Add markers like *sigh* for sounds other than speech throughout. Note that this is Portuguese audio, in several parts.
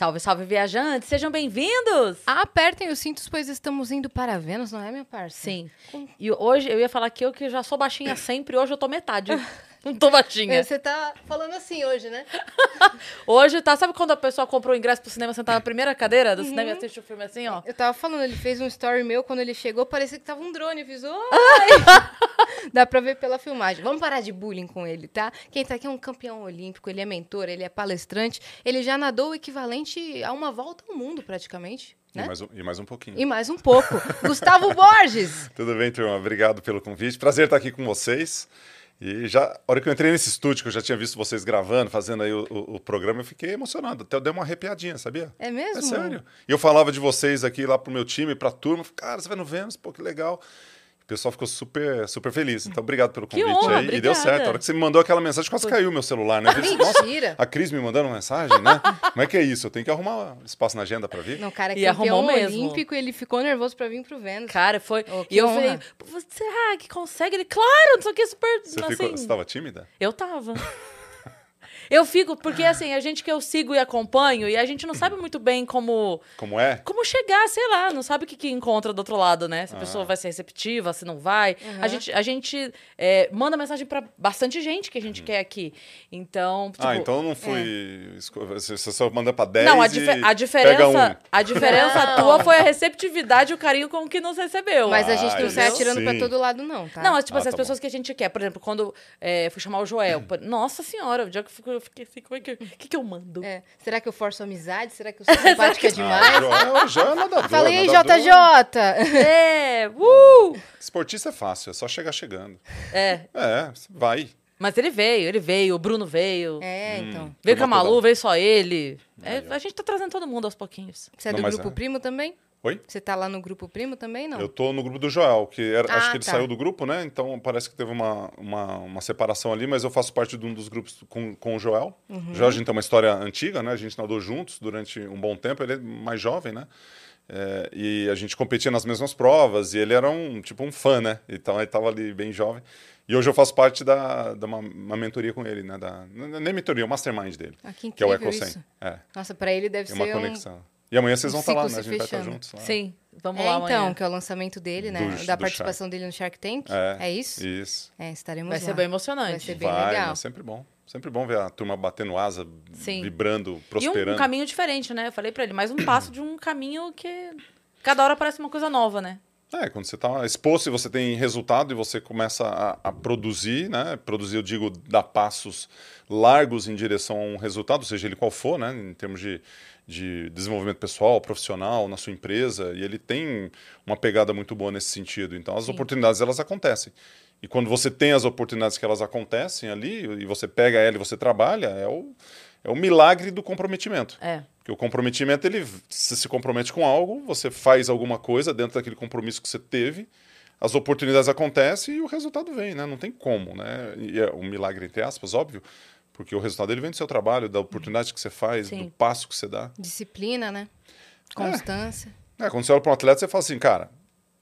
Salve, salve, viajantes! Sejam bem-vindos! Apertem os cintos, pois estamos indo para Vênus, não é, minha parça? Sim. E hoje eu ia falar que eu que já sou baixinha sempre, hoje eu tô metade. *laughs* Não tô baixinha. Você tá falando assim hoje, né? *laughs* Hoje tá. Sabe quando a pessoa comprou o ingresso pro cinema sentar na primeira cadeira do cinema e assiste o filme assim, ó? Eu tava falando, ele fez um story meu, quando ele chegou, parecia que tava um drone. Fiz, oi! *laughs* Dá pra ver pela filmagem. Vamos parar de bullying com ele, tá? Quem tá aqui é um campeão olímpico, ele é mentor, ele é palestrante. Ele já nadou o equivalente a uma volta ao mundo, praticamente. Né? E, mais um, e mais um pouquinho. E mais um pouco. Gustavo Borges! *laughs* Tudo bem, turma? Obrigado pelo convite. Prazer estar aqui com vocês. E já, a hora que eu entrei nesse estúdio, que eu já tinha visto vocês gravando, fazendo aí o, o, o programa, eu fiquei emocionado. Até eu dei uma arrepiadinha, sabia? É mesmo? É sério. E eu falava de vocês aqui lá pro meu time, pra turma. Cara, você vai no Vênus? Pô, que legal. O pessoal ficou super, super feliz. Então, obrigado pelo Que convite honra, aí. E deu obrigada. certo. A hora que você me mandou aquela mensagem, quase caiu meu celular, né? Eu disse, Nossa, Mentira! a Cris me mandando uma mensagem, né? Como é que é isso? Eu tenho que arrumar espaço na agenda pra vir? Não, cara, E é arrumou mesmo. olímpico, ele ficou nervoso pra vir pro Vênus. Cara, foi. Oh, que e eu honra. falei, "Pô, será que consegue? Ele, claro, não sei o que, super. Você, assim, ficou, você tava tímida? Eu tava. Eu fico, porque assim, a gente que eu sigo e acompanho, e a gente não sabe muito bem como. Como é? Como chegar, sei lá, não sabe o que, que encontra do outro lado, né? Se a Ah. pessoa vai ser receptiva, se não vai. Uhum. A gente, a gente é, manda mensagem pra bastante gente que a gente quer aqui. Então, tipo, ah, então não fui. esco- Você só manda pra 10 Não, a, e dife- a pega diferença, um. a diferença Não. tua foi a receptividade e o carinho com que nos recebeu. Mas a Ah, gente não isso sai atirando pra todo lado, não, tá? Não, mas tipo Ah, assim, as tá pessoas que a gente quer. Por exemplo, quando é, fui chamar o Joel. Nossa senhora, o dia que eu fico- eu fiquei assim, como é que, o que, que eu mando? É. Será que eu forço amizade? Será que eu *laughs* sou simpática demais? Ah, Joel é nadador. Falei. JJ! É, *laughs* uh! Esportista é fácil, é só chegar chegando. É, É, vai. mas ele veio, ele veio, o Bruno veio. É, então. Veio com a. Malu, veio só ele. É, a gente tá trazendo todo mundo aos pouquinhos. Você é Não, do mas grupo é. primo também? Oi? Você tá lá no grupo primo também, não? Eu tô no grupo do Joel, que era- acho Ah, que ele tá. saiu do grupo, né? Então parece que teve uma, uma, uma separação ali, mas eu faço parte de um dos grupos com, com o Joel. Uhum. O Joel, a gente tem uma história antiga, né? A gente nadou juntos durante um bom tempo, ele é mais jovem, né? É, e a gente competia nas mesmas provas, e ele era um tipo um fã, né? Então ele tava ali bem jovem. E hoje eu faço parte da, da uma, uma mentoria com ele, né? Da, nem mentoria, o mastermind dele, Ah, que que é o EcoSem. isso. É, Nossa, pra ele deve é uma ser um... E amanhã vocês vão estar lá, ciclo né? A gente vai estar fechando. juntos lá. Sim, vamos É, lá então, amanhã. que é o lançamento dele, né? Do- da do participação dele no Shark Tank. É, isso? Isso. É, estaremos Vai lá. ser bem emocionante. Vai ser bem Vai, legal. mas sempre bom. Sempre bom ver a turma batendo asa, Sim. vibrando, E prosperando. um, um caminho diferente, né? Eu falei pra ele, mais um passo de um caminho que cada hora parece uma coisa nova, né? É, quando você está exposto e você tem resultado e você começa a, a produzir, né? Produzir, eu digo, dar passos largos em direção a um resultado, seja ele qual for, né? Em termos de, de desenvolvimento pessoal, profissional, na sua empresa, e ele tem uma pegada muito boa nesse sentido. Então, as Sim. oportunidades, elas acontecem. E quando você tem as oportunidades que elas acontecem ali, e você pega ela e você trabalha, é o, é o milagre do comprometimento. É. Porque o comprometimento, ele você se compromete com algo, você faz alguma coisa dentro daquele compromisso que você teve, as oportunidades acontecem e o resultado vem, né? Não tem como, né? E é um milagre, entre aspas, óbvio, porque o resultado ele vem do seu trabalho, da oportunidade que você faz, Sim. do passo que você dá. Disciplina, né? Constância. É, quando você olha para um atleta, você fala assim, cara,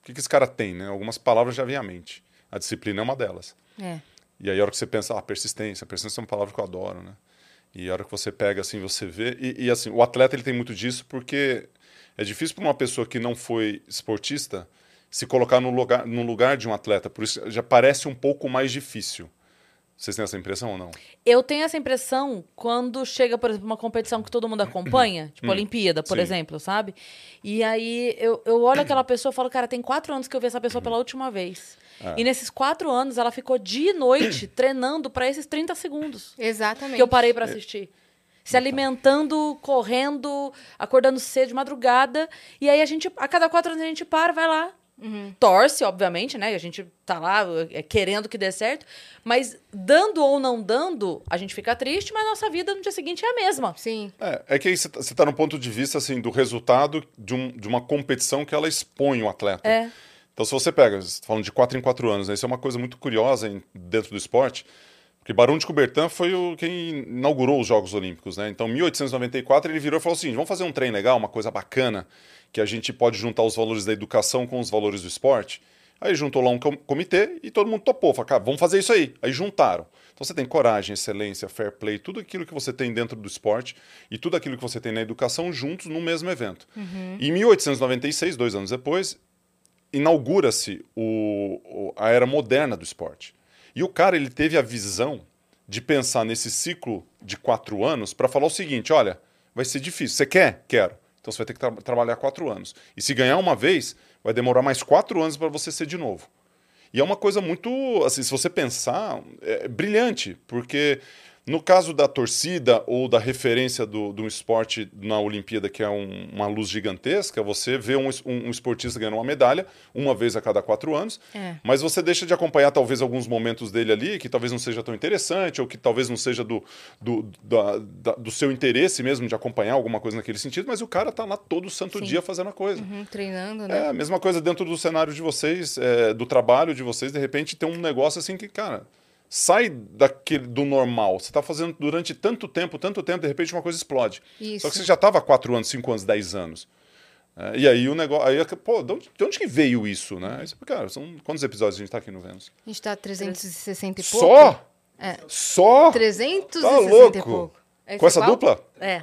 o que, que esse cara tem, né? Algumas palavras já vêm à mente. A disciplina é uma delas. É. E aí a hora que você pensa, ah, persistência, persistência é uma palavra que eu adoro, né? E a hora que você pega assim, você vê. E, e, assim, o atleta ele tem muito disso porque é difícil para uma pessoa que não foi esportista se colocar no lugar, no lugar de um atleta. Por isso já parece um pouco mais difícil. Vocês têm essa impressão ou não? Eu tenho essa impressão quando chega, por exemplo, uma competição que todo mundo acompanha, tipo Olimpíada, por Sim. exemplo, sabe? E aí eu, eu olho aquela pessoa e falo, cara, tem quatro anos que eu vi essa pessoa pela última vez. É. E nesses quatro anos ela ficou dia e noite *coughs* treinando para esses 30 segundos Exatamente. que eu parei para assistir. Se alimentando, correndo, acordando cedo de madrugada. E aí a gente, a cada quatro anos a gente para, vai lá. Torce, obviamente, né? A gente tá lá é, querendo que dê certo. Mas dando ou não dando, a gente fica triste, mas nossa vida no dia seguinte é a mesma. Sim. É, é que aí você está no ponto de vista assim, do resultado de, um, de uma competição que ela expõe o atleta. É. Então, se você pega, tá falando de 4 em 4 anos, né? isso é uma coisa muito curiosa em- dentro do esporte, porque Barão de Coubertin foi o, quem inaugurou os Jogos Olímpicos. Né? Então, em 1894, ele virou e falou assim: vamos fazer um trem legal, uma coisa bacana, que a gente pode juntar os valores da educação com os valores do esporte. Aí juntou lá um com- comitê e todo mundo topou. Falou, cara, vamos fazer isso aí. Aí juntaram. Então você tem coragem, excelência, fair play, tudo aquilo que você tem dentro do esporte e tudo aquilo que você tem na educação juntos no mesmo evento. Em 1896, dois anos depois, inaugura-se a era moderna do esporte. E o cara ele teve a visão de pensar nesse ciclo de quatro anos para falar o seguinte: olha, vai ser difícil. Você quer? Quero. Então você vai ter que tra- trabalhar quatro anos. E se ganhar uma vez, vai demorar mais quatro anos para você ser de novo. E é uma coisa muito, assim, se você pensar, é brilhante, porque no caso da torcida ou da referência do, do esporte na Olimpíada, que é um- uma luz gigantesca, você vê um, um- um esportista ganhando uma medalha uma vez a cada quatro anos, É. mas você deixa de acompanhar talvez alguns momentos dele ali, que talvez não seja tão interessante, ou que talvez não seja do, do, da- da- do seu interesse mesmo de acompanhar alguma coisa naquele sentido, mas o cara tá lá todo santo Sim. dia fazendo a coisa. Uhum, treinando, né? É a mesma coisa dentro do cenário de vocês, é, do trabalho de vocês, de repente tem um negócio assim que, cara, sai daquele, do normal. Você está fazendo durante tanto tempo, tanto tempo, de repente uma coisa explode. Isso. Só que você já estava há 4 anos, 5 anos, 10 anos. É, e aí o negócio. Aí, pô, de onde, de onde que veio isso, né? Isso, cara, são quantos episódios a gente está aqui no Vênus? A gente tá 360 e pouco. Só? É. Só? 360 Tá e louco? pouco. Esse Com essa qual? dupla? É.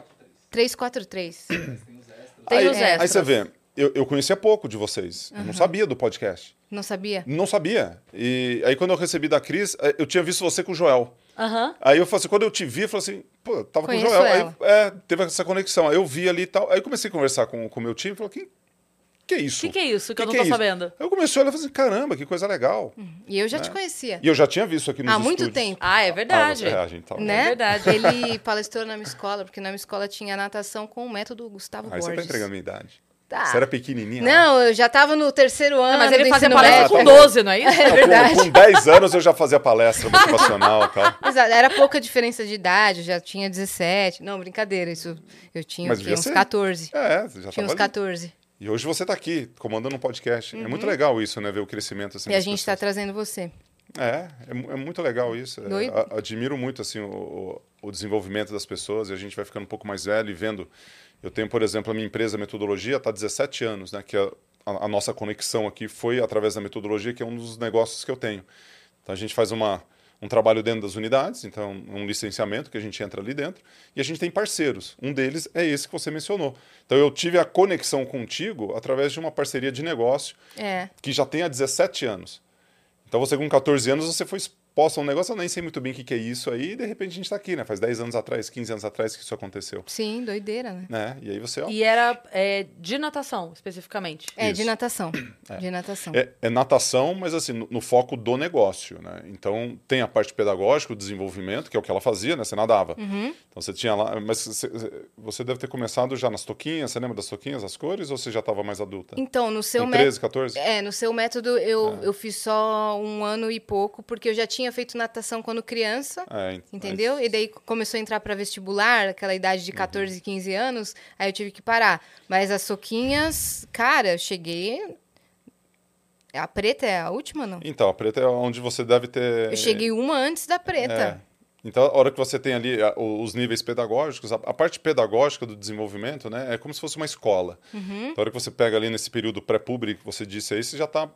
343. Tem aí, os extras. aí você vê, eu, eu conhecia pouco de vocês. Eu não sabia do podcast. Não sabia? Não sabia. E aí quando eu recebi da Cris, eh, eu tinha visto você com o Joel. Aham. Aí eu falei assim, quando eu te vi, eu falei assim, pô, eu tava Conheço com o Joel. ela. Aí é, teve essa conexão. Aí eu vi ali e tal. Aí eu comecei a conversar com o meu time e falei, que, que é isso? que, que é isso que, eu não Que tô que é sabendo? Aí eu comecei a olhar e falei assim, caramba, que coisa legal. E eu já Né? te conhecia. E eu já tinha visto aqui nos Há muito estúdios. tempo. Ah, é Ah, verdade. você- é, a gente tava Né? É verdade. Ele *laughs* palestrou na minha escola, porque na minha escola tinha natação com o método Gustavo Aí você Borges. tá entregando a minha idade. Tá. Você era pequenininha. lá. Não, eu já tava no terceiro ano. Não, mas ele do fazia palestra médio. com tá bom. 12, não é isso? *laughs* É verdade. Com, com 10 anos eu já fazia palestra motivacional e tal. *laughs* Exato, era pouca diferença de idade, eu já tinha 17. Não, brincadeira, isso. Eu tinha Mas uns ser. 14. É, você já Tinha tava uns ali. 14. E hoje você tá aqui, comandando um podcast. É muito legal isso, né? Ver o crescimento assim Uhum. E a gente tá pessoas. trazendo você. É, é, é muito legal isso. É, Doido. admiro muito assim o, o- o desenvolvimento das pessoas e a gente vai ficando um pouco mais velho e vendo. Eu tenho, por exemplo, a minha empresa Metodologia está há 17 anos, né? Que a, a- a nossa conexão aqui foi através da metodologia, que é um dos negócios que eu tenho. Então a gente faz uma, um trabalho dentro das unidades, então um licenciamento que a gente entra ali dentro, e a gente tem parceiros. Um deles é esse que você mencionou. Então eu tive a conexão contigo através de uma parceria de negócio É. que já tem há 17 anos. Então você com 14 anos, você foi exposto a um negócio, eu nem sei muito bem o que, que é isso aí, e de repente a gente está aqui, né? Faz 10 anos atrás, 15 anos atrás que isso aconteceu. Sim, doideira, né? Né? E aí você, ó, E era é, de natação, especificamente. É, Isso. de natação. *coughs* De natação. é, é natação, mas assim, no, no foco do negócio, né? Então tem a parte pedagógica, o desenvolvimento, que é o que ela fazia, né? Você nadava. Uhum. Então você tinha lá, mas você, você deve ter começado já nas toquinhas, você lembra das toquinhas, as cores, ou você já estava mais adulta? Então, no seu método. 13, 14? É, no seu método eu, Ah. eu fiz só um ano e pouco, porque eu já tinha feito natação quando criança. É, Entendeu? E daí começou a entrar para vestibular, aquela idade Uhum. de 14, 15 anos, aí eu tive que parar. Mas as soquinhas, cara, eu cheguei. A preta é a última, não? Então, a preta é onde você deve ter. Eu cheguei uma antes da preta. É. Então, a hora que você tem ali a- os níveis pedagógicos, a, a parte pedagógica do desenvolvimento, né, é como se fosse uma escola. Uhum. Então, a hora que você pega ali nesse período pré-público que você disse aí, você já tá,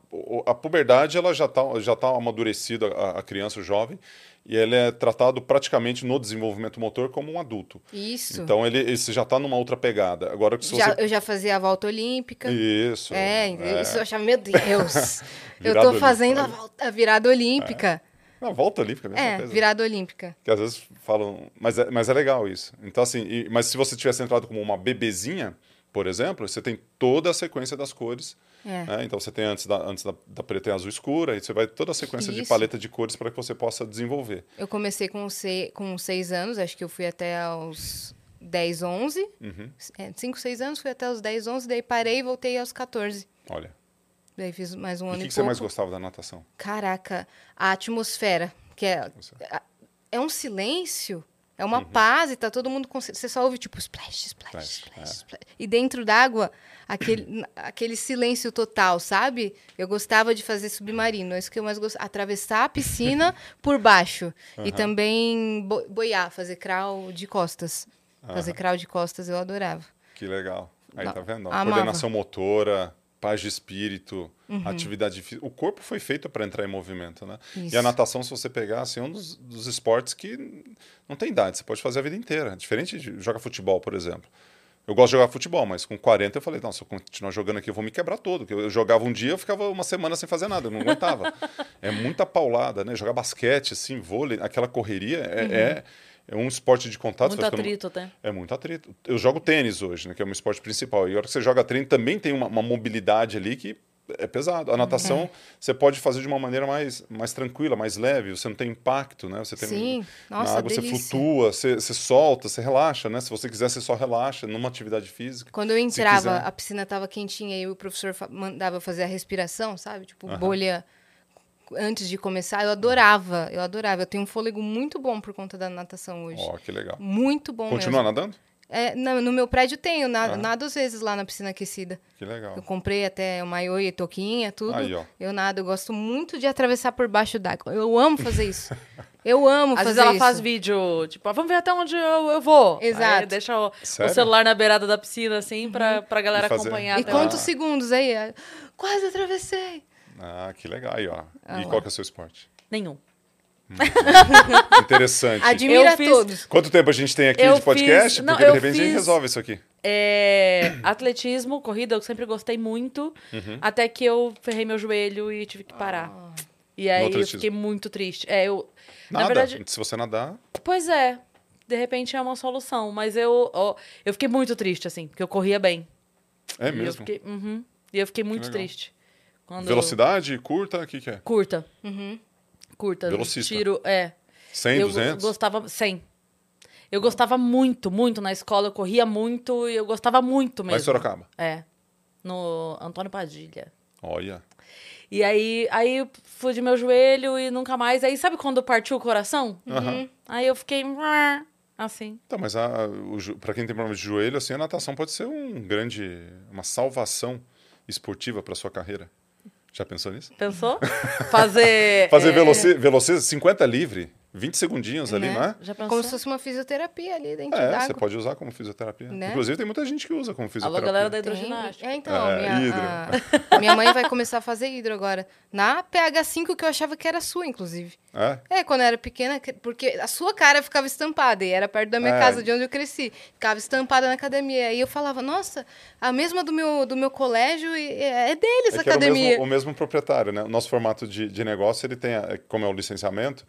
a puberdade ela já está já tá amadurecida, a, a criança, o jovem, e ele é tratado praticamente no desenvolvimento motor como um adulto. Isso. Então, ele, ele você já está numa outra pegada. Agora que Já- você... eu já fazia a volta olímpica. Isso. É, isso eu achava, meu Deus, *laughs* eu olímpica, fazendo a, olha. volta, a virada olímpica. Na volta olímpica, mesmo. É, virada olímpica. Que às vezes falam. Mas é, mas é legal isso. Então, assim, e- mas se você tivesse entrado como uma bebezinha, por exemplo, você tem toda a sequência das cores. É. né? Então você tem antes da, antes da, da preta e azul escura, e você vai toda a sequência de Isso. paleta de cores para que você possa desenvolver. Eu comecei com, se, com seis anos, acho que eu fui até aos 10, 11. Uhum. É, 5, 6 anos, fui até os 10, 11, daí parei e voltei aos 14. Olha. Daí fiz mais um E o ano que, e que você mais pouco. gostava da natação? Caraca, a atmosfera, que é, é um silêncio, é uma paz e tá todo mundo... com- Você só ouve tipo splash, splash, Uhum. Splash, splash, é. splash. E dentro d'água, aquele, aquele silêncio total, sabe? Eu gostava de fazer submarino, é isso que eu mais gostava. Atravessar a piscina *laughs* por baixo. E Aham. também bo- boiar, fazer crawl de costas. Fazer Aham. crawl de costas eu adorava. Que legal. Aí tá vendo? ó? amava. Coordenação motora, paz de espírito. Uhum. Atividade física. O corpo foi feito para entrar em movimento, né? E Isso. a natação, se você pegar, assim, é um dos, dos esportes que não tem idade, você pode fazer a vida inteira. Diferente de jogar futebol, por exemplo. Eu gosto de jogar futebol, mas com 40 eu falei, não, se eu continuar jogando aqui, eu vou me quebrar todo. Porque eu jogava um dia, eu ficava uma semana sem fazer nada, eu não aguentava. *laughs* é muita paulada, né? Jogar basquete, assim, vôlei, aquela correria é, é, é um esporte de contato. Muito atrito até. é muito atrito. Eu jogo tênis hoje, né, que é o meu esporte principal. E a hora que você joga tênis também tem uma, uma mobilidade ali que é pesado. A natação você pode fazer de uma maneira mais, mais tranquila, mais leve. Você não tem impacto, né? Você tem Sim, na nossa, água você flutua, você, você solta, você relaxa, né? Se você quiser, você só relaxa numa atividade física. Quando eu entrava, quiser. a piscina tava quentinha e o professor mandava fazer a respiração, sabe? Tipo, Aham. bolha antes de começar. Eu adorava, eu adorava. Eu tenho um fôlego muito bom por conta da natação hoje. Ó, que legal. Muito bom Continua mesmo. nadando? É, no, no meu prédio tenho, nado, Ah. nado às vezes lá na piscina aquecida. Que legal. Eu comprei até o maiô e toquinha, tudo. Aí, ó. Eu nado, eu gosto muito de atravessar por baixo d'água. Eu amo fazer isso. *laughs* Eu amo Às fazer vezes ela isso. faz vídeo, tipo, ah, vamos ver até onde eu, eu vou. Exato. Aí deixa o, o celular na beirada da piscina, assim, pra, pra galera E fazer- acompanhar. E até conta lá. os segundos aí. Quase atravessei. Ah, que legal. Aí, ó. Ah e lá. qual que é o seu esporte? Nenhum. *laughs* Interessante. Admira fiz- todos. Quanto tempo a gente tem aqui Eu de podcast? fiz- não, Porque de repente a gente fiz- resolve isso aqui. É, atletismo, corrida, eu sempre gostei muito. Uhum. Até que eu ferrei meu joelho e tive que parar. E aí eu fiquei muito triste. É, eu. Nada. Na verdade, Se você nadar, pois é. De repente é uma solução. Mas eu, ó, eu fiquei muito triste, assim, porque eu corria bem. é E eu mesmo. fiquei, uhum, e eu fiquei muito triste. Quando Velocidade curta, o que, que é? Curta. Uhum. Curta. Velocista. Tiro, é. 100, eu 200? gostava. 100. Eu gostava muito, muito na escola. Eu corria muito e eu gostava muito mesmo. Em Sorocaba. É. No Antônio Padilha. Olha. E aí, aí eu fudi meu joelho e nunca mais. Aí sabe quando partiu o coração? Aham. Aí eu fiquei assim. Tá, mas a, o, pra quem tem problema de joelho, assim, a natação pode ser um grande, uma salvação esportiva pra sua carreira. Já pensou nisso? Pensou? Fazer. *laughs* Fazer é, veloci, veloci 50 livre, 20 segundinhos ali, Né? é? Já pensou? Como se fosse uma fisioterapia ali dentro É, você pode usar como fisioterapia. Né? Inclusive, tem muita gente que usa como Alô, fisioterapia. galera da Tem. hidroginástica. É, então, É, minha, hidro. a- minha mãe vai começar a fazer hidro agora. Na PH5, que eu achava que era sua, inclusive. É? É, quando eu era pequena, que- porque a sua cara ficava estampada, e era perto da minha É. casa, de onde eu cresci. Ficava estampada na academia. Aí eu falava, nossa, a mesma do meu, do meu colégio, e- é é dele essa É que era o academia. mesmo, o mesmo proprietário, né? O nosso formato de, de negócio, ele tem, a- como é o licenciamento,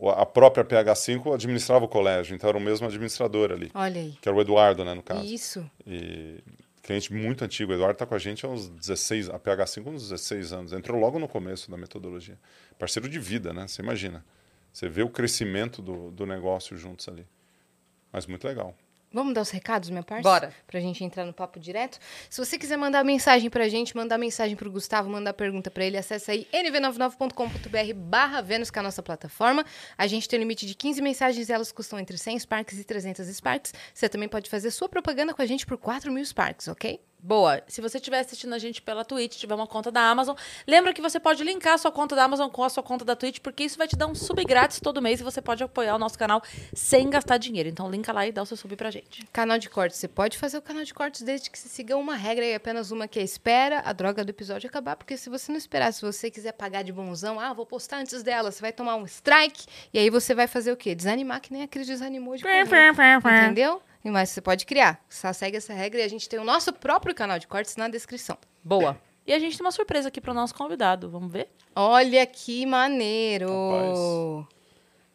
a própria PH5 administrava o colégio, então era o mesmo administrador ali, Olha aí. que era o Eduardo, né, no caso. Isso. E cliente muito antigo. O Eduardo está com a gente há uns 16, a PH5 há uns 16 anos. Entrou logo no começo da metodologia. Parceiro de vida, né? Você imagina. Você vê o crescimento do, do negócio juntos ali. Mas muito legal. Vamos dar os recados, minha parte? Bora. Pra gente entrar no papo direto. Se você quiser mandar mensagem pra gente, mandar mensagem pro Gustavo, mandar pergunta pra ele, acessa aí nv99.com.br barra Vênus, que é a nossa plataforma. A gente tem um limite de 15 mensagens e elas custam entre 100 Sparks e 300 Sparks. Você também pode fazer sua propaganda com a gente por 4 mil Sparks, ok? Boa. Se você estiver assistindo a gente pela Twitch, tiver uma conta da Amazon, lembra que você pode linkar a sua conta da Amazon com a sua conta da Twitch, porque isso vai te dar um sub grátis todo mês e você pode apoiar o nosso canal sem gastar dinheiro. Então, linka lá e dá o seu sub pra gente. Canal de cortes. Você pode fazer o canal de cortes desde que você siga uma regra e apenas uma que é espera a droga do episódio acabar. Porque se você não esperar, se você quiser pagar de bonzão, ah, vou postar antes dela, você vai tomar um strike. E aí você vai fazer o quê? Desanimar, que nem a Cris desanimou de. Entendeu? E Mas você pode criar. Só segue essa regra e a gente tem o nosso próprio canal de cortes na descrição. Boa. E a gente tem uma surpresa aqui pro nosso convidado. Vamos ver? Olha que maneiro! Rapaz.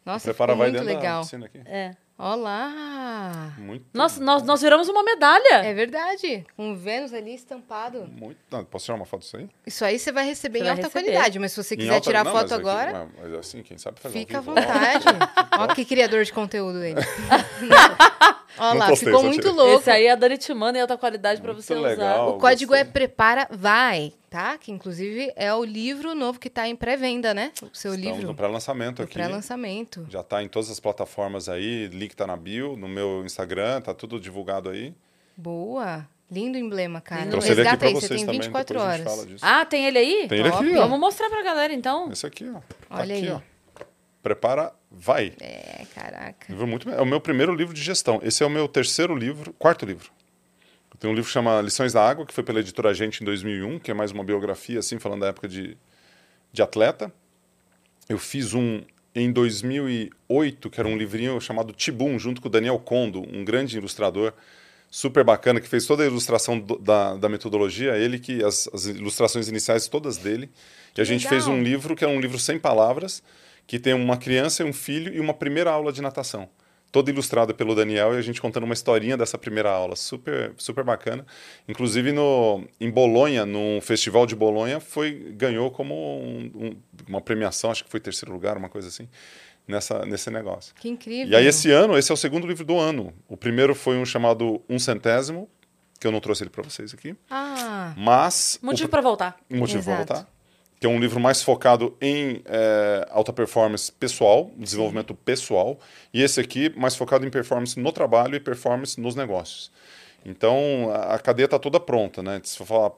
Nossa, Prepara, ficou vai muito dentro da legal. piscina aqui. É. Olá! Muito. Nós, nós, nós viramos uma medalha. É verdade. Um Vênus ali estampado. muito não, posso tirar uma foto disso aí? Isso aí você vai receber Você em vai alta receber. qualidade, mas se você quiser alta- tirar não, foto mas aqui- agora, mas, mas assim, quem sabe fazer fica à vivo. vontade. *laughs* Ó que criador de conteúdo ele. *laughs* Não lá, postei, ficou muito louco. Esse aí é a Dani te manda em alta qualidade pra Muito você legal. usar. O código gostei. é Prepara Vai, tá? Que inclusive é o livro novo que tá em pré-venda, né? O seu Estamos livro. no pré-lançamento aqui. pré-lançamento. Já está em todas as plataformas aí, link tá na bio, no meu Instagram, tá tudo divulgado aí. Boa. Lindo emblema, cara. Lindo Trouxe ele aqui aí, vocês você tem também, 24 depois a gente horas. Ah, tem ele aí? Tem ele top. aqui, ó. Vamos mostrar pra galera, então. Esse aqui, ó. Tá Olha aqui, aí. ó. Prepara, vai. É, caraca. Livro muito, é o meu primeiro livro de gestão. Esse é o meu terceiro livro, quarto livro. Tem um livro que chama Lições da Água, que foi pela editora Gente em 2001, que é mais uma biografia, assim, falando da época de, de atleta. Eu fiz um em 2008, que era um livrinho chamado Tibum, junto com o Daniel Kondo, um grande ilustrador super bacana, que fez toda a ilustração do, da, da metodologia, ele que as, as, ilustrações iniciais todas dele. E a gente fez um livro que é um livro sem palavras, que tem uma criança, um filho e uma primeira aula de natação toda ilustrada pelo Daniel e a gente contando uma historinha dessa primeira aula, super super bacana. Inclusive no em Bolonha, no festival de Bolonha, foi ganhou como um, um, uma premiação, acho que foi terceiro lugar, uma coisa assim. Nessa, nesse negócio. Que incrível. E aí, esse ano, esse é o segundo livro do ano. O primeiro foi um chamado Um Centésimo, que eu não trouxe ele para vocês aqui. Ah. Mas. Motivo para voltar. Motivo para voltar que é um livro mais focado em é, alta performance pessoal, desenvolvimento pessoal, e esse aqui mais focado em performance no trabalho e performance nos negócios. Então, a, cadeia está toda pronta, né? Se for falar,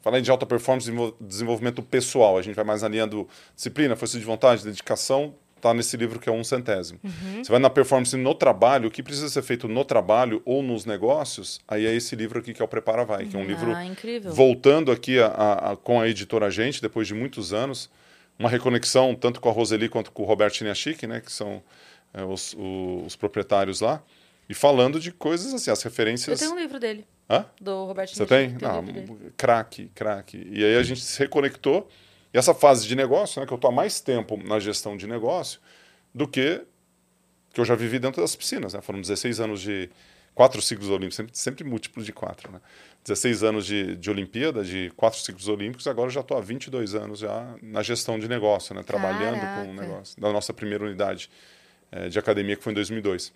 falar de alta performance e desenvolvimento pessoal, a gente vai mais na linha do disciplina, força de vontade, dedicação, está nesse livro que é um centésimo. Uhum. Você vai na performance no trabalho, o que precisa ser feito no trabalho ou nos negócios, aí é esse livro aqui que é o Prepara Vai, que é um ah, livro incrível. voltando aqui a, a, a, com a editora Gente, depois de muitos anos, uma reconexão tanto com a Roseli quanto com o Roberto Niachik, né, que são é, os, os, os, proprietários lá, e falando de coisas assim, as referências... Eu tenho um livro dele. Hã? Do Roberto Você tem? Não, craque, craque. E aí a gente se reconectou e essa fase de negócio, né, que eu estou há mais tempo na gestão de negócio do que que eu já vivi dentro das piscinas. Né? Foram 16 anos de quatro ciclos olímpicos, sempre, sempre múltiplos de quatro. Né? 16 anos de, de Olimpíada, de quatro ciclos olímpicos, agora eu já estou há 22 anos já na gestão de negócio, né? trabalhando Caraca. com o negócio. Da nossa primeira unidade é, de academia, que foi em 2002.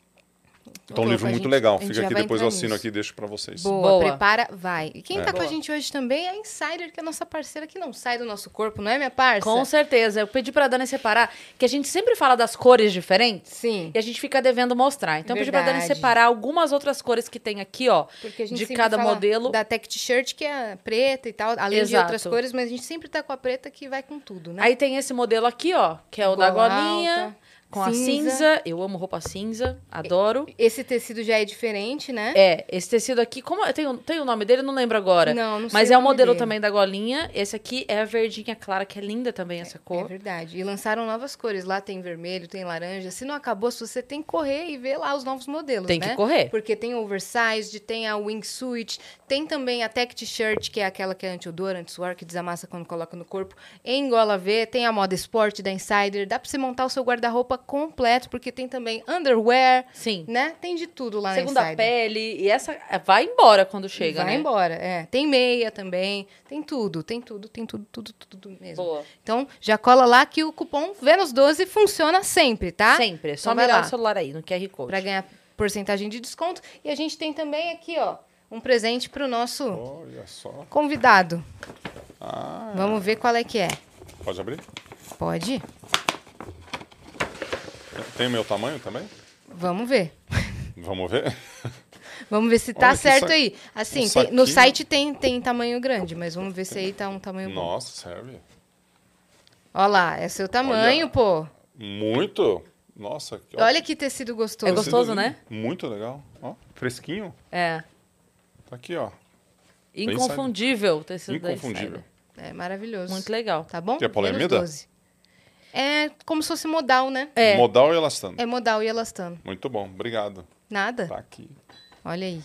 Então, um livro muito gente, legal. Fica aqui, depois eu assino nisso. aqui e deixo para vocês. Boa, Boa, prepara, vai. E quem é. tá Boa. com a gente hoje também é a Insider, que é a nossa parceira que não sai do nosso corpo, não é, minha parça? Com certeza. Eu pedi pra Dani separar, que a gente sempre fala das cores diferentes. Sim. E a gente fica devendo mostrar. Então, Verdade. eu pedi pra Dani separar algumas outras cores que tem aqui, ó. Porque a gente de cada modelo. Da Tech T-shirt, que é preta e tal, além Exato. de outras cores, mas a gente sempre tá com a preta que vai com tudo, né? Aí tem esse modelo aqui, ó, que é o da golinha. Alta com cinza. a cinza. Eu amo roupa cinza, adoro. Esse tecido já é diferente, né? É, esse tecido aqui, como tem, tem o nome dele, não lembro agora. Não, não sei. Mas é o modelo dele. também da golinha. Esse aqui é a verdinha clara, que é linda também essa cor. É verdade. E lançaram novas cores. Lá tem vermelho, tem laranja. Se não acabou, se você tem que correr e ver lá os novos modelos, tem né? que correr. Porque tem o oversized, tem a wingsuit, tem também a tech t-shirt, que é aquela que é anti-odor, anti-suor, que desamassa quando coloca no corpo. Em gola V, tem a moda esporte da Insider. Dá pra você montar o seu guarda-roupa completo, porque tem também underwear. Sim. Né? Tem de tudo lá Segunda na Segunda pele. E essa vai embora quando chega, vai né? Vai embora, é. Tem meia também. Tem tudo, tem tudo, tem tudo, tudo, tudo mesmo. Boa. Então, já cola lá que o cupom Vênus12 funciona sempre, tá? Sempre. É só então, mirar o celular aí no QR Code. Pra ganhar porcentagem de desconto. E a gente tem também aqui, ó, um presente pro nosso convidado. Ah, Vamos ver qual é que é. Pode abrir? Pode. Tem o meu tamanho também? Vamos ver. Vamos ver? Vamos ver se tá certo sa... aí. Assim, um tem, no site tem, tem tamanho grande, mas vamos ver se aí tá um tamanho Nossa, bom. Nossa, serve. Olha lá, é seu tamanho, Olha, pô. Muito. Nossa. Que Olha que tecido gostoso. É gostoso, né? Muito legal. Ó, fresquinho. É. Tá aqui, ó. Inconfundível o tecido Inconfundível. É maravilhoso. Muito legal. Tá bom? Quer polemida? É como se fosse modal, né? É. Modal e elastano. É modal e elastano. Muito bom, obrigado. Nada. Tá aqui. Olha aí.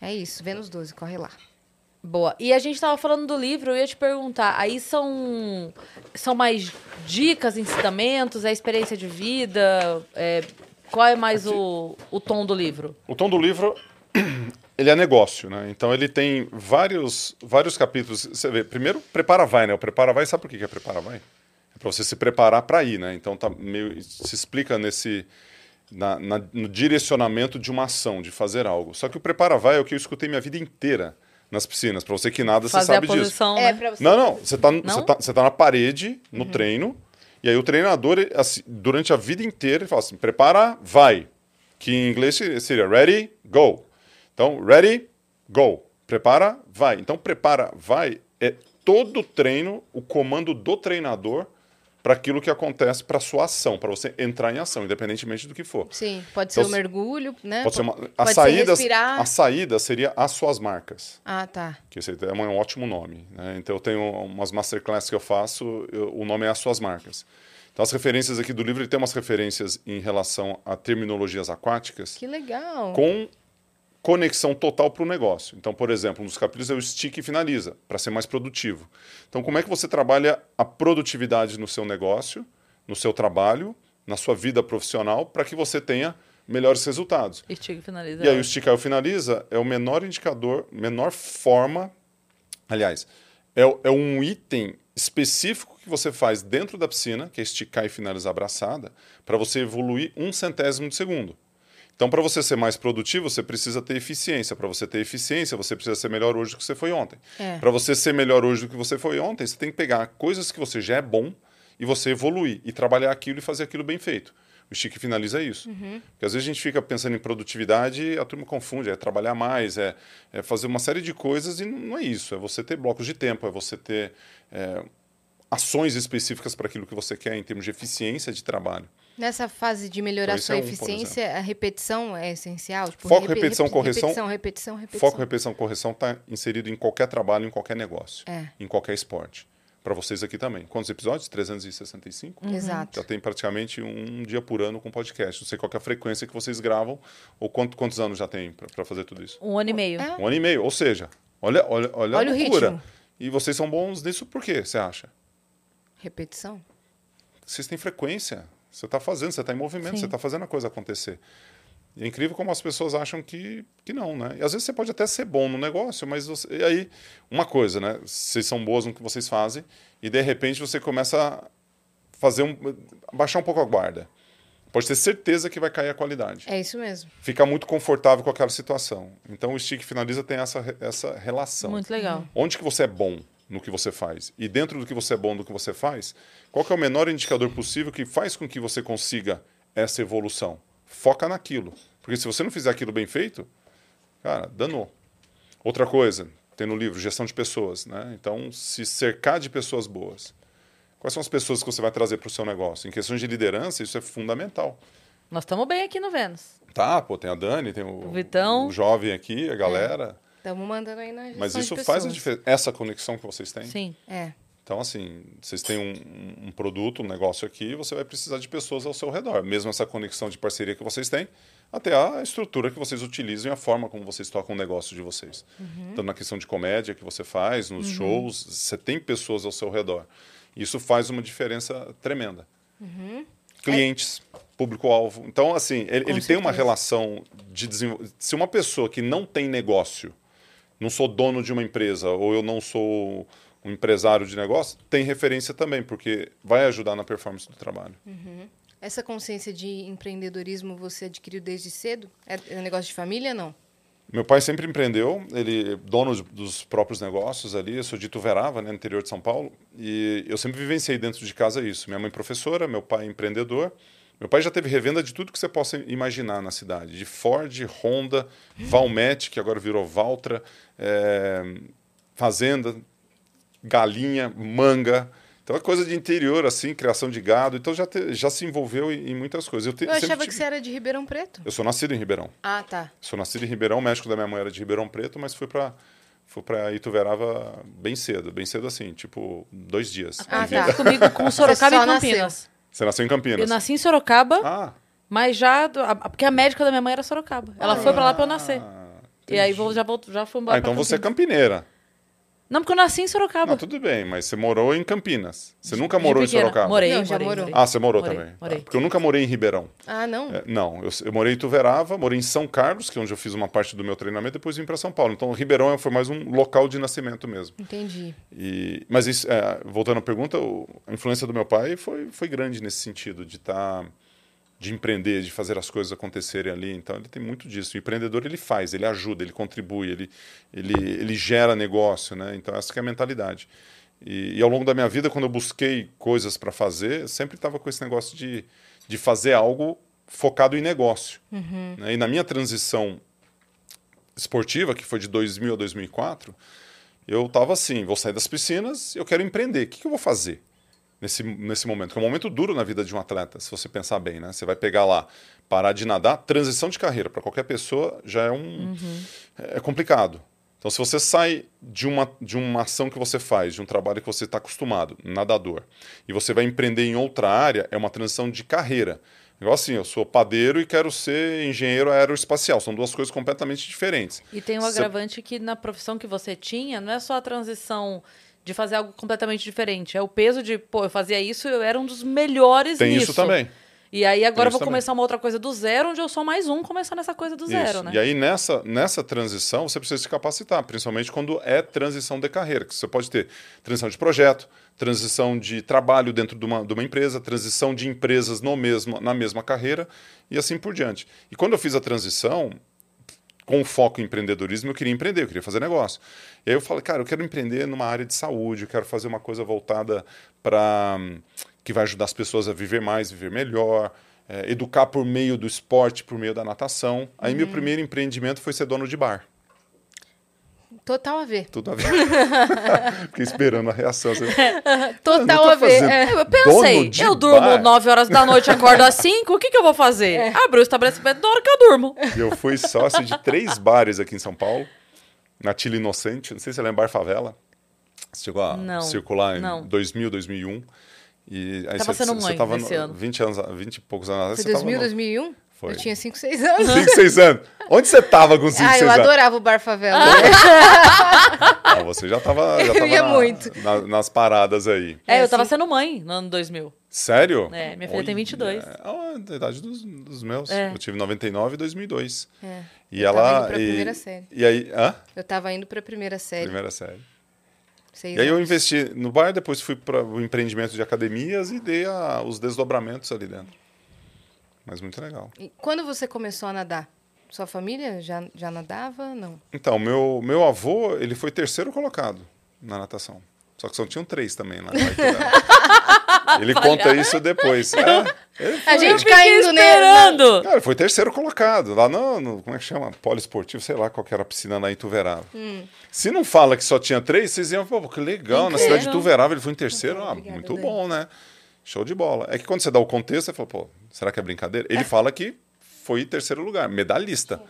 É isso, Vênus 12, corre lá. Boa. E a gente tava falando do livro, eu ia te perguntar, aí são, são mais dicas, ensinamentos, é experiência de vida? É, qual é mais o, o tom do livro? O tom do livro, *clears throat* ele é negócio, né? Então ele tem vários, vários capítulos. Você vê, primeiro, prepara vai, né? O prepara vai, sabe por que é prepara vai? É para você se preparar para ir, né? Então tá meio, se explica nesse na, na, no direcionamento de uma ação, de fazer algo. Só que o prepara vai é o que eu escutei minha vida inteira nas piscinas. Para você que nada, Fazer você sabe a posição, disso. Né? É, você... Não, não. Você está você tá, você tá na parede, no uhum. treino, e aí o treinador, assim, durante a vida inteira, ele fala assim: prepara, vai. Que em inglês seria ready, go. Então, ready, go. Prepara, vai. Então, prepara, vai é todo o treino, o comando do treinador para aquilo que acontece, para sua ação, para você entrar em ação, independentemente do que for. Sim, pode Então, ser o mergulho, né? Pode ser uma, a, pode ser saída, respirar. a saída seria as suas marcas. Ah, tá. Que esse é um ótimo nome. né? Então, eu tenho umas masterclasses que eu faço, eu- o nome é As Suas Marcas. Então, as referências aqui do livro, ele tem umas referências em relação a terminologias aquáticas Que legal. com conexão total para o negócio. Então, por exemplo, um dos capítulos é o stick e finaliza, para ser mais produtivo. Então, como é que você trabalha a produtividade no seu negócio, no seu trabalho, na sua vida profissional, para que você tenha melhores resultados? E finaliza. E aí o esticar e finaliza é o menor indicador, menor forma, aliás, é, é um item específico que você faz dentro da piscina, que é esticar e finalizar a braçada, para você evoluir um centésimo de segundo. Então, para você ser mais produtivo, você precisa ter eficiência. Para você ter eficiência, você precisa ser melhor hoje do que você foi ontem. É. Para você ser melhor hoje do que você foi ontem, você tem que pegar coisas que você já é bom e você evoluir e trabalhar aquilo e fazer aquilo bem feito. O Chique finaliza isso. Porque às vezes a gente fica pensando em produtividade e a turma confunde, é trabalhar mais, é, é fazer uma série de coisas e não é isso. É você ter blocos de tempo, é você ter é, ações específicas para aquilo que você quer em termos de eficiência de trabalho. Nessa fase de melhorar Então, sua é um, eficiência, a repetição é essencial? Tipo, Foco, repetição, correção. Repetição, repetição, repetição. Foco, repetição, correção está inserido em qualquer trabalho, em qualquer negócio, É. em qualquer esporte. Para vocês aqui também. Quantos episódios? 365? Exato. Já tem praticamente um dia por ano com podcast. Não sei qual que é a frequência que vocês gravam ou quanto, quantos anos já tem para fazer tudo isso. Um ano e meio. É. Um ano e meio. Ou seja, olha, olha, olha, Olha a o loucura. ritmo. E vocês são bons nisso por quê, você acha? Repetição? Vocês têm frequência. Você está fazendo, você está em movimento, Sim. você está fazendo a coisa acontecer. E é incrível como as pessoas acham que, que não, né? E às vezes você pode até ser bom no negócio, mas você, e aí, uma coisa, né? Vocês são boas no que vocês fazem e de repente você começa a fazer um. baixar um pouco a guarda. Pode ter certeza que vai cair a qualidade. É isso mesmo. Ficar muito confortável com aquela situação. Então o Stick Finaliza tem essa, essa relação. Muito legal. Onde que você é bom no que você faz? E dentro do que você é bom no que você faz, qual é o menor indicador possível que faz com que você consiga essa evolução? Foca naquilo. Porque se você não fizer aquilo bem feito, cara, danou. Outra coisa, tem no livro, gestão de pessoas, né? Então, se cercar de pessoas boas. Quais são as pessoas que você vai trazer para o seu negócio? Em questões de liderança, isso é fundamental. Nós estamos bem aqui no Vênus. Tá, pô, tem a Dani, tem o, O Vitão. o jovem aqui, a galera. Estamos mandando aí na gestão Mas isso faz a diferença. Essa conexão que vocês têm. Sim. É. Então, assim, vocês têm um, um produto, um negócio aqui, você vai precisar de pessoas ao seu redor. Mesmo essa conexão de parceria que vocês têm, até a estrutura que vocês utilizam e a forma como vocês tocam o negócio de vocês. Então, na questão de comédia que você faz, nos shows, você tem pessoas ao seu redor. Isso faz uma diferença tremenda. Clientes, público-alvo. Então, assim, ele, ele tem uma relação de desenvolvimento. Se uma pessoa que não tem negócio, não sou dono de uma empresa, ou eu não sou um empresário de negócio, tem referência também, porque vai ajudar na performance do trabalho. Essa consciência de empreendedorismo você adquiriu desde cedo? É, é negócio de família, não? Meu pai sempre empreendeu, ele é dono dos próprios negócios ali, eu sou de Ituverava, né, no interior de São Paulo, e eu sempre vivenciei dentro de casa isso. Minha mãe professora, meu pai empreendedor. Meu pai já teve revenda de tudo que você possa imaginar na cidade, de Ford, Honda, Valmet, que agora virou Valtra, é, fazenda, galinha, manga. Então é coisa de interior, assim, criação de gado. Então já, te- já se envolveu em, em muitas coisas. Eu, te- Eu achava que tive- você era de Ribeirão Preto. Eu sou nascido em Ribeirão. Ah, tá. Sou nascido em Ribeirão, o médico da minha mãe era de Ribeirão Preto, mas fui para fui para Ituverava bem cedo, bem cedo assim, tipo dois dias. Ah, de tá. vida. Comigo com Sorocaba e Campinas. Você nasceu em Campinas? Eu nasci em Sorocaba, Ah, mas já. Porque a médica da minha mãe era Sorocaba. Ela foi pra lá pra eu nascer. e aí entendi. vou, já, volto, já fui embora. ah, então você é campineira. Não, porque eu nasci em Sorocaba. Não, tudo bem, mas você morou em Campinas. Você nunca De morou em pequena. Sorocaba? Morei, Não, já morou. Ah, você morou Morei, também. Tá. morei. Porque eu nunca morei em Ribeirão. Ah, não? É, não, eu, eu morei em Ituverava, morei em São Carlos, que é onde eu fiz uma parte do meu treinamento, depois vim para São Paulo. Então, Ribeirão foi mais um local de nascimento mesmo. Entendi. E, mas isso, é, voltando à pergunta, a influência do meu pai foi, foi grande nesse sentido, de estar, de empreender, de fazer as coisas acontecerem ali. Então ele tem muito disso. O empreendedor ele faz, ele ajuda, ele contribui, ele, ele, ele gera negócio, né? Então essa que é a mentalidade. E, e ao longo da minha vida, quando eu busquei coisas para fazer, sempre estava com esse negócio de, de fazer algo focado em negócio. né? E na minha transição esportiva, que foi de 2000 a 2004, eu estava assim, vou sair das piscinas, eu quero empreender. O que, que eu vou fazer? Nesse, nesse momento, que é um momento duro na vida de um atleta, se você pensar bem, né? Você vai pegar lá, parar de nadar, transição de carreira para qualquer pessoa já é um uhum. é complicado. Então, se você sai de uma, de uma ação que você faz, de um trabalho que você está acostumado, nadador, e você vai empreender em outra área, é uma transição de carreira. Igual assim, eu sou padeiro e quero ser engenheiro aeroespacial. São duas coisas completamente diferentes. E tem um agravante que na profissão que você tinha, não é só a transição de fazer algo completamente diferente. É o peso de, pô, eu fazia isso eu era um dos melhores Tem nisso. isso também. E aí agora eu vou começar também. uma outra coisa do zero, onde eu sou mais um começar nessa coisa do Isso. zero, né? E aí nessa, nessa transição você precisa se capacitar, principalmente quando é transição de carreira, que você pode ter transição de projeto, transição de trabalho dentro de uma, de uma empresa, transição de empresas no mesmo, na mesma carreira e assim por diante. E quando eu fiz a transição, com foco em empreendedorismo, eu queria empreender, eu queria fazer negócio. E aí eu falei, cara, eu quero empreender numa área de saúde, eu quero fazer uma coisa voltada para que vai ajudar as pessoas a viver mais, viver melhor, é, educar por meio do esporte, por meio da natação. Aí uhum. meu primeiro empreendimento foi ser dono de bar. Total a ver. Tudo a ver. *laughs* Fiquei esperando a reação. Você... *laughs* Total a ver. É. Eu pensei, eu durmo bar. 9 horas da noite, acordo às 5, o que, que eu vou fazer? É. Abrir o estabelecimento na hora que eu durmo. Eu fui sócio de três bares aqui em São Paulo, na Tila Inocente, não sei se você lembra, Bar Favela. Você chegou a não, circular em não. 2000, 2001. E aí tava você, sendo mãe tava nesse ano. 20 anos, 20 e poucos anos. Foi 2000, 2001? Foi. Eu tinha 5, 6 anos. 5, 6 anos. Onde você tava com 5, 6 anos? Ah, eu adorava o Bar Favela. ah, você já tava, *laughs* já tava na, muito. Na, nas paradas aí. É, é eu tava sendo mãe no ano 2000. Sério? É, minha filha Oi, tem 22. É, a idade dos, dos meus. É. Eu tive 99 e 2002. É. E eu ela. Tava indo pra e, primeira série. E aí. Hã? Eu tava indo pra primeira série. Primeira série. Seis e aí eu investi no bar, depois fui para o empreendimento de academias e dei a, os desdobramentos ali dentro. Mas muito legal. E quando você começou a nadar? Sua família já, já nadava? Não. Então, meu, meu avô, ele foi terceiro colocado na natação. Só que só tinham três também lá. *laughs* ele conta isso depois. É, a gente caindo esperando. Nele, Cara, ele foi terceiro colocado. Lá no, no, como é que chama? Poliesportivo, sei lá qual que era a piscina na Ituverava. Hum. Se não fala que só tinha três, vocês iam, pô, que legal. Incrível. Na cidade de Ituverava ele foi em terceiro. ah, obrigada, muito bom, né? Show de bola. É que quando você dá o contexto, você fala, pô, será que é brincadeira? Ele é. fala que foi terceiro lugar, medalhista.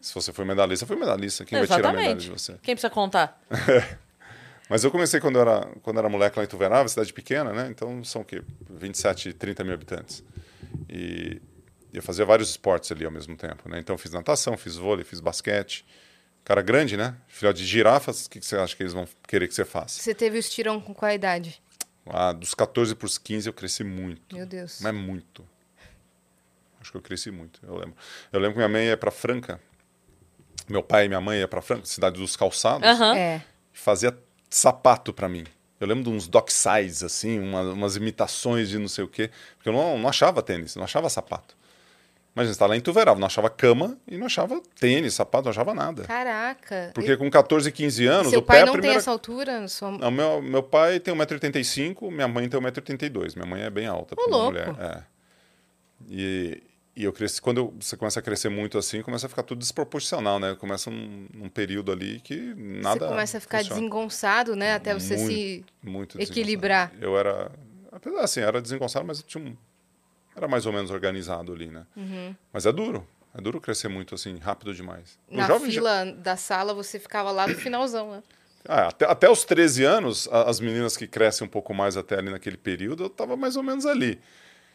Se você foi medalhista, foi medalhista. Quem Exatamente. vai tirar a medalha de você? Quem precisa contar? *laughs* Mas eu comecei quando eu era, quando era moleque lá em Tuverava, cidade pequena, né? Então são o quê? 27, 30 mil habitantes. E eu fazia vários esportes ali ao mesmo tempo, né? Então fiz natação, fiz vôlei, fiz basquete. Cara grande, né? Filhote de girafas, o que, que você acha que eles vão querer que você faça? Você teve o estirão com qual idade? Ah, dos 14 para os 15 eu cresci muito. Meu Deus. Mas muito. Acho que eu cresci muito, eu lembro. Eu lembro que minha mãe ia para Franca. Meu pai e minha mãe ia para Franca, cidade dos calçados. Uhum. É. Fazia sapato para mim. Eu lembro de uns dock size, assim, uma, umas imitações de não sei o quê. Porque eu não, não achava tênis, não achava sapato. Imagina, você tá lá em Tuverava, não achava cama e não achava tênis, sapato, não achava nada. Caraca. Porque com 14, 15 anos, Seu o pai pé não primeira... tem essa altura? Sua... Não, meu, meu pai tem 1,85m, minha mãe tem 1,82m. Minha mãe é bem alta para uma mulher. É. E, e eu cresci, quando você começa a crescer muito assim, começa a ficar tudo desproporcional, né? Começa um, um período ali que nada. Você começa a ficar funciona. desengonçado, né? Até você muito, se muito equilibrar. Eu era. Apesar assim, era desengonçado, mas eu tinha um. Era mais ou menos organizado ali, né? Uhum. Mas é duro. É duro crescer muito assim, rápido demais. Na fila já... da sala, você ficava lá no finalzão, né? *coughs* Ah, até, até os 13 anos, as meninas que crescem um pouco mais até ali naquele período, eu estava mais ou menos ali.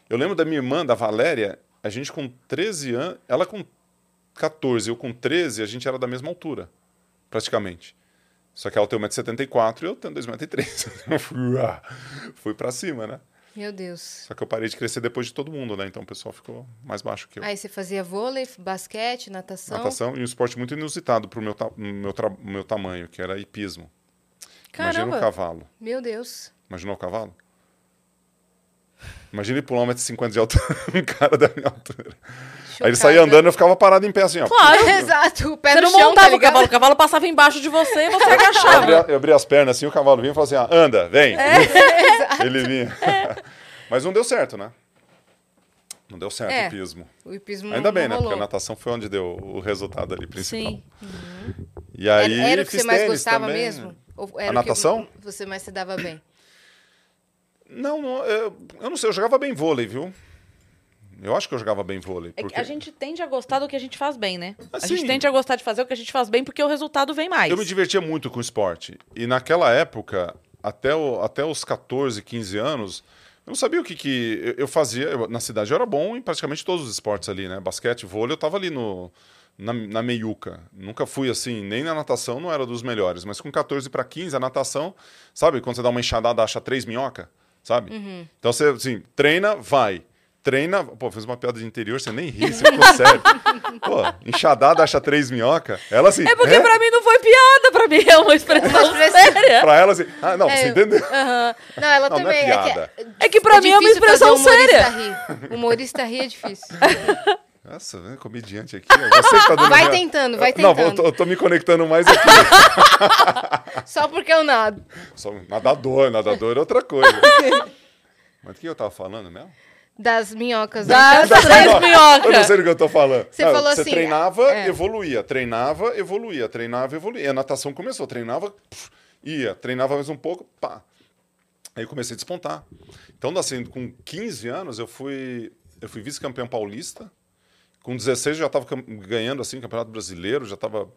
Eu lembro da minha irmã, da Valéria, a gente com 13 anos, ela com 14, eu com 13, a gente era da mesma altura, praticamente. Só que ela tem 1,74m e eu tenho 2,3m. *laughs* fui, fui pra cima, né? Meu Deus. Só que eu parei de crescer depois de todo mundo, né? Então o pessoal ficou mais baixo que eu. Aí você fazia vôlei, basquete, natação? Natação e um esporte muito inusitado pro meu, ta meu, meu tamanho, que era hipismo. Caramba. Imagina um cavalo. Meu Deus. Imaginou o cavalo? Imagina ele pular 1,50m de altura, *laughs* um cara da minha altura. Chocada. Aí ele saía andando e eu ficava parado em pé assim, ó. Claro. *laughs* Exato, o pé você no não chão, montava tá o cavalo, o cavalo passava embaixo de você e você *laughs* agachava. Eu abria, eu abria as pernas assim, o cavalo vinha e falava assim, ah, anda, vem. É, ele vinha. É. Mas não deu certo, né? Não deu certo é, o hipismo. O hipismo Ainda bem, né? Porque a natação foi onde deu o resultado ali principal. Sim. Uhum. E aí, era, era o que você mais gostava também. mesmo? a natação? você mais se dava bem? Não, não eu, eu não sei, eu jogava bem vôlei, viu? Eu acho que eu jogava bem vôlei. É Porque... que a gente tende a gostar do que a gente faz bem, né? a Assim, gente tende a gostar de fazer o que a gente faz bem porque o resultado vem mais. Eu me divertia muito com o esporte. E naquela época, até, o, até os 14, 15 anos, eu não sabia o que, que eu, eu fazia. Eu- na cidade eu era bom em praticamente todos os esportes ali, né? Basquete, vôlei, eu tava ali no, na, na meiuca. Nunca fui assim, nem na natação não era dos melhores. Mas com 14 para 15, a natação, sabe? Quando você dá uma enxadada, acha três minhoca, sabe? Então você, assim, treina, vai. Treina. Pô, fez uma piada de interior, você nem ri, você ficou sério. *laughs* Pô, enxadada, acha três minhoca. Ela assim. É porque pra mim não foi piada, pra mim é uma expressão séria. Pra ela assim. Ah, não, É, você entendeu? Aham. Não, ela Não, não é também. piada. que, É que pra mim é uma expressão humorista séria. Rir. Humorista rir é difícil. *laughs* Nossa, né, comediante aqui. Você tá dando *laughs* Vai minha- tentando, vai Não, eu tentando. tô, eu tô me conectando mais aqui. *laughs* *laughs* Só porque eu nado. Só nadador, nadador é outra coisa. Mas o que eu tava falando mesmo? Das minhocas. Das né? três Eu não minhocas. sei do que eu tô falando. Você Não, falou você assim, treinava, é. evoluía. Treinava, evoluía. Treinava, evoluía. E a natação começou. Treinava, puf, ia. Treinava mais um pouco, pá. Aí eu comecei a despontar. Então, assim, com 15 anos, eu fui, eu fui vice-campeão paulista. Com 16, eu já estava ganhando, assim, campeonato brasileiro. Já estava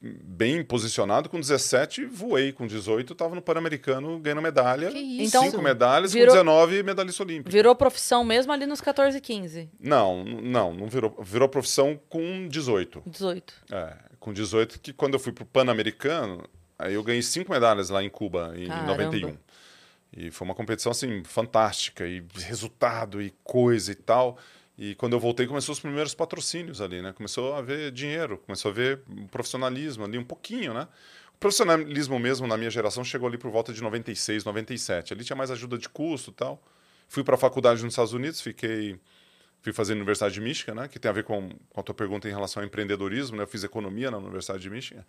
bem posicionado. Com 17, voei. Com 18, estava no Pan-Americano ganhando medalha. Que isso? Então, Cinco medalhas. virou- Com 19, medalhista olímpico. Virou profissão mesmo ali nos 14 e 15. Não, não, não virou. Virou profissão com 18. 18. É, com 18, que quando eu fui pro Pan-Americano, aí eu ganhei cinco medalhas lá em Cuba, em Caramba. 91. E foi uma competição, assim, fantástica, e resultado, e coisa e tal. E quando eu voltei, começou os primeiros patrocínios ali, né? Começou a ver dinheiro, começou a ver profissionalismo ali, um pouquinho, né? O profissionalismo mesmo, na minha geração, chegou ali por volta de 96, 97. Ali tinha mais ajuda de custo e tal. Fui para a faculdade nos Estados Unidos, fiquei fui fazer na Universidade de Michigan, né, que tem a ver com, com a tua pergunta em relação ao empreendedorismo. Né, eu fiz economia na Universidade de Michigan,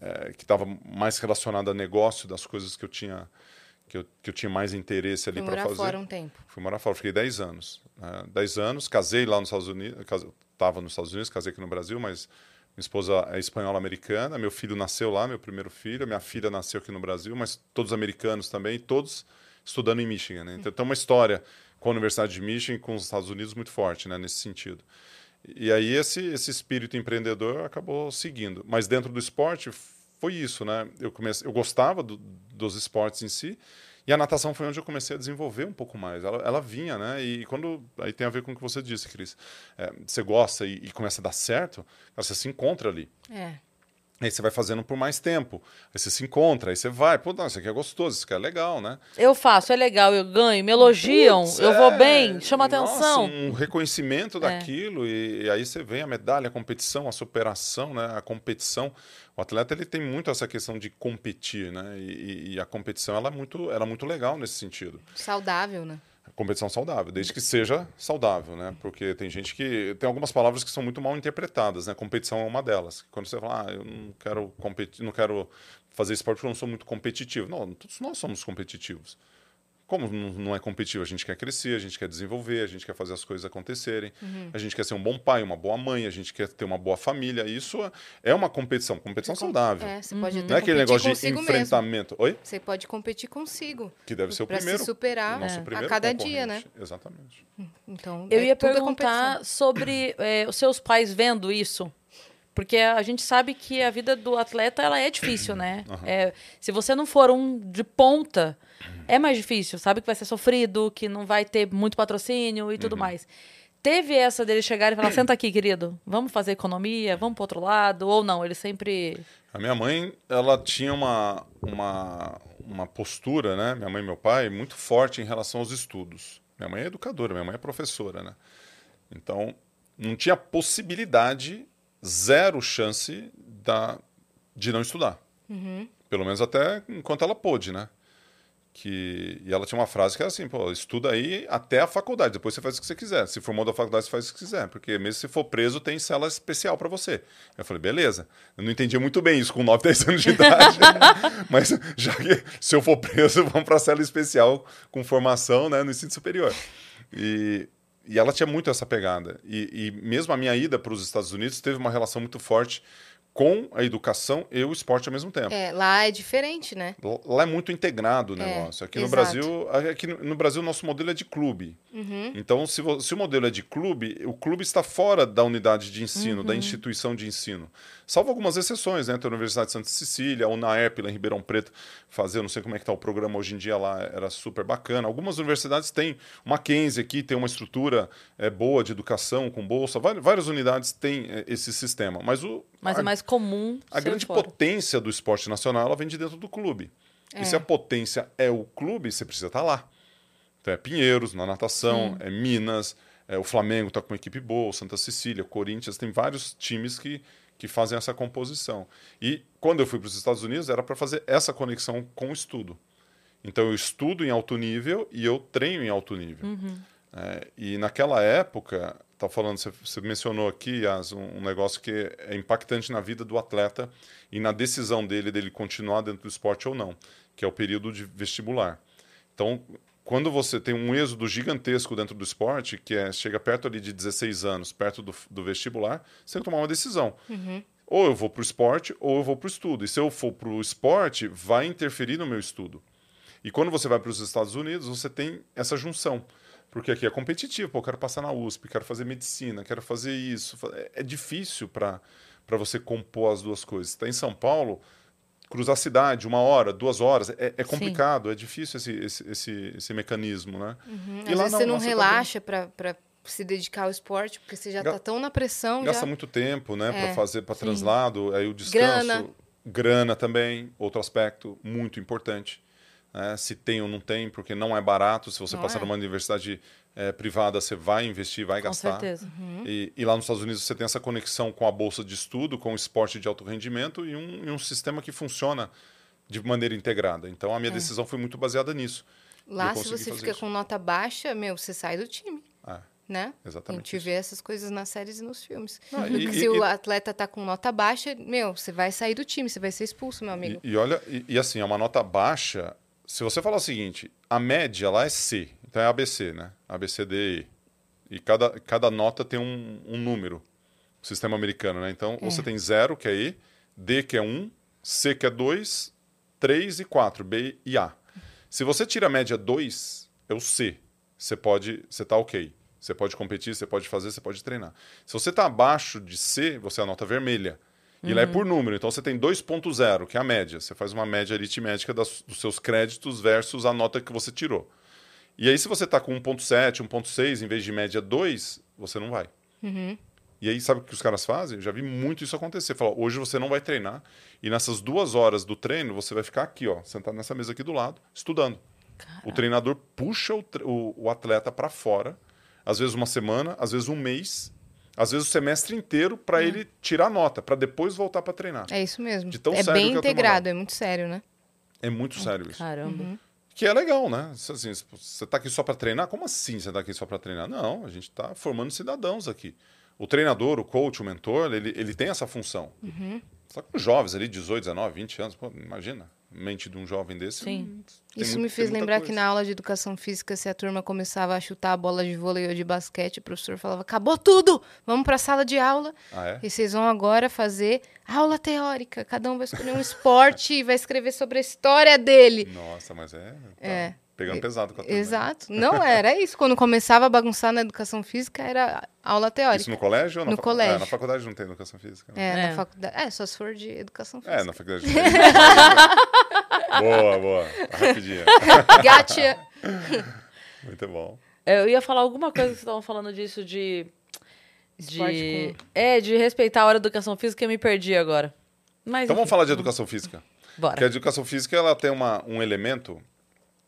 eh, que estava mais relacionada a negócio, das coisas que eu tinha que eu, que eu tinha mais interesse ali Fui para morar fazer. fora um tempo. Fui morar fora, fiquei 10 anos. Né? 10 anos, casei lá nos Estados Unidos, estava nos Estados Unidos, casei aqui no Brasil, mas minha esposa é espanhola-americana, meu filho nasceu lá, meu primeiro filho, minha filha nasceu aqui no Brasil, mas todos americanos também, todos estudando em Michigan. Né? Então tem uma história com a Universidade de Michigan com os Estados Unidos muito forte né, nesse sentido. E aí esse, esse espírito empreendedor acabou seguindo. Mas dentro do esporte foi isso, né? Eu, comecei, eu gostava do, dos esportes em si, e a natação foi onde eu comecei a desenvolver um pouco mais. Ela, ela vinha, né? E quando. Aí tem a ver com o que você disse, Cris. É, você gosta e, e começa a dar certo, você se encontra ali. É. Aí você vai fazendo por mais tempo. Aí você se encontra, aí você vai. Pô, não, isso aqui é gostoso, isso aqui é legal, né? Eu faço, é legal, eu ganho, me elogiam, Putz, eu vou é, bem, chama nossa, atenção. Um reconhecimento É. daquilo, e, e aí você vem a medalha, a competição, a superação, né? A competição. O atleta ele tem muito essa questão de competir, né? E, e- e a competição ela é, muito, ela é muito legal nesse sentido. Saudável, né? Competição saudável, desde que seja saudável, né? Porque tem gente que. Tem algumas palavras que são muito mal interpretadas, né? Competição é uma delas. Quando você fala, ah, eu não quero competir, não quero fazer esporte porque eu não sou muito competitivo. Não, todos nós somos competitivos. Como não não é competitivo? A gente quer crescer, a gente quer desenvolver, a gente quer fazer as coisas acontecerem, a gente quer ser um bom pai, uma boa mãe, a gente quer ter uma boa família. Isso é uma competição, competição saudável. É, você pode até Não é aquele negócio de consigo mesmo. enfrentamento. Oi? Você pode competir consigo. Que deve ser o primeiro. se superar o nosso a primeiro cada dia, né? Exatamente. Então, Eu é ia é perguntar sobre é, *clears throat* os seus pais vendo isso. Porque a gente sabe que a vida do atleta ela é difícil, né? É, se você não for um de ponta, é mais difícil. Sabe que vai ser sofrido, que não vai ter muito patrocínio e tudo Uhum. mais. Teve essa dele chegar e falar: senta aqui, querido, vamos fazer economia, vamos pro outro lado, ou não? Ele sempre. A minha mãe, ela tinha uma, uma, uma postura, né? Minha mãe e meu pai, muito forte em relação aos estudos. Minha mãe é educadora, minha mãe é professora, né? Então, não tinha possibilidade, zero chance da, de não estudar. Pelo menos até enquanto ela pôde, né? Que, e ela tinha uma frase que era assim, pô, estuda aí até a faculdade, depois você faz o que você quiser. Se formou da faculdade, você faz o que quiser, porque mesmo se for preso, tem cela especial para você. Eu falei, beleza. Eu não entendia muito bem isso com 9, 10 anos de idade, *laughs* mas já que se eu for preso, *laughs* vamos para a cela especial com formação né, no ensino superior. E, e ela tinha muito essa pegada. E, e mesmo a minha ida para os Estados Unidos teve uma relação muito forte com a educação e o esporte ao mesmo tempo. É, lá é diferente, né? Lá é muito integrado o É, negócio. aqui no exato. Brasil, aqui no no Brasil, nosso modelo é de clube. Uhum. Então, se, se o modelo é de clube, o clube está fora da unidade de ensino, Uhum. da instituição de ensino. Salvo algumas exceções, né? Tem a Universidade de Santa Cecília, a UNAERP lá em Ribeirão Preto fazer, não sei como é que está o programa hoje em dia lá, era super bacana. Algumas universidades têm, o Mackenzie aqui tem uma estrutura é, boa de educação, com bolsa, várias, várias unidades têm é, esse sistema. Mas o, Mas a, é mais comum. a grande fora. potência do esporte nacional ela vem de dentro do clube. E se a potência é o clube, você precisa estar lá. Então é Pinheiros, na natação, é Minas, é o Flamengo está com uma equipe boa, o Santa Cecília, Corinthians, tem vários times que, que fazem essa composição. E quando eu fui para os Estados Unidos, era para fazer essa conexão com o estudo. Então eu estudo em alto nível e eu treino em alto nível. É, e naquela época, tá falando, você, você mencionou aqui, Yas, um, um negócio que é impactante na vida do atleta e na decisão dele dele continuar dentro do esporte ou não, que é o período de vestibular. Então, quando você tem um êxodo gigantesco dentro do esporte, que é, chega perto ali de 16 anos, perto do, do vestibular, você tem que tomar uma decisão. Ou eu vou para o esporte, ou eu vou para o estudo. E se eu for para o esporte, vai interferir no meu estudo. E quando você vai para os Estados Unidos, você tem essa junção. Porque aqui é competitivo, pô, eu quero passar na USP, quero fazer medicina, quero fazer isso. É, é difícil para você compor as duas coisas. Está em São Paulo, cruzar a cidade, uma hora, duas horas, é, é complicado, é difícil esse, esse, esse, esse mecanismo, né? E Às lá vezes você não tá relaxa pra, pra se dedicar ao esporte, porque você já Ga- tá tão na pressão. Gasta já... muito tempo, né, para É, fazer, para sim. translado, aí o descanso, Grana. grana também, outro aspecto muito importante. Né, se tem ou não tem, porque não é barato. Se você Não passar é. numa universidade eh, privada, você vai investir, vai Com gastar. certeza. Uhum. E, e lá nos Estados Unidos você tem essa conexão com a bolsa de estudo, com o esporte de alto rendimento e um, e um sistema que funciona de maneira integrada. Então a minha decisão foi muito baseada nisso. É. Lá, se você fica isso. com nota baixa, meu, você sai do time, Ah, né? exatamente. A gente vê essas coisas nas séries e nos filmes. E- *laughs* se e- o atleta tá com nota baixa, meu, você vai sair do time, você vai ser expulso, meu amigo. E, e olha, e, e assim, é uma nota baixa. Se você falar o seguinte, a média lá é C, então é ABC, né? A, B, C, D, E. Cada, cada nota tem um, um número, o sistema americano, né? Então você tem 0, que é E, D, que é 1, um, C, que é 2, 3 e 4, B e A. Se você tira a média 2, é o C. Você pode, você tá ok. Você pode competir, você pode fazer, você pode treinar. Se você está abaixo de C, você é a nota vermelha. E lá é por número. Então você tem 2.0, que é a média. Você faz uma média aritmética das- dos seus créditos versus a nota que você tirou. E aí, se você está com 1.7, 1.6, em vez de média 2, você não vai. E aí, sabe o que os caras fazem? Eu já vi muito isso acontecer. Fala, hoje você não vai treinar. E nessas duas horas do treino, você vai ficar aqui, ó, sentado nessa mesa aqui do lado, estudando. O treinador puxa o, o- o atleta para fora, às vezes uma semana, às vezes um mês, às vezes o semestre inteiro, para ele tirar nota, para depois voltar para treinar. É isso mesmo. De tão é sério bem integrado, é muito sério, né? É muito sério isso. Caramba. Que é legal, né? Se, Assim, você está aqui só para treinar? Como assim você está aqui só para treinar? Não, a gente está formando cidadãos aqui. O treinador, o coach, o mentor, ele, ele tem essa função. Só que os jovens ali, 18, 19, 20 anos, pô, imagina, mente de um jovem desse. Sim. hum, tem Isso muito- me fez lembrar que coisa. na aula de educação física, se a turma começava a chutar a bola de vôlei ou de basquete, o professor falava: acabou tudo, vamos para a sala de aula. Ah, é? E vocês vão agora fazer aula teórica. Cada um vai escolher um esporte e vai escrever sobre a história dele. Nossa, mas é. tá É. Pegando pesado com a turma. Exato. Não era isso. Quando começava a bagunçar na educação física, era aula teórica. Isso no colégio ou na No colégio. É, na faculdade não tem educação física. né? É, É. na faculdade. É, só se for de educação É, física. na faculdade. *laughs* boa, boa. Rapidinho. *laughs* Gotcha. Muito bom. Eu ia falar alguma coisa que vocês estavam falando disso de. De é, de respeitar a hora da educação física e me perdi agora. Mas. Então vamos enfim, falar de educação física. Bora. Porque a educação física ela tem uma, um elemento.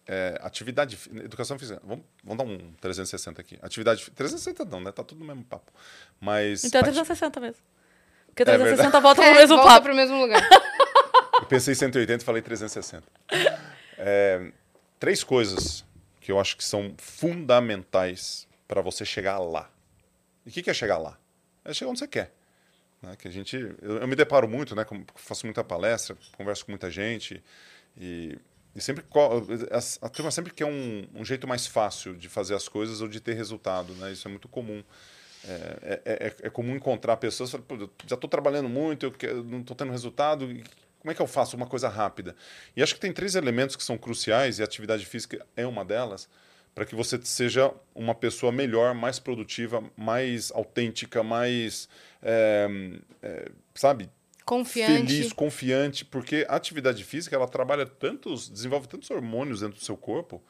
é, atividade. Educação física. Vamos, vamos dar um 360 aqui. Atividade. fí- 360 não, né? Tá tudo no mesmo papo. Mas. Então é ati- 360 mesmo. Porque É 360 volta *laughs* É, pro mesmo volta papo. pro mesmo lugar. *laughs* Pensei em 180 e falei 360. É, três coisas que eu acho que são fundamentais para você chegar lá. E o que, que é chegar lá? É chegar onde você quer. né? Que a gente, eu, eu me deparo muito, né? faço muita palestra, converso com muita gente e, e sempre a, a turma sempre quer um, um jeito mais fácil de fazer as coisas ou de ter resultado, né? Isso é muito comum é, é, é, é comum encontrar pessoas que já estou trabalhando muito, eu não estou tendo resultado, como é que eu faço uma coisa rápida? E acho que tem três elementos que são cruciais, e a atividade física é uma delas, para que você seja uma pessoa melhor, mais produtiva, mais autêntica, mais, é, é, sabe, Confiante. feliz, confiante, porque a atividade física ela trabalha tantos, desenvolve tantos hormônios dentro do seu corpo,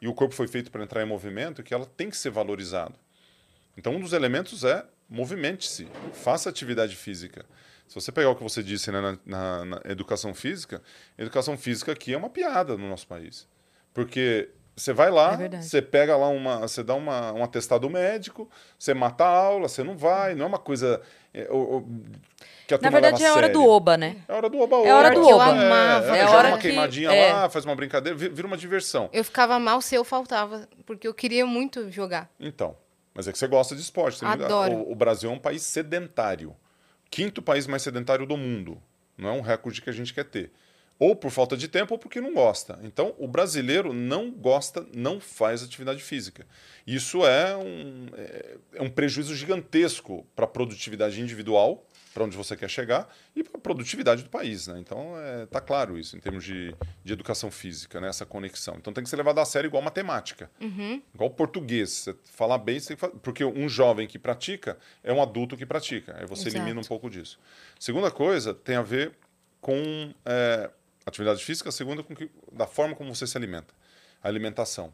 e o corpo foi feito para entrar em movimento, que ela tem que ser valorizado. Então, um dos elementos é movimente-se, faça atividade física. Se você pegar o que você disse né, na, na, na, educação física, educação física aqui é uma piada no nosso país. Porque você vai lá, é você pega lá uma. Você dá uma, um atestado médico, você mata a aula, você não vai, não é uma coisa. É, que a Na verdade, é hora do oba, né? É hora do oba-oba. É hora do oba. Eu amava. É, é, é hora uma que... queimadinha é. lá, faz uma brincadeira, vira uma diversão. Eu ficava mal se eu faltava, porque eu queria muito jogar. Então, mas é que você gosta de esporte. Adoro. O, o Brasil é um país sedentário. Quinto país mais sedentário do mundo. Não é um recorde que a gente quer ter ou por falta de tempo ou porque não gosta. Então, o brasileiro não gosta, não faz atividade física. Isso é um, é, é um prejuízo gigantesco para a produtividade individual, para onde você quer chegar, e para a produtividade do país. Né? Então, é, tá claro isso, em termos de, de educação física, né? essa conexão. Então, tem que ser levado a sério igual matemática, uhum. igual português. Você falar bem, você porque um jovem que pratica é um adulto que pratica. Aí você Exato. elimina um pouco disso. Segunda coisa tem a ver com é, atividade física, a segunda com que, da forma como você se alimenta, a alimentação.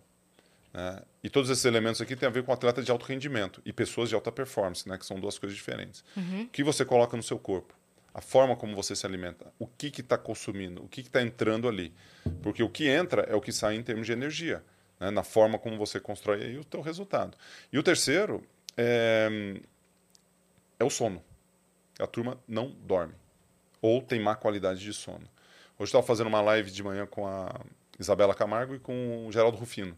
Né? E todos esses elementos aqui têm a ver com atleta de alto rendimento e pessoas de alta performance, né? que são duas coisas diferentes. Uhum. O que você coloca no seu corpo, a forma como você se alimenta, o que está consumindo, o que está entrando ali. Porque o que entra é o que sai em termos de energia, né? na forma como você constrói aí o teu resultado. E o terceiro é, é o sono. A turma não dorme ou tem má qualidade de sono. Hoje estava fazendo uma live de manhã com a Isabela Camargo e com o Geraldo Rufino.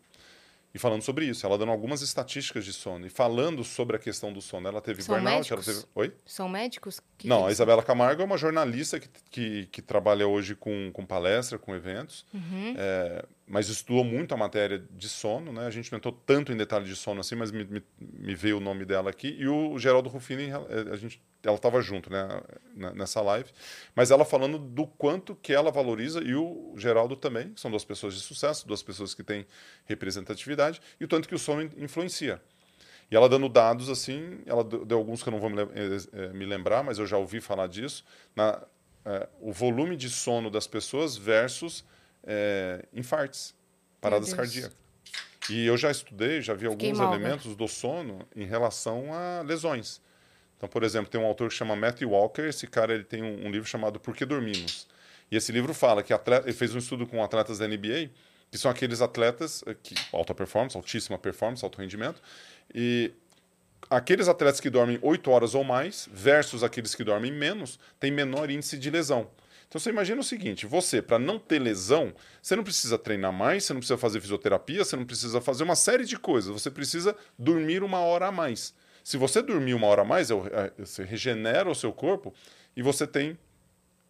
E falando sobre isso, ela dando algumas estatísticas de sono e falando sobre a questão do sono. Ela teve São burnout, médicos? ela teve. Oi? São médicos? Que Não, a Isabela Camargo é uma jornalista que, que, que trabalha hoje com, com palestra, com eventos, uhum. é, mas estudou muito a matéria de sono. Né? A gente não entrou tanto em detalhe de sono assim, mas me, me, me veio o nome dela aqui. E o Geraldo Rufini, a gente ela estava junto né, nessa live, mas ela falando do quanto que ela valoriza, e o Geraldo também, são duas pessoas de sucesso, duas pessoas que têm representatividade, e o tanto que o sono influencia. E ela dando dados assim, ela deu alguns que eu não vou me, eh, me lembrar, mas eu já ouvi falar disso, na, o volume de sono das pessoas versus é, infartes, paradas cardíacas. E eu já estudei, já vi Fiquei alguns mal, elementos né? do sono em relação a lesões. Então, por exemplo, tem um autor que chama Matthew Walker. Esse cara ele tem um, um livro chamado Por que Dormimos? E esse livro fala que atleta, ele fez um estudo com atletas da NBA, que são aqueles atletas eh, que alta performance, altíssima performance, alto rendimento, e aqueles atletas que dormem 8 horas ou mais versus aqueles que dormem menos, têm menor índice de lesão. Então você imagina o seguinte: você, para não ter lesão, você não precisa treinar mais, você não precisa fazer fisioterapia, você não precisa fazer uma série de coisas, você precisa dormir uma hora a mais. Se você dormir uma hora a mais, é é, você regenera o seu corpo e você tem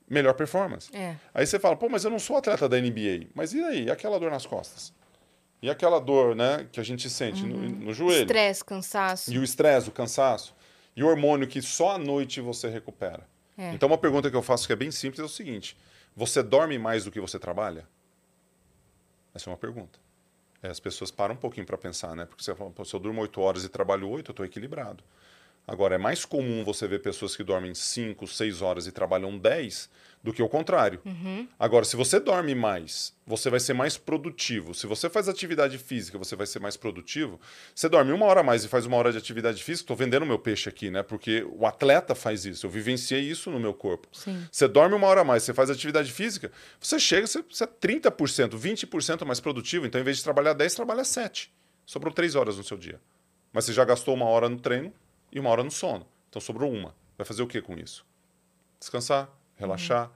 melhor performance. É. Aí você fala, pô, mas eu não sou atleta da NBA. Mas e aí? E aquela dor nas costas? E aquela dor, né, que a gente sente uhum. no, no joelho? Estresse, cansaço. E o estresse, o cansaço. E o hormônio que só à noite você recupera. É. Então, uma pergunta que eu faço que é bem simples é o seguinte: você dorme mais do que você trabalha? Essa é uma pergunta. É, as pessoas param um pouquinho para pensar, né? Porque você fala, se eu durmo 8 horas e trabalho 8, eu estou equilibrado. Agora, é mais comum você ver pessoas que dormem 5, 6 horas e trabalham 10 do que o contrário. Uhum. Agora, se você dorme mais, você vai ser mais produtivo. Se você faz atividade física, você vai ser mais produtivo. Você dorme uma hora a mais e faz uma hora de atividade física, estou vendendo meu peixe aqui, né? Porque o atleta faz isso. Eu vivenciei isso no meu corpo. Sim. Você dorme uma hora a mais, você faz atividade física, você chega, você, você é 30%, 20% mais produtivo. Então, em vez de trabalhar 10, trabalha 7. Sobrou 3 horas no seu dia. Mas você já gastou uma hora no treino, e uma hora no sono. Então sobrou uma. Vai fazer o que com isso? Descansar, relaxar, uhum.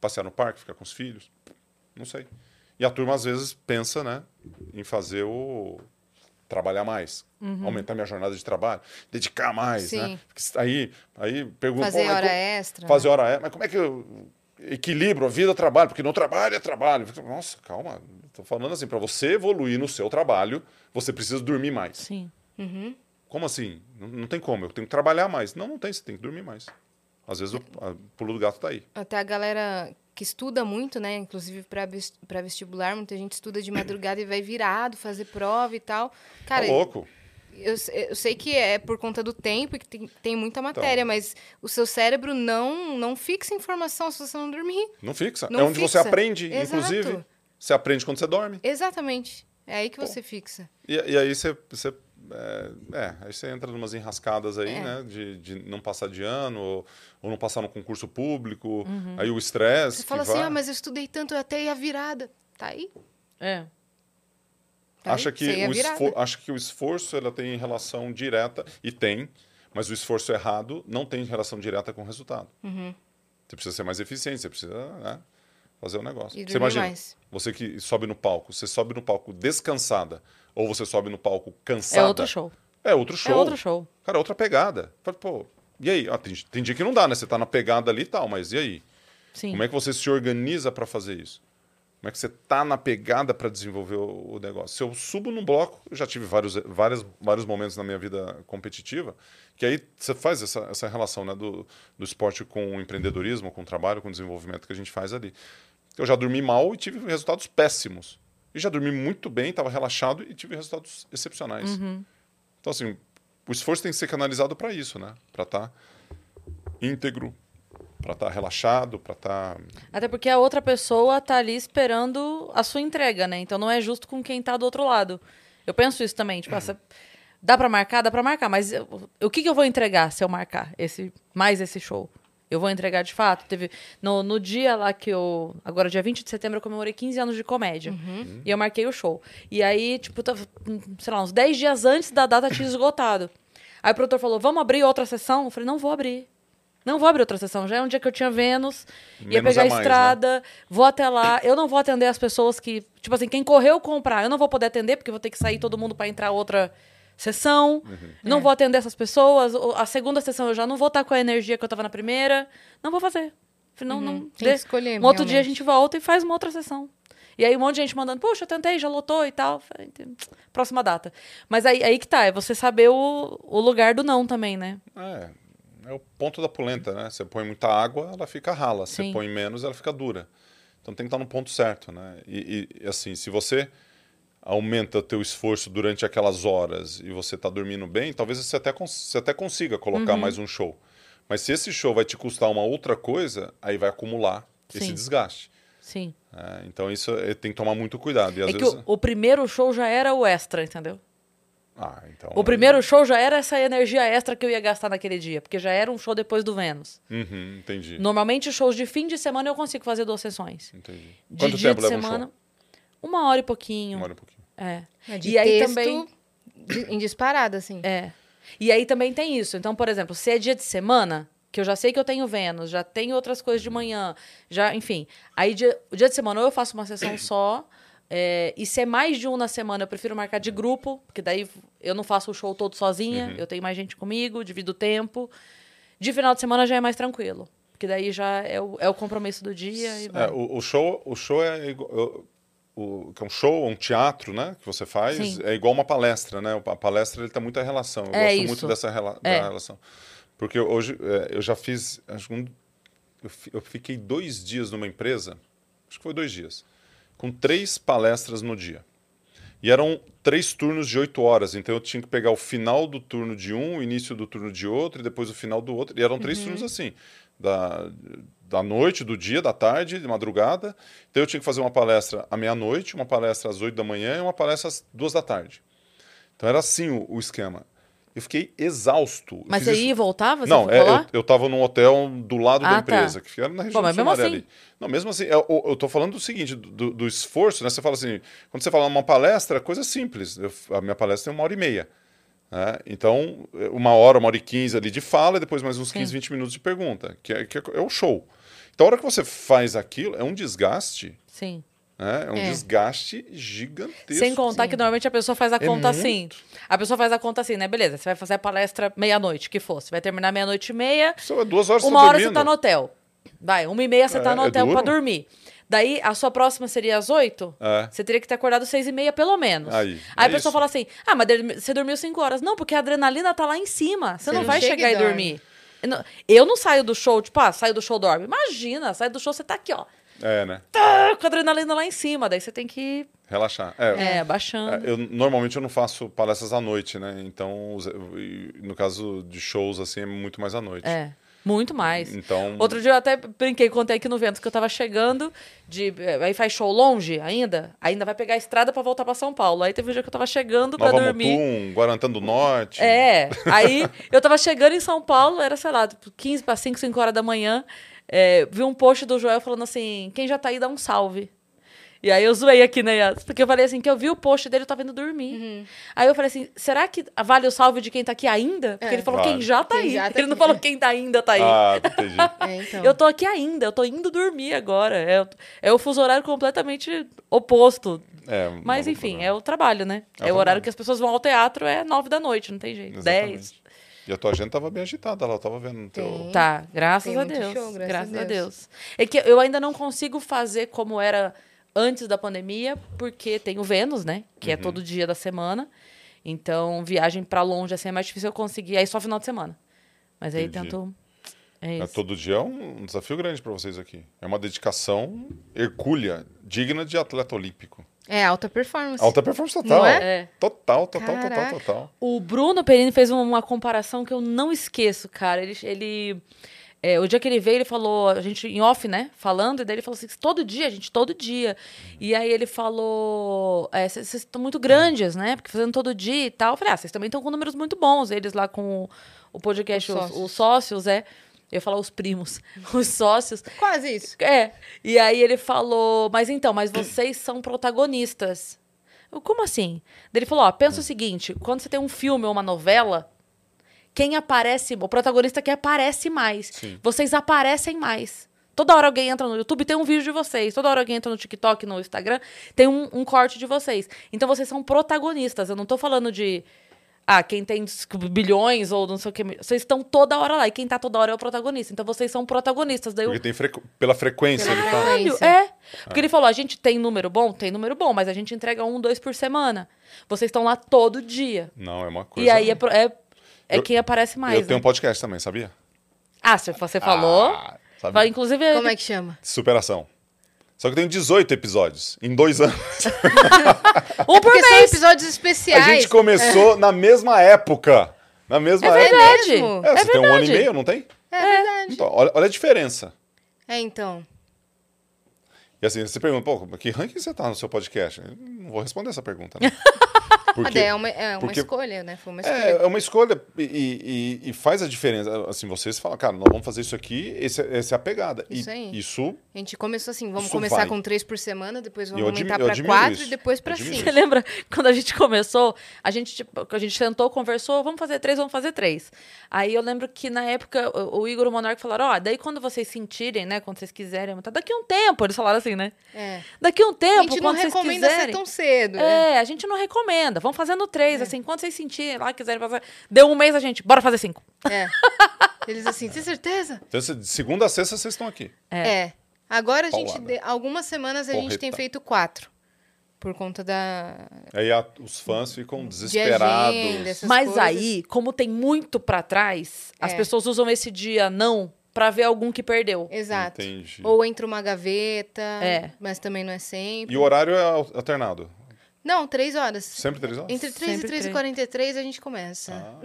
passear no parque, ficar com os filhos? Não sei. E a turma às vezes pensa, né, em fazer o trabalhar mais, uhum. aumentar minha jornada de trabalho, dedicar mais, né? Sim. né? Aí, aí pergunta, fazer hora extra. Fazer hora extra, mas como é que eu equilibro a vida trabalho, porque não trabalho é trabalho. Nossa, calma, estou falando assim, para você evoluir no seu trabalho, você precisa dormir mais. Sim. Uhum. Como assim? Não, não tem como, eu tenho que trabalhar mais. Não, não tem, você tem que dormir mais. Às vezes o a- pulo do gato tá aí. Até a galera que estuda muito, né? Inclusive para vestibular, muita gente estuda de madrugada e vai virado fazer prova e tal. Cara, tá louco. eu, eu sei que é por conta do tempo e que tem, tem muita matéria, mas o seu cérebro não, não fixa informação se você não dormir. Não fixa. Não é onde você fixa. aprende, Exato. inclusive. Você aprende quando você dorme. Exatamente. É aí que você fixa. E, e aí você. você é, é, aí você entra numas enrascadas aí, É. né? De, de não passar de ano, ou, ou não passar no concurso público. Aí o estresse. Você fala assim, vai- ah, mas eu estudei tanto até ia virada. Tá aí. É. Tá acha aí. que, virada. esfor acha que o esforço ela tem relação direta, e tem, mas o esforço errado não tem relação direta com o resultado. Uhum. Você precisa ser mais eficiente, você precisa né, fazer o negócio. E Você imagina, mais. você que sobe no palco, você sobe no palco descansada, ou você sobe no palco cansada. É outro show. É outro show. É outro show. Cara, é outra pegada. Pô, e aí? Ah, tem, tem dia que não dá, né? Você tá na pegada ali e tal, mas e aí? Sim. Como é que você se organiza para fazer isso? Como é que você tá na pegada para desenvolver o, o negócio? Se eu subo num bloco, eu já tive vários, vários, vários momentos na minha vida competitiva, que aí você faz essa, essa relação né, do, do esporte com o empreendedorismo, com o trabalho, com o desenvolvimento que a gente faz ali. Eu já dormi mal e tive resultados péssimos. E já dormi muito bem, estava relaxado e tive resultados excepcionais. Então, assim, o esforço tem que ser canalizado para isso, né? Para estar íntegro, para estar relaxado, para estar Até porque a outra pessoa tá ali esperando a sua entrega, né? Então não é justo com quem tá do outro lado. Eu penso isso também, tipo, essa- dá pra marcar, dá pra marcar, mas eu- o que, que eu vou entregar se eu marcar esse mais esse show? Eu vou entregar de fato. Teve no, no dia lá que eu. Agora, dia 20 de setembro, eu comemorei 15 anos de comédia. E eu marquei o show. E aí, tipo, tava, sei lá, uns 10 dias antes da data tinha esgotado. Aí o produtor falou: vamos abrir outra sessão? Eu falei, não vou abrir. Não vou abrir outra sessão. Já é um dia que eu tinha Vênus, ia Menos pegar é a mais, né? estrada, vou até lá. Eu não vou atender as pessoas que. Tipo assim, quem correu comprar, eu não vou poder atender, porque vou ter que sair todo mundo pra entrar outra sessão. Uhum. Não É. vou atender essas pessoas. A segunda sessão eu já não vou estar com a energia que eu tava na primeira. Não vou fazer. Não, não. Uhum. Tem que escolher, Um outro dia a gente volta e faz uma outra sessão. E aí um monte de gente mandando, poxa, eu tentei, já lotou e tal. Falei, "Ent- Próxima data. Mas aí, aí que tá, é você saber o, o lugar do não também, né? É, é o ponto da polenta, né? Você põe muita água, ela fica rala. Você põe menos, ela fica dura. Então tem que estar no ponto certo, né? E, e, assim, se você aumenta o teu esforço durante aquelas horas e você está dormindo bem, talvez você até, você até consiga colocar Uhum. mais um show. Mas se esse show vai te custar uma outra coisa, aí vai acumular esse Sim. desgaste. Sim. né? então isso é, tem que tomar muito cuidado. E às é que vezes... o, o primeiro show já era o extra, entendeu? Ah, então... O primeiro show já era essa energia extra que eu ia gastar naquele dia, porque já era um show depois do Vênus. Uhum, entendi. Normalmente, shows de fim de semana eu consigo fazer duas sessões. Entendi. De Quanto tempo de leva um semana, show? uma hora e pouquinho. Uma hora e pouquinho. É. É, de E aí texto, também. de- em disparada, assim. É. E aí também tem isso. Então, por exemplo, se é dia de semana, que eu já sei que eu tenho Vênus, já tenho outras coisas de manhã, já, enfim. Aí dia, o dia de semana ou eu faço uma sessão *coughs* só. é, e se é mais de um na semana, eu prefiro marcar de grupo, porque daí eu não faço o show todo sozinha, eu tenho mais gente comigo, divido o tempo. De final de semana já é mais tranquilo. Porque daí já é o, é o compromisso do dia. É, o, o show, o show é igual, o, o- que é um show, um teatro, né, que você faz, Sim. é igual uma palestra, né? A palestra ele tem muita relação. Eu É gosto isso. muito dessa rela- É. relação. Porque hoje é, eu já fiz, acho um- eu, eu fiquei dois dias numa empresa, acho que foi dois dias, com três palestras no dia. E eram três turnos de oito horas, então eu tinha que pegar o final do turno de um, o início do turno de outro e depois o final do outro. E eram três turnos assim, da, da noite, do dia, da tarde, de madrugada. Então eu tinha que fazer uma palestra à meia-noite, uma palestra às oito da manhã e uma palestra às duas da tarde. Então era assim o, o esquema. Eu fiquei exausto. Mas você ia e voltava? Você não, é, eu, eu tava num hotel do lado da Ah, tá. empresa, que fica na região Pô, mas mesmo assim- ali. Não, mesmo assim, eu, eu eu tô falando do seguinte, do, do esforço, né? Você fala assim, quando você fala uma palestra, é coisa simples. Eu- a minha palestra tem uma hora e meia. né? Então, uma hora, uma hora e quinze ali de fala, e depois mais uns 15, 20 minutos de pergunta, que é, que é, é o show. Então, a hora que você faz aquilo, é um desgaste, Sim. né? É um É. desgaste gigantesco. Sem contar Sim. que normalmente a pessoa faz a É conta assim. A pessoa faz a conta assim, né? Beleza, você vai fazer a palestra meia-noite, que fosse. Vai terminar meia-noite e meia. Só é duas horas Uma você hora dormindo. você tá no hotel. Vai, uma e meia você É, tá no é hotel pra duro. dormir. Daí, a sua próxima seria às 8? É. Você teria que ter acordado às 6 e meia, pelo menos. Aí, Aí é a pessoa isso. fala assim: ah, mas você dormiu 5 horas. Não, porque a adrenalina tá lá em cima. Você Você não não vai chega chegar e e dorme. dormir. Eu não, saio do show, tipo, ah, saio do show, dorme. Imagina, sai do show, você tá aqui, ó. É, né? Tá, com a adrenalina lá em cima. Daí você tem que Relaxar. É, é, baixando. É, Eu, normalmente eu não faço palestras à noite, né? Então, no caso de shows, assim, é muito mais à noite. É, muito mais. Então, Outro dia eu até brinquei, contei aqui no Ventos que eu tava chegando, de, eh, aí faz show longe ainda, ainda vai pegar a estrada pra voltar pra São Paulo. Aí teve um dia que eu tava chegando pra Nova dormir. Mutum, Guarantã do Norte. É, aí eu tava chegando em São Paulo, era, sei lá, tipo, 15 para 5, 5 horas da manhã, é, vi um post do Joel falando assim, quem já tá aí dá um salve. E aí eu zoei aqui, né, Yas? Porque eu falei assim, que eu vi o post dele, eu tava indo dormir. Aí eu falei assim, será que vale o salve de quem tá aqui ainda? Porque É. ele falou Vale. quem já tá Quem aí. já *laughs* tá ele não aqui. falou quem tá ainda tá aí. Ah, *laughs* entendi. É, então. Eu tô aqui ainda, eu tô indo dormir agora. É, é o fuso horário completamente oposto. É, Mas não- enfim, é o trabalho, né? É É, o o horário que as pessoas vão ao teatro, é nove da noite, não tem jeito. Dez. E a tua agenda tava bem agitada lá, eu tava vendo. no Teu... Tá, graças Tem a Deus. show, graças graças a a Deus. Deus. É que eu ainda não consigo fazer como era antes da pandemia, porque tem o Vênus, né? Que Uhum. é todo dia da semana. Então, viagem pra longe assim é mais difícil eu conseguir. Aí só final de semana. Mas aí Entendi. tento. É É, isso. todo dia é um desafio grande pra vocês aqui. É uma dedicação hercúlea, digna de atleta olímpico. É alta performance. Alta performance total. Não é? É. Total, total, total, Caraca. total. O Bruno Perini fez uma, uma comparação que eu não esqueço, cara. Ele. ele é, o dia que ele veio, ele falou, a gente em off, né? Falando, e daí ele falou assim: todo dia, gente, todo dia. E aí ele falou: é, vocês estão muito grandes, né? Porque fazendo todo dia e tal. Eu falei: ah, vocês também estão com números muito bons. Eles lá com o, o podcast, Os os, sócios. os sócios, é. Eu ia falar os primos, *laughs* os sócios. Quase isso. É. E aí ele falou, mas então, mas vocês são protagonistas. Eu, como assim? Daí ele falou, ó, pensa o seguinte, quando você tem um filme ou uma novela, quem aparece, o protagonista que aparece mais. Sim. Vocês aparecem mais. Toda hora alguém entra no YouTube, tem um vídeo de vocês. Toda hora alguém entra no TikTok, no Instagram, tem um, um corte de vocês. Então vocês são protagonistas. Eu não tô falando de. Ah, quem tem bilhões ou não sei o que. Vocês estão toda hora lá. E quem tá toda hora é o protagonista. Então vocês são protagonistas. Daí eu, Porque tem frequ... pela frequência Pela ele fala. frequência. É. Ah. Porque ele falou: a gente tem número bom? Tem número bom, mas a gente entrega um, dois por semana. Vocês estão lá todo dia. Não, é uma coisa. E aí é, pro- é, é Eu- quem aparece mais. Eu né? tenho um podcast também, sabia? Ah, você falou. Ah, sabe? Fala, inclusive. Como é que chama? Superação. Só que eu tenho 18 episódios em dois anos. *laughs* Um por Porque são mês. episódios A especiais. gente começou na mesma época. Na mesma É época. verdade. mesmo? É, você tem um ano e verdade. meio, não tem? É verdade. Então, olha, olha a diferença. É, então. E assim, você pergunta, pô, que ranking você tá no seu podcast? Eu não vou responder essa pergunta, né? *laughs* Porque é uma, é uma porque- escolha, né? Foi uma escolha. é, é uma escolha e, e- e faz a diferença. Assim, vocês falam, cara, nós vamos fazer isso aqui, esse, essa é a pegada. Isso e aí. isso A gente começou assim, vamos começar vai. com três por semana, depois vamos aumentar admiro quatro isso. e depois admiro cinco. Você lembra quando a gente começou? A gente, tipo, a gente sentou, conversou, vamos fazer três, vamos fazer três. Aí eu lembro que na época o, o Igor e o Monark falaram: ó, daí quando vocês sentirem, né? Quando vocês quiserem, tá daqui a um tempo. Eles falaram assim, né? É. Daqui a um tempo, A gente não recomenda quiserem. ser tão cedo, né? É, a gente não recomenda. Vamos fazendo três, assim, quando vocês sentirem lá, quiserem fazer. Deu um mês a gente, bora fazer cinco. É. Eles assim, tem certeza? Então, de segunda a sexta vocês estão aqui. É. Agora a gente, Paulada. de- algumas semanas a gente tem feito quatro. Por conta da. Aí a- os fãs ficam De desesperados. agenda, essas Mas coisas. aí, como tem muito pra trás, as É. pessoas usam esse dia não pra ver algum que perdeu. Exato. Entendi. Ou entra uma gaveta, É. mas também não é sempre. E o horário é al- alternado? Não, três horas. Sempre três horas? Entre 3 Sempre e 3 e três. 43 a gente começa. Ah,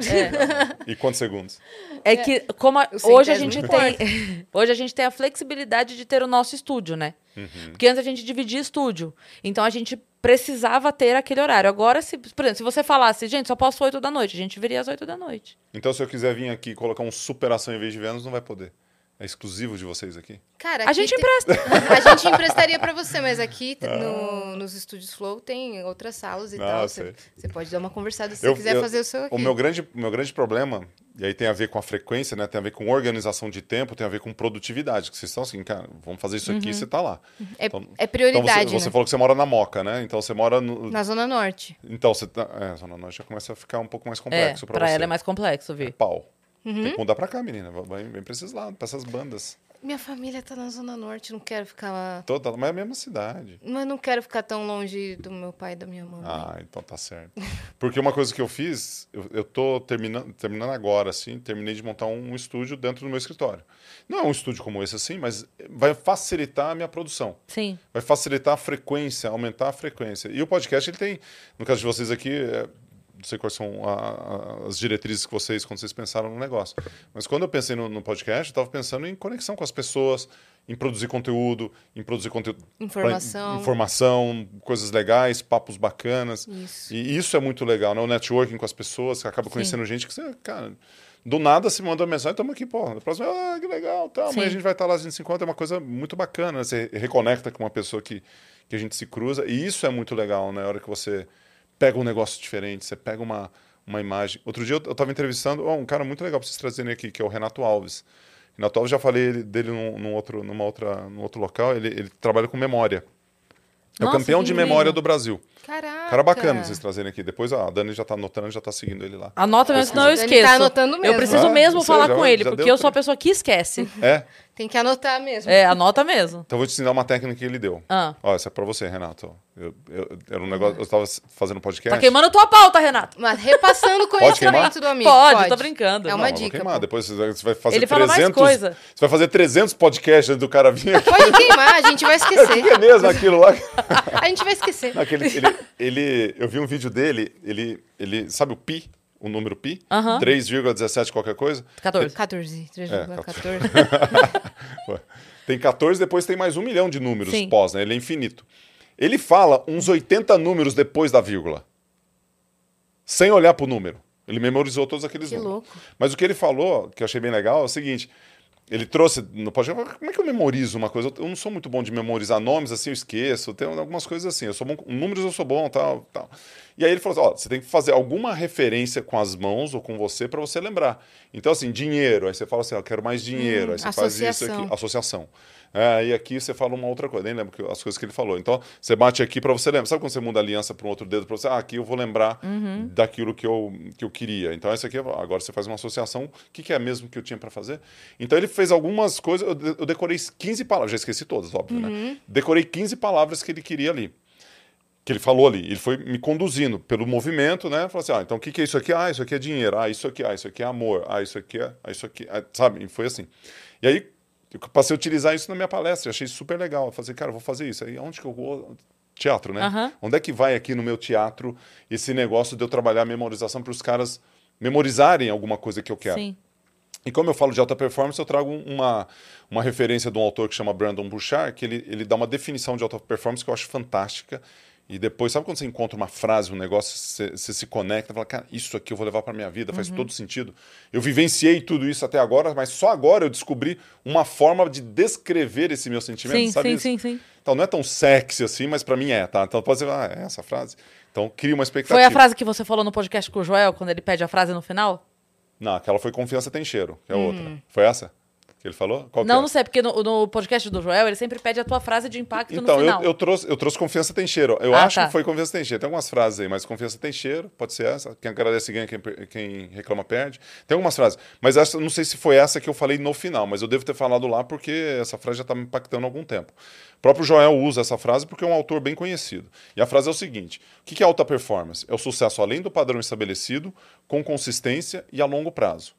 É. E quantos segundos? É que como a- hoje a gente tem, *laughs* hoje a gente tem a flexibilidade de ter o nosso estúdio, né? Uhum. Porque antes a gente dividia estúdio. Então a gente precisava ter aquele horário. Agora, se, por exemplo, se você falasse, gente, só posso 8 da noite, a gente viria às 8 da noite. Então, se eu quiser vir aqui e colocar um superação em vez de Vênus, não vai poder. É exclusivo de vocês aqui? Cara, A aqui gente tem- empresta. *laughs* A gente emprestaria pra você, mas aqui t- no- nos estúdios Flow tem outras salas e Ah, tal. Você você pode dar uma conversada se Eu- você quiser eu- fazer o seu aqui. O meu grande, meu grande problema, e aí tem a ver com a frequência, né? Tem a ver com organização de tempo, tem a ver com produtividade. Que vocês estão assim, cara, vamos fazer isso aqui, você tá lá. É, Então- é prioridade, então você, você né? falou que você mora na Moca, né? Então você mora no. Na Zona Norte. Então você tá. É, Zona Norte já começa a ficar um pouco mais É, complexo pra, pra você. ela é mais complexo, É Vi. Pau. Tem que mudar pra cá, menina. Vem, vem pra esses lados, pra essas bandas. Minha família tá na Zona Norte, não quero ficar. Toda, mas é a mesma cidade. Mas não quero ficar tão longe do meu pai e da minha mãe. Ah, então tá certo. Porque uma coisa que eu fiz, eu, eu tô terminando, terminando agora, assim, terminei de montar um, um estúdio dentro do meu escritório. Não é um estúdio como esse, assim, mas vai facilitar a minha produção. Sim. Vai facilitar a frequência, aumentar a frequência. E o podcast, ele tem, no caso de vocês aqui, é, não sei quais são a, a, as diretrizes que vocês, quando vocês pensaram no negócio. Mas quando eu pensei no, no podcast, eu estava pensando em conexão com as pessoas, em produzir conteúdo, em produzir conteúdo. Informação. Pra, informação, coisas legais, papos bacanas. Isso. E isso é muito legal, né? O networking com as pessoas, você acaba conhecendo gente que você, cara. Do nada se manda uma mensagem, estamos aqui, pô. Na próxima, ah, que legal, tá. Amanhã a gente vai estar lá, a gente se encontra, é uma coisa muito bacana. né? Você reconecta com uma pessoa que, que a gente se cruza. E isso é muito legal, né? A hora que você pega um negócio diferente, você pega uma, uma imagem. Outro dia eu estava entrevistando oh, um cara muito legal para vocês trazerem aqui, que é o Renato Alves. Renato Alves, já falei ele- dele num, num outro, numa outra, num outro local, ele, ele trabalha com memória. É o Nossa, campeão de memória do Brasil. Caraca. Cara bacana vocês trazerem aqui. Depois ó, a Dani já tá anotando, já tá seguindo ele lá. Anota mesmo, senão eu Ele tá esqueço. anotando mesmo. Eu preciso Ah, mesmo não falar já- com ele, já porque eu sou a pessoa que esquece. *laughs* É? Tem que anotar mesmo. É, anota mesmo. Então eu vou te ensinar uma técnica que ele deu. Ah. Ó, essa é pra você, Renato. Eu, eu- era um negócio, eu estava fazendo podcast. Tá queimando tua pauta, Renato. Mas repassando o conhecimento do amigo. Pode, tô brincando. É Não, uma vou dica. queimar. pô. Depois você vai fazer Ele fala mais 300... coisa. Você vai fazer 300 podcasts antes do cara vir aqui. Pode queimar, a gente vai *laughs* O que esquecer. é mesmo aquilo lá? A gente vai esquecer. Aquele, ele, ele, eu vi um vídeo dele, ele, ele sabe o pi? O número pi? Aham. 3,17 qualquer coisa? 14. 14, 3,14. Pô, Tem 14, depois tem mais um milhão de números Sim. pós, né? Ele é infinito. Ele fala uns 80 números depois da vírgula. Sem olhar pro número. Ele memorizou todos aqueles Que números. louco. Mas o que ele falou, que eu achei bem legal, é o seguinte. Ele trouxe no podcast, como é que eu memorizo uma coisa? Eu não sou muito bom de memorizar nomes, assim, eu esqueço. Tem algumas coisas assim. Eu sou bom com números, eu sou bom, tal, tal. E aí ele falou assim, ó, você tem que fazer alguma referência com as mãos ou com você para você lembrar. Então, assim, dinheiro. Aí você fala assim, ó, eu quero mais dinheiro. Hum, aí você faz isso associação. aqui. Associação. É, e aqui você fala uma outra coisa, nem lembro as coisas que ele falou. Então, você bate aqui para você lembrar. Sabe quando você muda a aliança para um outro dedo para você? Ah, aqui eu vou lembrar Uhum. daquilo que eu, que eu queria. Então, esse aqui, agora você faz uma associação. O que, que é mesmo que eu tinha para fazer? Então, ele fez algumas coisas. Eu, eu decorei 15 palavras, já esqueci todas, óbvio, Uhum. né? Decorei 15 palavras que ele queria ali. Que ele falou ali. Ele foi me conduzindo pelo movimento, né? Falou assim: ah, então o que, que é isso aqui? Ah, isso aqui é dinheiro. Ah, isso aqui, ah, isso aqui é amor. Ah, isso aqui é. Ah, isso aqui. ah, sabe? E foi assim. E aí, eu passei a utilizar isso na minha palestra. Achei super legal. Eu falei, cara, eu vou fazer isso. Aí, onde que eu vou? Teatro, né? Aham. Onde é que vai aqui no meu teatro esse negócio de eu trabalhar a memorização para os caras memorizarem alguma coisa que eu quero? Sim. E como eu falo de alta performance, eu trago uma, uma referência de um autor que chama Brandon Bouchard, que ele, ele dá uma definição de alta performance que eu acho fantástica. E depois, sabe quando você encontra uma frase, um negócio, você, você se conecta e fala, cara, isso aqui eu vou levar para minha vida, faz todo sentido. Eu vivenciei tudo isso até agora, mas só agora eu descobri uma forma de descrever esse meu sentimento, Sim, sabe sim, isso? sim, sim. Então não é tão sexy assim, mas para mim é, tá? Então pode ser, ah, é essa frase. Então cria uma expectativa. Foi a frase que você falou no podcast com o Joel, quando ele pede a frase no final? Não, aquela foi confiança tem cheiro, que é outra. Foi essa que ele falou? Qual não, é? não sei, porque no, no podcast do Joel, ele sempre pede a tua frase de impacto Então, no eu, final. eu, trouxe, eu trouxe confiança tem cheiro. Eu Ah, acho tá. que foi confiança tem cheiro. Tem algumas frases aí, mas confiança tem cheiro, pode ser essa. Quem agradece ganha, quem, quem reclama perde. Tem algumas frases. Mas essa, não sei se foi essa que eu falei no final, mas eu devo ter falado lá porque essa frase já está me impactando há algum tempo. O próprio Joel usa essa frase porque é um autor bem conhecido. E a frase é o seguinte: o que é alta performance? É o sucesso além do padrão estabelecido, com consistência e a longo prazo.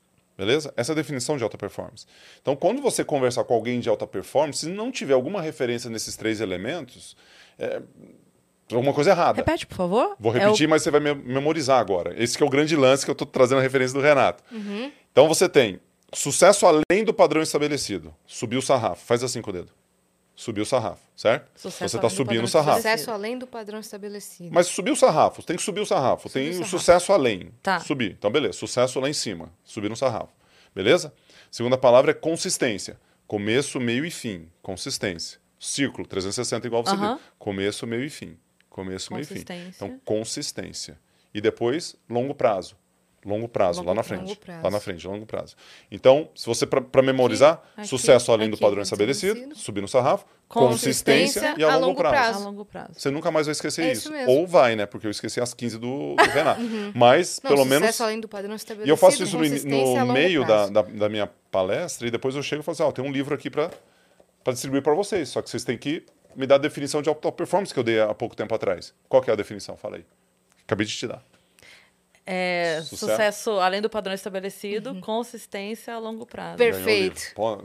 Beleza? Essa é a definição de alta performance. Então, quando você conversar com alguém de alta performance, se não tiver alguma referência nesses três elementos, é alguma coisa errada. Repete, por favor. Vou É repetir, mas você vai me- memorizar agora. Esse que é o grande lance que eu estou trazendo a referência do Renato. Então você tem sucesso além do padrão estabelecido. Subiu o sarrafo. Faz assim com o dedo. Subiu o sarrafo, certo? Sucesso você está subindo o sarrafo. Sucesso além do padrão estabelecido. Mas subiu o sarrafo, tem que subir o sarrafo. Subir tem o sarrafo. sucesso além. Tá. Subir. Então, beleza. Sucesso lá em cima. Subir no sarrafo. Beleza? Segunda palavra é consistência. Começo, meio e fim. Consistência. Círculo, 360 igual você viu. Começo, meio e fim. Começo, meio e fim. Consistência. Então, consistência. E depois, longo prazo. Longo prazo, Longo- lá na longo frente. prazo. Lá na frente, longo prazo. Então, se você, para memorizar, aqui, sucesso além do padrão estabelecido, subir no sarrafo, Consistência consistência, e a, longo, prazo. A longo prazo. Você nunca mais vai esquecer É isso. isso. Ou vai, né? Porque eu esqueci as 15 do, do *laughs* Renato. Mas, Não, pelo sucesso menos. além do padrão estabelecido. E eu faço isso no, a no meio da, prazo. da, da minha palestra e depois eu chego e falo assim: ó, tem um livro aqui para distribuir para vocês. Só que vocês têm que me dar a definição de alta performance que eu dei há pouco tempo atrás. Qual que é a definição? Fala aí. Acabei de te dar. É, Sucesso. sucesso. além do padrão estabelecido, consistência a longo prazo. Perfeito. *laughs* Olha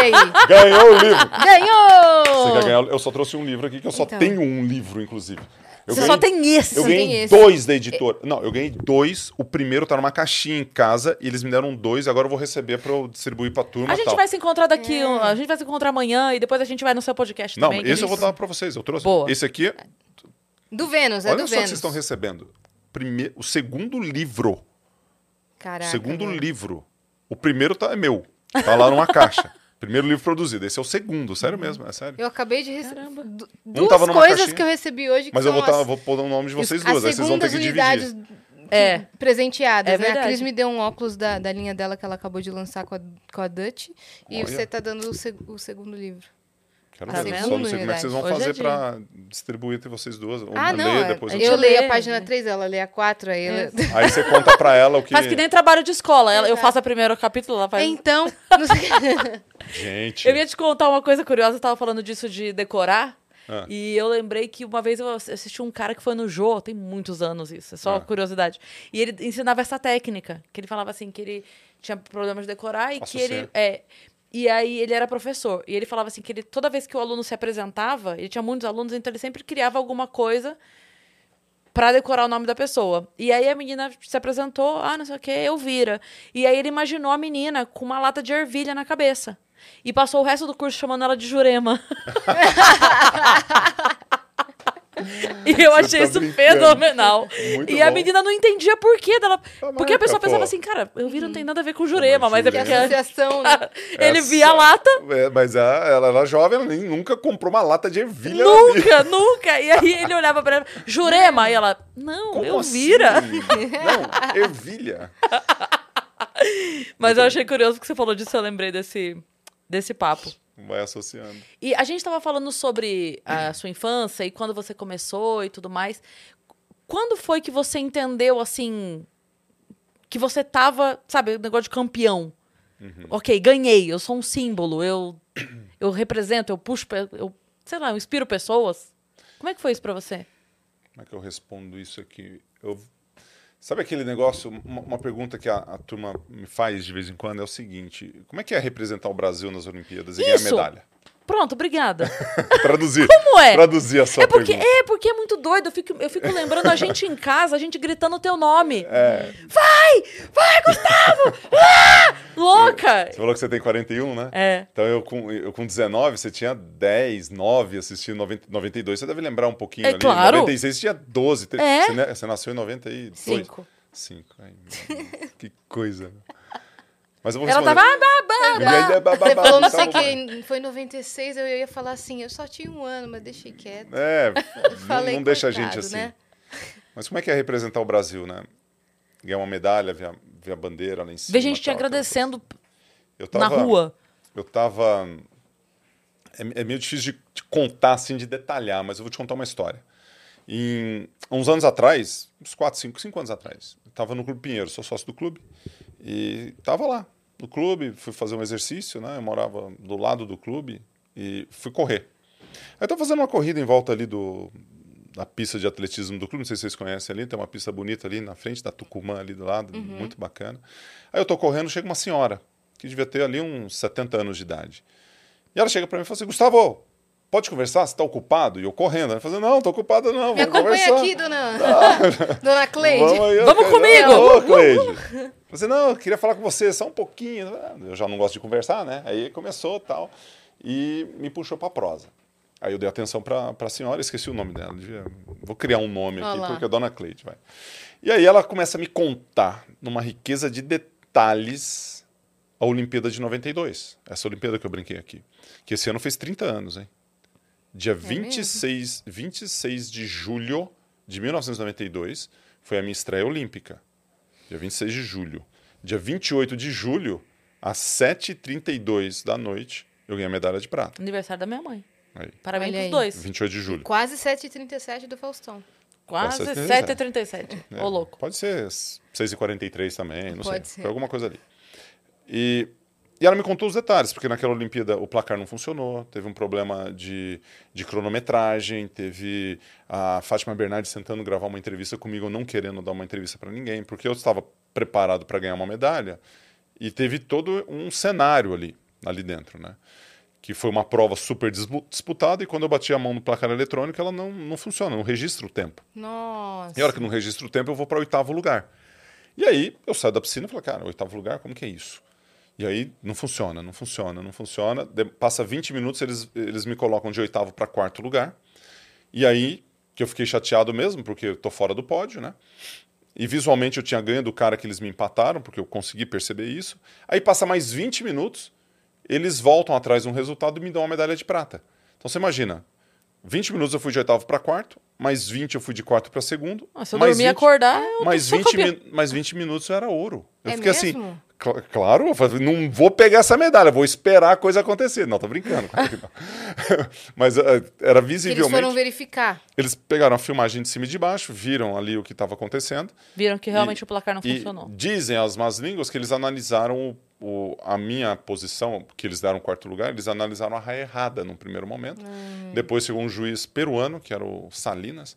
aí. Ganhou o livro. Você quer Ganhou! ganhar? Eu só trouxe um livro aqui, que eu só Então. tenho um livro, inclusive. Eu Você ganhei- só tem esse. Eu Só ganhei tem esse. dois da editora. Não, eu ganhei dois. O primeiro tá numa caixinha em casa e eles me deram dois. Agora eu vou receber pra eu distribuir pra turma A gente tal. vai se encontrar daqui, um- a gente vai se encontrar amanhã e depois a gente vai no seu podcast Não, também. esse eu vou Isso. dar pra vocês. Eu trouxe. Boa. Esse aqui, Do Vênus, é olha do só o que Vênus. vocês estão recebendo. Primeiro, o segundo livro. Caraca, o segundo velho. livro. O primeiro tá, é meu. Tá lá numa caixa. *laughs* Primeiro livro produzido. Esse é o segundo, sério mesmo, é sério. Eu acabei de receber du- duas tava numa coisas caixinha. que eu recebi hoje que Mas eu vou, tá, as, vou pôr o nome de vocês as duas, aí vocês vão ter que dividir. É. presenteadas, É né? A. Cris me deu um óculos da, da linha dela que ela acabou de lançar com a, com a Dutch. E Olha. você tá dando o, seg- o segundo livro. Quero Tá ver. vendo? Só não sei como é que vocês vão Hoje é fazer dia. pra distribuir entre vocês duas. Ou ah, ler, não. é- depois eu eu leio a página né? 3, ela lê a 4, aí ela... Aí você conta pra ela o que. Faz que nem trabalho de escola. Ela- Eu faço o primeiro capítulo, ela faz. Então, *laughs* não sei- Gente. Eu ia te contar uma coisa curiosa, eu tava falando disso de decorar. Ah. E eu lembrei que uma vez eu assisti um cara que foi no Jô, tem muitos anos isso, é só Ah. curiosidade. E ele ensinava essa técnica, que ele falava assim, que ele tinha problemas de decorar e que ele. É, e aí ele era professor. E ele falava assim que ele, toda vez que o aluno se apresentava, ele tinha muitos alunos, então ele sempre criava alguma coisa pra decorar o nome da pessoa. E aí a menina se apresentou, ah, não sei o que, Elvira. E aí ele imaginou a menina com uma lata de ervilha na cabeça. E passou o resto do curso chamando ela de Jurema. *laughs* *laughs* e eu achei tá isso brincando. fenomenal. Muito e a bom. menina não entendia por quê dela. Porque a pessoa pensava pô. assim, cara, Elvira não tem nada a ver com Jurema, mas é que porque associação, né? *laughs* ele Essa- via a lata É, mas a- ela era jovem, ela nem, nunca comprou uma lata de ervilha. Nunca, *laughs* nunca. E aí ele olhava pra ela, Jurema. E ela, não, Como Elvira. assim? Não, ervilha. Mas eu achei curioso que você falou disso, eu lembrei desse, desse papo. Vai associando. E a gente tava falando sobre a sua infância e quando você começou e tudo mais. Quando foi que você entendeu, assim, que você tava, sabe, o negócio de campeão? Ok, ganhei, eu sou um símbolo, eu, eu represento, eu puxo, eu, sei lá, eu inspiro pessoas. Como é que foi isso pra você? Como é que eu respondo isso aqui? Eu... Sabe aquele negócio, uma, uma pergunta que a, a turma me faz de vez em quando é o seguinte: como é que é representar o Brasil nas Olimpíadas e Isso. ganhar medalha? Pronto, obrigada. *laughs* Traduzir. Como é? Traduzir a sua É porque, pergunta. é porque é muito doido. Eu fico, eu fico lembrando a gente em casa, a gente gritando o teu nome. É. Vai, Gustavo! *laughs* Ah! Louca! Você falou que você tem 41, né? É. Então eu com, eu com 19, você tinha 10, 9 assistindo 90, 92. Você deve lembrar um pouquinho É, ali. claro. 96 você tinha 12. Te- É. Você, né, você nasceu em 92? Cinco. 5. Ai, meu Deus, que coisa. Mas eu vou Ela responder. tava. Ah, bah, bah, bah. Você falou não sei o que, foi em 96, eu ia falar assim, eu só tinha um ano, mas deixei quieto. É, *laughs* não, Falei, não deixa a gente assim. né? Mas como é que é representar o Brasil, né? Ganhar uma medalha, ver a, ver a bandeira lá em cima. Vê gente te tal, agradecendo. Eu na tava- rua. Eu tava. É, é meio difícil de, de contar, assim, de detalhar, mas eu vou te contar uma história. Em, uns anos atrás, uns 4, 5, 5 anos atrás, eu tava no Clube Pinheiro, sou sócio do clube, e tava lá no clube, fui fazer um exercício, né? Eu morava do lado do clube e fui correr. Aí eu tô fazendo uma corrida em volta ali do, da pista de atletismo do clube, não sei se vocês conhecem ali, tem uma pista bonita ali na frente da Tucumã ali do lado, muito bacana. Aí eu tô correndo, chega uma senhora, que devia ter ali uns 70 anos de idade. E ela chega para mim e fala assim: Gustavo, pode conversar? Você está ocupado? E eu correndo. Ela fala: Não, tô ocupado não. Me Vamos acompanha conversar. aqui, dona, *laughs* *laughs* dona Cleide. Vamos, aí, Vamos comigo! Ô, Cleide. Você, não, eu queria falar com você só um pouquinho. Eu já não gosto de conversar, né? Aí começou tal. E me puxou para prosa. Aí eu dei atenção para a senhora, esqueci o nome dela. devia- Vou criar um nome Olha aqui, porque é Dona Cleide, vai. E aí ela começa a me contar, numa riqueza de detalhes, a Olimpíada de 92. Essa Olimpíada que eu brinquei aqui. Que esse ano fez 30 anos, hein? Dia 26, 26 de julho de 1992 foi a minha estreia olímpica. Dia 26 de julho. Dia 28 de julho, às 7h32 da noite, eu ganhei a medalha de prata. Aniversário da minha mãe. Aí. Parabéns Olha pros aí. dois. 28 de julho. Quase 7h37 do Faustão. Quase Quase 7h37. É, Ô, louco. Pode ser 6h43 também, não Pode sei. ser. Foi alguma coisa ali. E, e ela me contou os detalhes, porque naquela Olimpíada o placar não funcionou, teve um problema de, de cronometragem, teve a Fátima Bernardes tentando gravar uma entrevista comigo, não querendo dar uma entrevista para ninguém, porque eu estava preparado para ganhar uma medalha, e teve todo um cenário ali, ali dentro, né? Que foi uma prova super dispu- disputada, e quando eu bati a mão no placar eletrônico, ela não, não funciona, não registra o tempo. Nossa. E a hora que não registra o tempo, eu vou para o oitavo lugar. E aí eu saio da piscina e falo, cara, oitavo lugar, como que é isso? E aí não funciona, não funciona, não funciona. De- passa 20 minutos, eles, eles me colocam de oitavo para quarto lugar. E aí que eu fiquei chateado mesmo, porque eu tô fora do pódio, né? E visualmente eu tinha ganho do cara que eles me empataram, porque eu consegui perceber isso. Aí passa mais 20 minutos, eles voltam atrás de um resultado e me dão uma medalha de prata. Então você imagina, 20 minutos eu fui de oitavo para quarto, mais 20 eu fui de quarto para segundo. Ah, se eu mais dormir e 20 acordar, eu mais sou 20, campeã. min- mais 20 minutos era ouro. Eu É fiquei assim, mesmo? cl- claro, não vou pegar essa medalha, vou esperar a coisa acontecer. Não, tô brincando. *laughs* *laughs* Mas eh, era Que eles visivelmente. foram verificar. Eles pegaram a filmagem de cima e de baixo, viram ali o que estava acontecendo. Viram que realmente E- o placar não funcionou. dizem as más línguas que eles analisaram o, o- a minha posição, que eles deram quarto lugar, eles analisaram a raia errada num primeiro momento. Depois chegou um juiz peruano, que era o Salinas,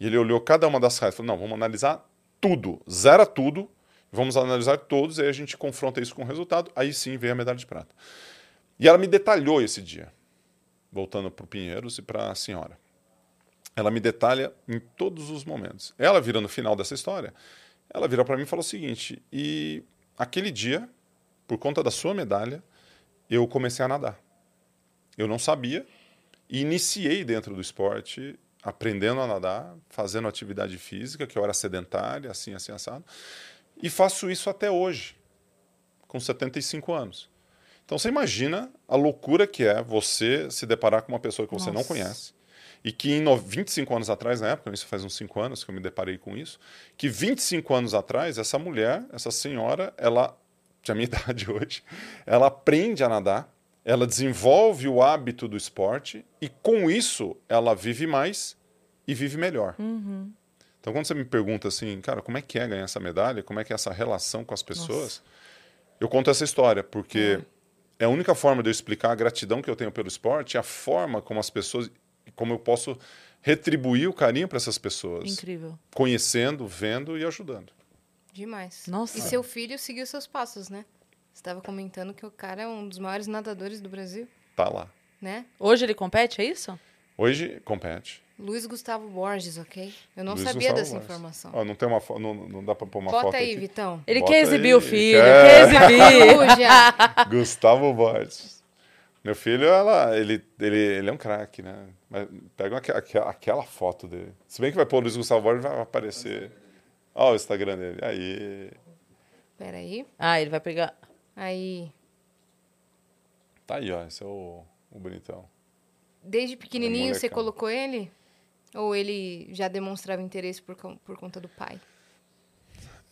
e ele olhou cada uma das raias e falou: não, vamos analisar tudo, zera tudo, vamos analisar todos, e aí a gente confronta isso com o resultado, aí sim veio a medalha de prata. E ela me detalhou esse dia, voltando para o Pinheiros e para a senhora. Ela me detalha em todos os momentos. Ela vira no final dessa história, ela vira para mim e fala o seguinte: e aquele dia, por conta da sua medalha, eu comecei a nadar. Eu não sabia e iniciei dentro do esporte, aprendendo a nadar, fazendo atividade física, que eu era sedentária, assim, assim, assado. E faço isso até hoje, com 75 anos. Então você imagina a loucura que é você se deparar com uma pessoa que você não Nossa. conhece. E que em no- 25 anos atrás, na época, isso faz uns 5 anos que eu me deparei com isso, que 25 anos atrás, essa mulher, essa senhora, ela, tinha a minha *laughs* idade hoje, ela aprende a nadar, ela desenvolve o hábito do esporte e com isso ela vive mais e vive melhor. Então quando você me pergunta assim, cara, como é que é ganhar essa medalha, como é que é essa relação com as pessoas, eu conto essa história, porque é a única forma de eu explicar a gratidão que eu tenho pelo esporte, é a forma como as pessoas, como eu posso retribuir o carinho para essas pessoas, Incrível. conhecendo, vendo e ajudando. Demais. Nossa. E seu filho seguiu seus passos, né? Você estava comentando que o cara é um dos maiores nadadores do Brasil, Tá lá. né? Hoje ele compete, é isso? Hoje compete. Luiz Gustavo Borges, ok? Eu não Luiz sabia Gustavo dessa Borges. informação. Ó, não tem uma não, não dá para pôr uma Bota foto aí, aqui. Vitão. Ele Bota quer exibir aí, o filho, quer. quer *laughs* exibir. *laughs* Gustavo Borges. Meu filho, ela, ele, ele, ele é um craque, né? Mas pega aque- aquela foto dele. Se bem que vai pôr o Luiz Gustavo Borges, vai aparecer. Ó, o Instagram dele. Aí. Peraí. Ah, ele vai pegar. Aí. Tá aí, ó. Esse é o, o bonitão. Desde pequenininho você colocou ele? Ou ele já demonstrava interesse por, por conta do pai?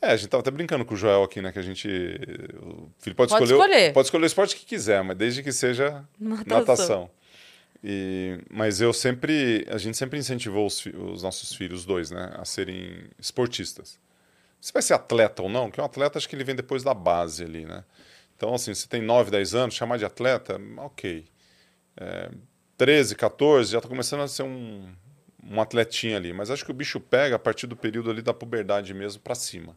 É, a gente tava até brincando com o Joel aqui, né? Que a gente. O filho pode, Pode escolher, o- escolher. Pode escolher o esporte que quiser, mas desde que seja Natação. natação. E, mas eu sempre. A gente sempre incentivou os, os nossos filhos, os dois, né? A serem esportistas. Se vai ser atleta ou não, que um atleta acho que ele vem depois da base ali, né? Então, assim, se tem 9, 10 anos, chamar de atleta, ok. É, 13, 14, já está começando a ser um, um atletinha ali. Mas acho que o bicho pega a partir do período ali da puberdade mesmo para cima.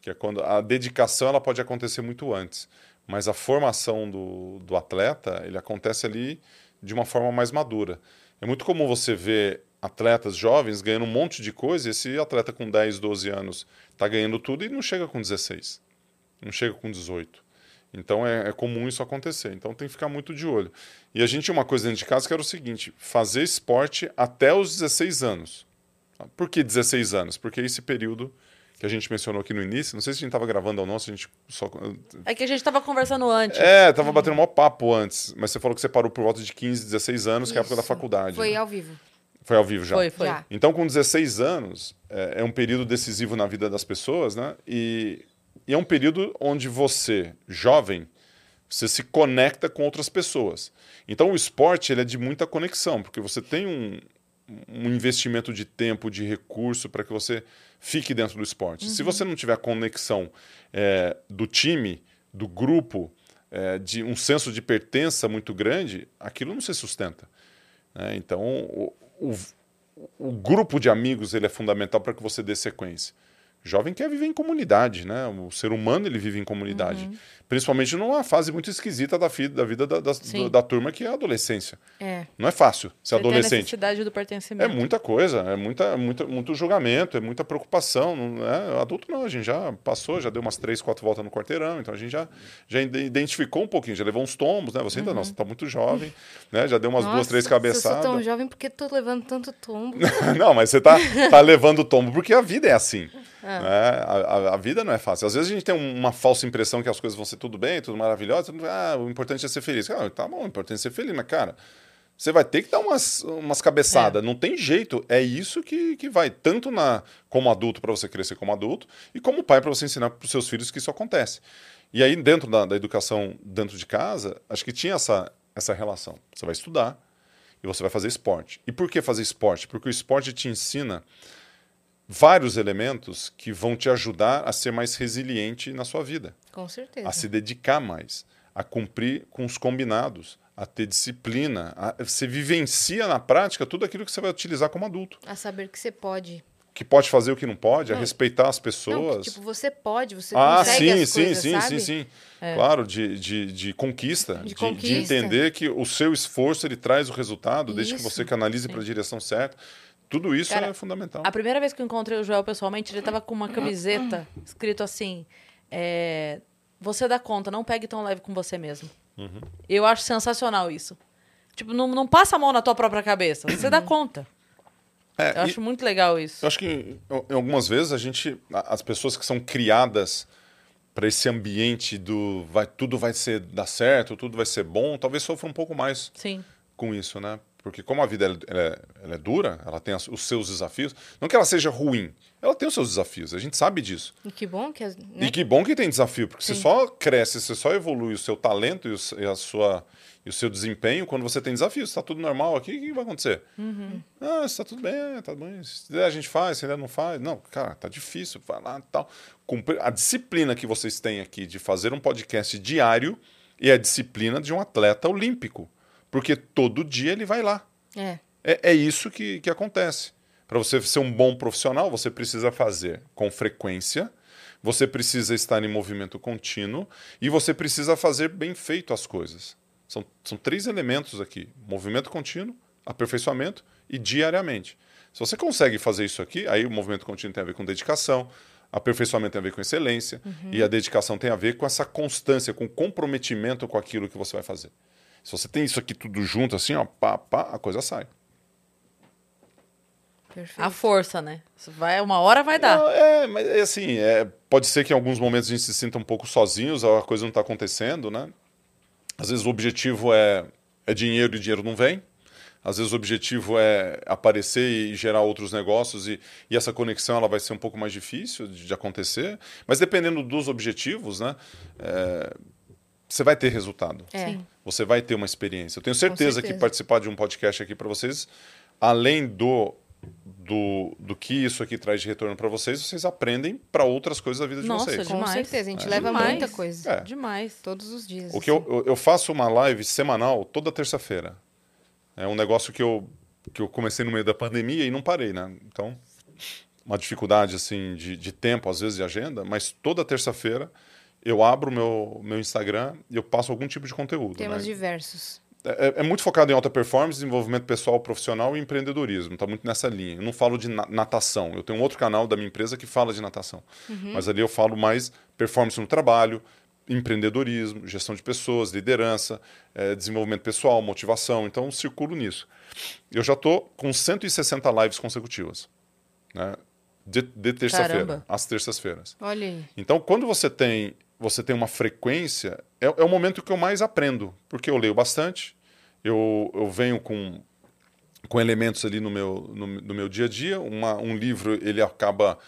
Que é quando a dedicação ela pode acontecer muito antes. Mas a formação do, do atleta, ele acontece ali de uma forma mais madura. É muito comum você ver atletas jovens ganhando um monte de coisa e esse atleta com 10, 12 anos está ganhando tudo e não chega com 16. Não chega com 18. Então é, é comum isso acontecer. Então tem que ficar muito de olho. E a gente tinha uma coisa dentro de casa que era o seguinte: fazer esporte até os 16 anos. Por que 16 anos? Porque esse período que a gente mencionou aqui no início, não sei se a gente estava gravando ou não, se a gente só. É que a gente tava conversando antes. É, tava batendo um maior papo antes, mas você falou que você parou por volta de 15, 16 anos, que é a época da Isso. faculdade. Foi né? ao vivo. Foi ao vivo já. Foi, foi. Já. Então, com 16 anos, é, é um período decisivo na vida das pessoas, né? E, e é um período onde você, jovem, você se conecta com outras pessoas. Então, o esporte ele é de muita conexão, porque você tem um, um investimento de tempo, de recurso para que você fique dentro do esporte. Se você não tiver a conexão é, do time, do grupo, é, de um senso de pertença muito grande, aquilo não se sustenta. né? Então, o, o, o grupo de amigos ele é fundamental para que você dê sequência. Jovem quer viver em comunidade, né? O ser humano ele vive em comunidade, principalmente numa fase muito esquisita da, fi- da vida da, da, Sim. da turma que é a adolescência. É. Não é fácil ser Você tem a adolescente. necessidade do É pertencimento. muita coisa, é muita, muita, muito julgamento, é muita preocupação. Não é? Adulto não, a gente já passou, já deu umas três, quatro voltas no quarteirão, então a gente já, já ide- identificou um pouquinho, já levou uns tombos, né? Você ainda não, você tá muito jovem, né? Já deu umas duas, Nossa, três Eu sou cabeçadas. tão jovem porque tô levando tanto tombo. *laughs* não, mas você tá, tá levando tombo porque a vida é assim. Ah. né? A, a- a vida não é fácil. Às vezes a gente tem um- uma falsa impressão que as coisas vão ser tudo bem, tudo maravilhoso. Ah, o importante é ser feliz. Ah, tá bom, o importante é ser feliz, mas cara, você vai ter que dar umas, umas cabeçadas. Não tem jeito. É isso que, que vai, tanto na como adulto para você crescer como adulto, e como pai para você ensinar para os seus filhos que isso acontece. E aí, dentro da, da educação, dentro de casa, acho que tinha essa, essa relação. Você vai estudar e você vai fazer esporte. E por que fazer esporte? Porque o esporte te ensina vários elementos que vão te ajudar a ser mais resiliente na sua vida, Com certeza. a se dedicar mais, a cumprir com os combinados, a ter disciplina. A, você vivencia na prática tudo aquilo que você vai utilizar como adulto. A saber que você pode. Que pode fazer o que não pode, a Não. respeitar as Não, pessoas. que, tipo, você pode, você Ah, consegue sim, as sim, coisas, sim, sabe? sim, sim. Claro, de, de, de conquista, de, de conquista. entender que o seu esforço ele traz o resultado, desde que Isso. você canalize para a direção certa. Tudo isso Cara, é fundamental. A primeira vez que eu encontrei o Joel pessoalmente, ele tava com uma camiseta *clears throat* escrito assim: é, Você dá conta, não pegue tão leve com você mesmo. Uhum. Eu acho sensacional isso. Tipo, não, não passa a mão na tua própria cabeça. Você dá conta. É, Eu acho muito legal isso. Eu acho que algumas vezes a gente, as pessoas que são criadas para esse ambiente do vai tudo vai ser dar certo, tudo vai ser bom, talvez sofram um pouco mais Sim. com isso, né? Porque como a vida ela, ela é, ela é dura, ela tem as- os seus desafios. Não que ela seja ruim, ela tem os seus desafios. A gente sabe disso. E que bom que... Né? E que bom que tem desafio, porque você só cresce, você só evolui o seu talento e, o, e a sua e o seu desempenho quando você tem desafios. Está tudo normal aqui, o que vai acontecer? Ah, está tudo bem, tá bem. Se a gente faz, se der, não faz. Não, cara, tá difícil, vai lá e tal. Cumprir- A disciplina que vocês têm aqui de fazer um podcast diário é a disciplina de um atleta olímpico. Porque todo dia ele vai lá. É. É, é isso que, que acontece. Para você ser um bom profissional, você precisa fazer com frequência, você precisa estar em movimento contínuo e você precisa fazer bem feito as coisas. São, são três elementos aqui: movimento contínuo, aperfeiçoamento e diariamente. Se você consegue fazer isso aqui, aí o movimento contínuo tem a ver com dedicação, aperfeiçoamento tem a ver com excelência e a dedicação tem a ver com essa constância, com comprometimento com aquilo que você vai fazer. Se você tem isso aqui tudo junto, assim, ó, pá, pá, a coisa sai. Perfeito. A força, né? Vai, uma hora vai dar. Não, é, mas é assim, é, pode ser que em alguns momentos a gente se sinta um pouco sozinhos, a coisa não está acontecendo, né? Às vezes o objetivo é, é dinheiro e dinheiro não vem. Às vezes o objetivo é aparecer e gerar outros negócios e, e essa conexão ela vai ser um pouco mais difícil de, de acontecer. Mas dependendo dos objetivos, né? é, você vai ter resultado. É. Sim. Você vai ter uma experiência. Eu tenho certeza, que certeza. participar de um podcast aqui para vocês, além do, do, do que isso aqui traz de retorno para vocês, vocês aprendem para outras coisas da vida de Nossa, vocês. Com demais. certeza, a gente É. leva Demais. muita coisa. É. Demais. Todos os dias. O que eu, eu- eu faço uma live semanal toda terça-feira. É um negócio que eu, que eu comecei no meio da pandemia e não parei, né? Então, uma dificuldade assim de, de tempo, às vezes, de agenda, mas toda terça-feira eu abro o meu, meu Instagram e eu passo algum tipo de conteúdo. Temas né? diversos. É, é muito focado em alta performance, desenvolvimento pessoal, profissional e empreendedorismo. Está muito nessa linha. Eu não falo de na- natação. Eu tenho um outro canal da minha empresa que fala de natação. Mas ali eu falo mais performance no trabalho, empreendedorismo, gestão de pessoas, liderança, eh, desenvolvimento pessoal, motivação. Então, circulo nisso. Eu já estou com 160 lives consecutivas. Né? De, de terça-feira, às terças-feiras. Olha aí. Então, quando você tem, você tem uma frequência, é, é o momento que eu mais aprendo, porque eu leio bastante, eu, eu venho com, com elementos ali no meu, no, no meu dia a dia. Uma, um livro, ele acaba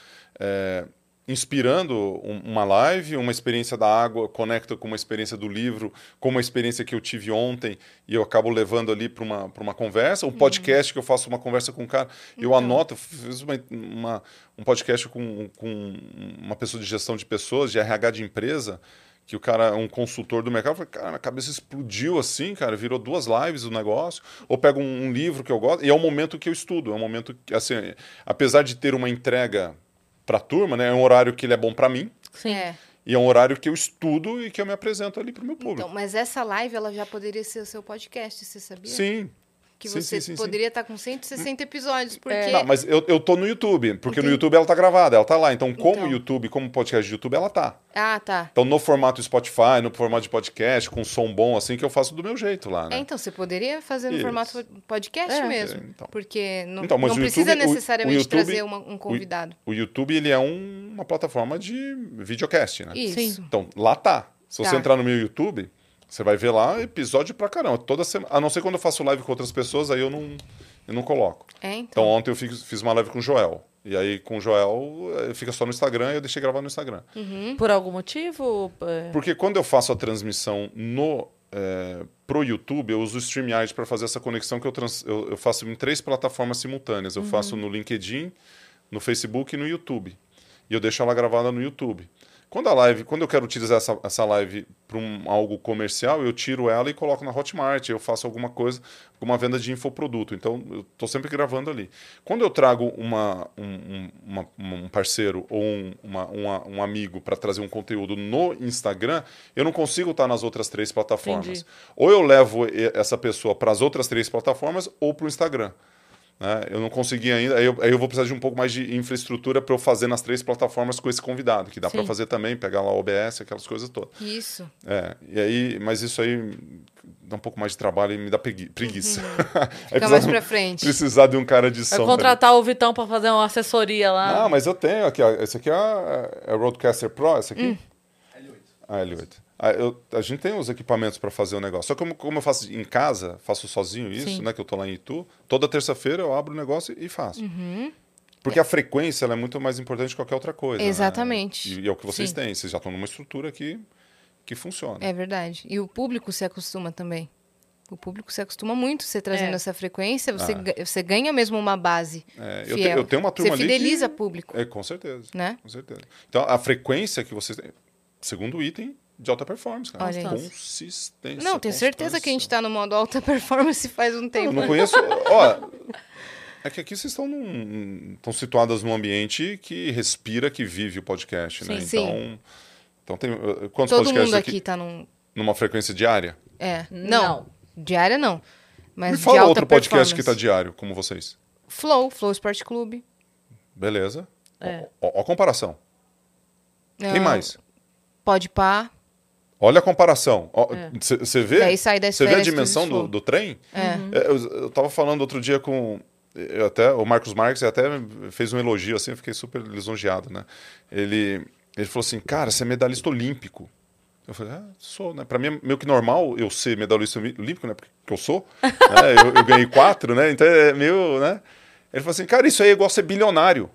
é, inspirando um, uma live, uma experiência da água conecta com uma experiência do livro, com uma experiência que eu tive ontem e eu acabo levando ali para uma, uma conversa. Um uhum. podcast que eu faço uma conversa com um cara, eu então. anoto, fiz uma, uma, um podcast com, com uma pessoa de gestão de pessoas, de RH de empresa, que o cara é um consultor do mercado, falei, cara, a cabeça explodiu assim, cara, virou duas lives do negócio, ou pego um, um, livro que eu gosto, e é o momento que eu estudo, é um momento que, assim, apesar de ter uma entrega para a turma, né, é um horário que ele é bom para mim. Sim. É. E é um horário que eu estudo e que eu me apresento ali para o meu público. Então, mas essa live, ela já poderia ser o seu podcast, você sabia? Sim, que sim, você sim, sim, poderia estar tá com 160 episódios, porque... É. Não, mas eu, eu tô no YouTube, porque Entendi. no YouTube ela tá gravada, ela tá lá. Então, como então. YouTube, como podcast de YouTube, ela tá. Ah, tá. Então, no formato Spotify, no formato de podcast, com som bom, assim, que eu faço do meu jeito lá, né? É, então, você poderia fazer no Isso. formato podcast é. mesmo. É, então. Porque não, então, não precisa YouTube, necessariamente o, o YouTube, trazer uma, um convidado. O, o, YouTube, ele é um, uma plataforma de videocast, né? Isso. Então, lá tá. Se você tá. entrar no meu YouTube... Você vai ver lá episódio pra caramba. Toda semana. A não ser quando eu faço live com outras pessoas, aí eu não, eu não coloco. É, então. então ontem eu fiz, fiz uma live com o Joel. E aí com o Joel eh, fica só no Instagram e eu deixei gravar no Instagram. Uhum. Por algum motivo? É. Porque quando eu faço a transmissão no é, pro YouTube, eu uso o StreamYard para fazer essa conexão que eu, trans, eu, eu, faço em três plataformas simultâneas. Eu uhum. faço no LinkedIn, no Facebook e no YouTube. E eu deixo ela gravada no YouTube. Quando a live, quando eu quero utilizar essa, essa live para um, algo comercial, eu tiro ela e coloco na Hotmart, eu faço alguma coisa, uma venda de infoproduto. Então, eu estou sempre gravando ali. Quando eu trago uma, um, uma, um parceiro ou um, uma, uma, um amigo para trazer um conteúdo no Instagram, eu não consigo estar nas outras três plataformas. Entendi. Ou eu levo essa pessoa para as outras três plataformas ou para o Instagram. Né? Eu não consegui ainda, aí eu, aí eu, vou precisar de um pouco mais de infraestrutura para eu fazer nas três plataformas com esse convidado, que dá para fazer também, pegar lá o OBS, aquelas coisas todas. Isso. É, e aí, mas isso aí dá um pouco mais de trabalho e me dá preguiça. Uhum. *laughs* Fica mais para frente. Precisar de um cara de som. Vai contratar o Vitão para fazer uma assessoria lá. Ah, mas eu tenho aqui, ó, esse aqui é a, é a Roadcaster Pro, esse aqui? Hum. L8. Ah, L8. Ah, eu, a gente tem os equipamentos para fazer o negócio. Só que como, como, eu faço em casa, faço sozinho isso, Sim. né? Que eu tô lá em Itu, toda terça-feira eu abro o negócio e faço. Uhum. Porque a frequência é muito mais importante que qualquer outra coisa. Né? Exatamente. Né? E, e, é o que vocês Sim. têm. Vocês já estão numa estrutura que, que funciona. É verdade. E o público se acostuma também. O público se acostuma muito você trazendo é. essa frequência, você, ah. você ganha mesmo uma base. É, eu, te, eu, tenho uma turma Você fideliza que, público. É, com certeza. Né? Com certeza. Então, a frequência que você. Segundo item, de alta performance, cara. Olha consistência. Não, tenho certeza que a gente está no modo alta performance faz um tempo. Eu não conheço. ó, é que aqui vocês estão num, estão situadas num ambiente que respira, que vive o podcast, né? sim, né? Sim. Então, então tem uh, quantos Todo podcasts mundo aqui está num numa frequência diária? É. Não. não. Diária não. Mas Me fala outro podcast que está diário, como vocês. Flow, Flow Sport Clube. Beleza. É. Ó, ó, ó a comparação. Quem mais? Pode pá. Olha a comparação. Você é. vê, você vê a dimensão do, do, trem? É. é eu estava falando outro dia com até o Marcos Marques até fez um elogio assim, eu fiquei super lisonjeado, né? Ele ele falou assim, cara, você é medalhista olímpico. Eu falei, ah, sou, né? Para mim é meio que normal eu ser medalhista olímpico, né? Porque eu sou. *laughs* né? eu, eu, ganhei quatro, né? Então é meio, né? Ele falou assim, cara, isso aí é igual ser bilionário.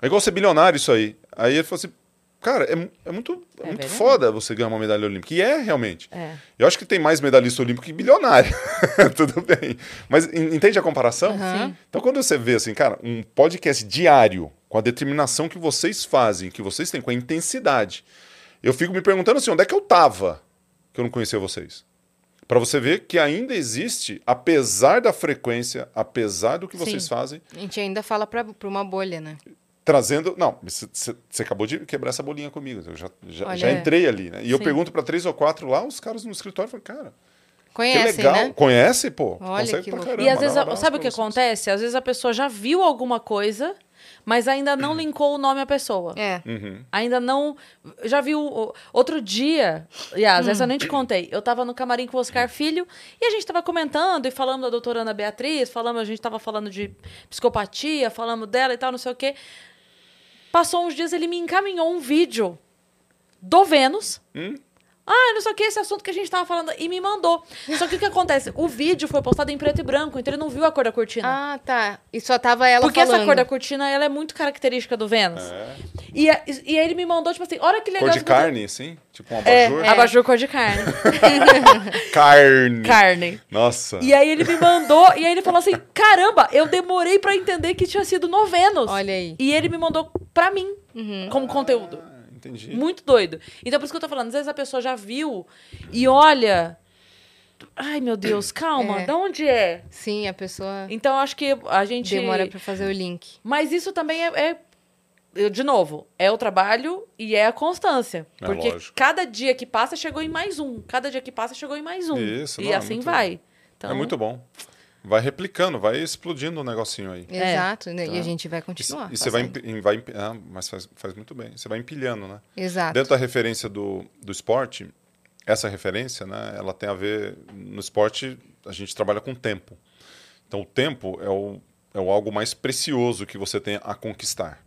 É igual ser bilionário isso aí. Aí ele falou assim, Cara, é, é muito, é, é muito foda você ganhar uma medalha olímpica. E é, realmente. É. Eu acho que tem mais medalhista olímpico que bilionário. *laughs* Tudo bem. Mas entende a comparação? Uhum. Então, quando você vê assim, cara, um podcast diário, com a determinação que vocês fazem, que vocês têm, com a intensidade, eu fico me perguntando assim, onde é que eu tava que eu não conhecia vocês? Para você ver que ainda existe, apesar da frequência, apesar do que vocês Sim. fazem. A gente ainda fala para uma bolha, né? Trazendo. Não, você acabou de quebrar essa bolinha comigo. Eu já, já, já entrei ali, né? E Sim. eu pergunto para três ou quatro lá, os caras no escritório falam, cara. Conhece, que legal. Né? Conhece, pô? Olha Consegue pra caramba. E às vezes, sabe o que acontece? Às vezes a pessoa já viu alguma coisa, mas ainda não *clears throat* linkou o nome à pessoa. É. Uhum. Ainda não. Já viu. Outro dia, aliás, hum. essa eu nem te contei. Eu tava no camarim com o Oscar Filho e a gente tava comentando e falando da doutora Ana Beatriz, falando, a gente tava falando de psicopatia, falando dela e tal, não sei o quê. Passou uns dias, ele me encaminhou um vídeo do Vênus. Hum? Ah, não sei o que, esse assunto que a gente tava falando. E me mandou. Só que o que acontece? O vídeo foi postado em preto e branco, então ele não viu a cor da cortina. Ah, tá. E só tava ela Porque falando. essa cor da cortina, ela é muito característica do Vênus. É. E, a- e aí ele me mandou, tipo assim, olha que legal. Cor de carne, assim? Tipo um É, abajur? abajur cor de carne. *laughs* Carne. carne. Nossa. E aí ele me mandou, e aí ele falou assim: caramba, eu demorei pra entender que tinha sido no Vênus. Olha aí. E ele me mandou pra mim, como conteúdo. Ah, entendi. Muito doido. Então, por isso que eu tô falando, às vezes a pessoa já viu e olha. Ai, meu Deus, calma, É. da onde é? Sim, a pessoa Então, eu acho que a gente. demora pra fazer o link. Mas isso também é, é- eu, De novo, é o trabalho e é a constância. É, porque lógico. cada dia que passa chegou em mais um. Cada dia que passa chegou em mais um. Isso, e não, é assim muito- vai. Então, É muito bom. Vai replicando, vai explodindo o negocinho aí. É. Exato. né? E Tá. a gente vai E, continuar. e você vai, vai ah, mas faz, faz muito bem. Você vai empilhando, né? Exato. Dentro da referência do, do esporte, essa referência, né, ela tem a ver no esporte a gente trabalha com tempo. Então o tempo é o, é o algo mais precioso que você tem a conquistar.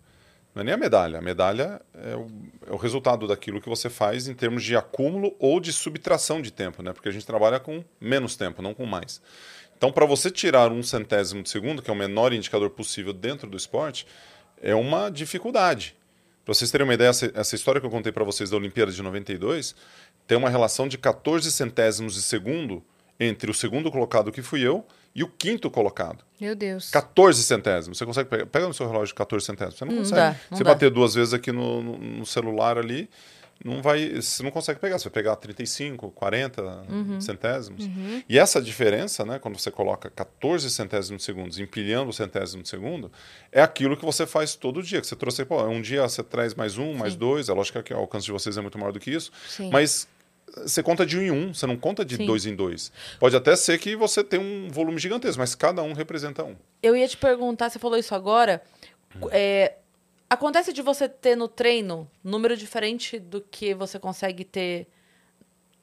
Não é nem a medalha. A medalha é o, é o resultado daquilo que você faz em termos de acúmulo ou de subtração de tempo, né? Porque a gente trabalha com menos tempo, não com mais. Então, para você tirar um centésimo de segundo, que é o menor indicador possível dentro do esporte, é uma dificuldade. Para vocês terem uma ideia, essa, história que eu contei para vocês da Olimpíada de 92 tem uma relação de 14 centésimos de segundo entre o segundo colocado, que fui eu, e o quinto colocado. Meu Deus. 14 centésimos. Você consegue pegar? Pega no seu relógio 14 centésimos. Você não, Não consegue. dá, não você dá. bater duas vezes aqui no- no celular ali, não vai, você não consegue pegar. Você vai pegar 35, 40 Uhum. centésimos. E essa diferença, né, quando você coloca 14 centésimos de segundos empilhando o centésimo de segundo, é aquilo que você faz todo dia. Que você trouxe, pô, um dia você traz mais um, mais dois. É lógico que o alcance de vocês é muito maior do que isso. Sim. Mas você conta de um em um, você não conta de Sim. dois em dois. Pode até ser que você tenha um volume gigantesco, mas cada um representa um. Eu ia te perguntar, você falou isso agora. é, acontece de você ter no treino número diferente do que você consegue ter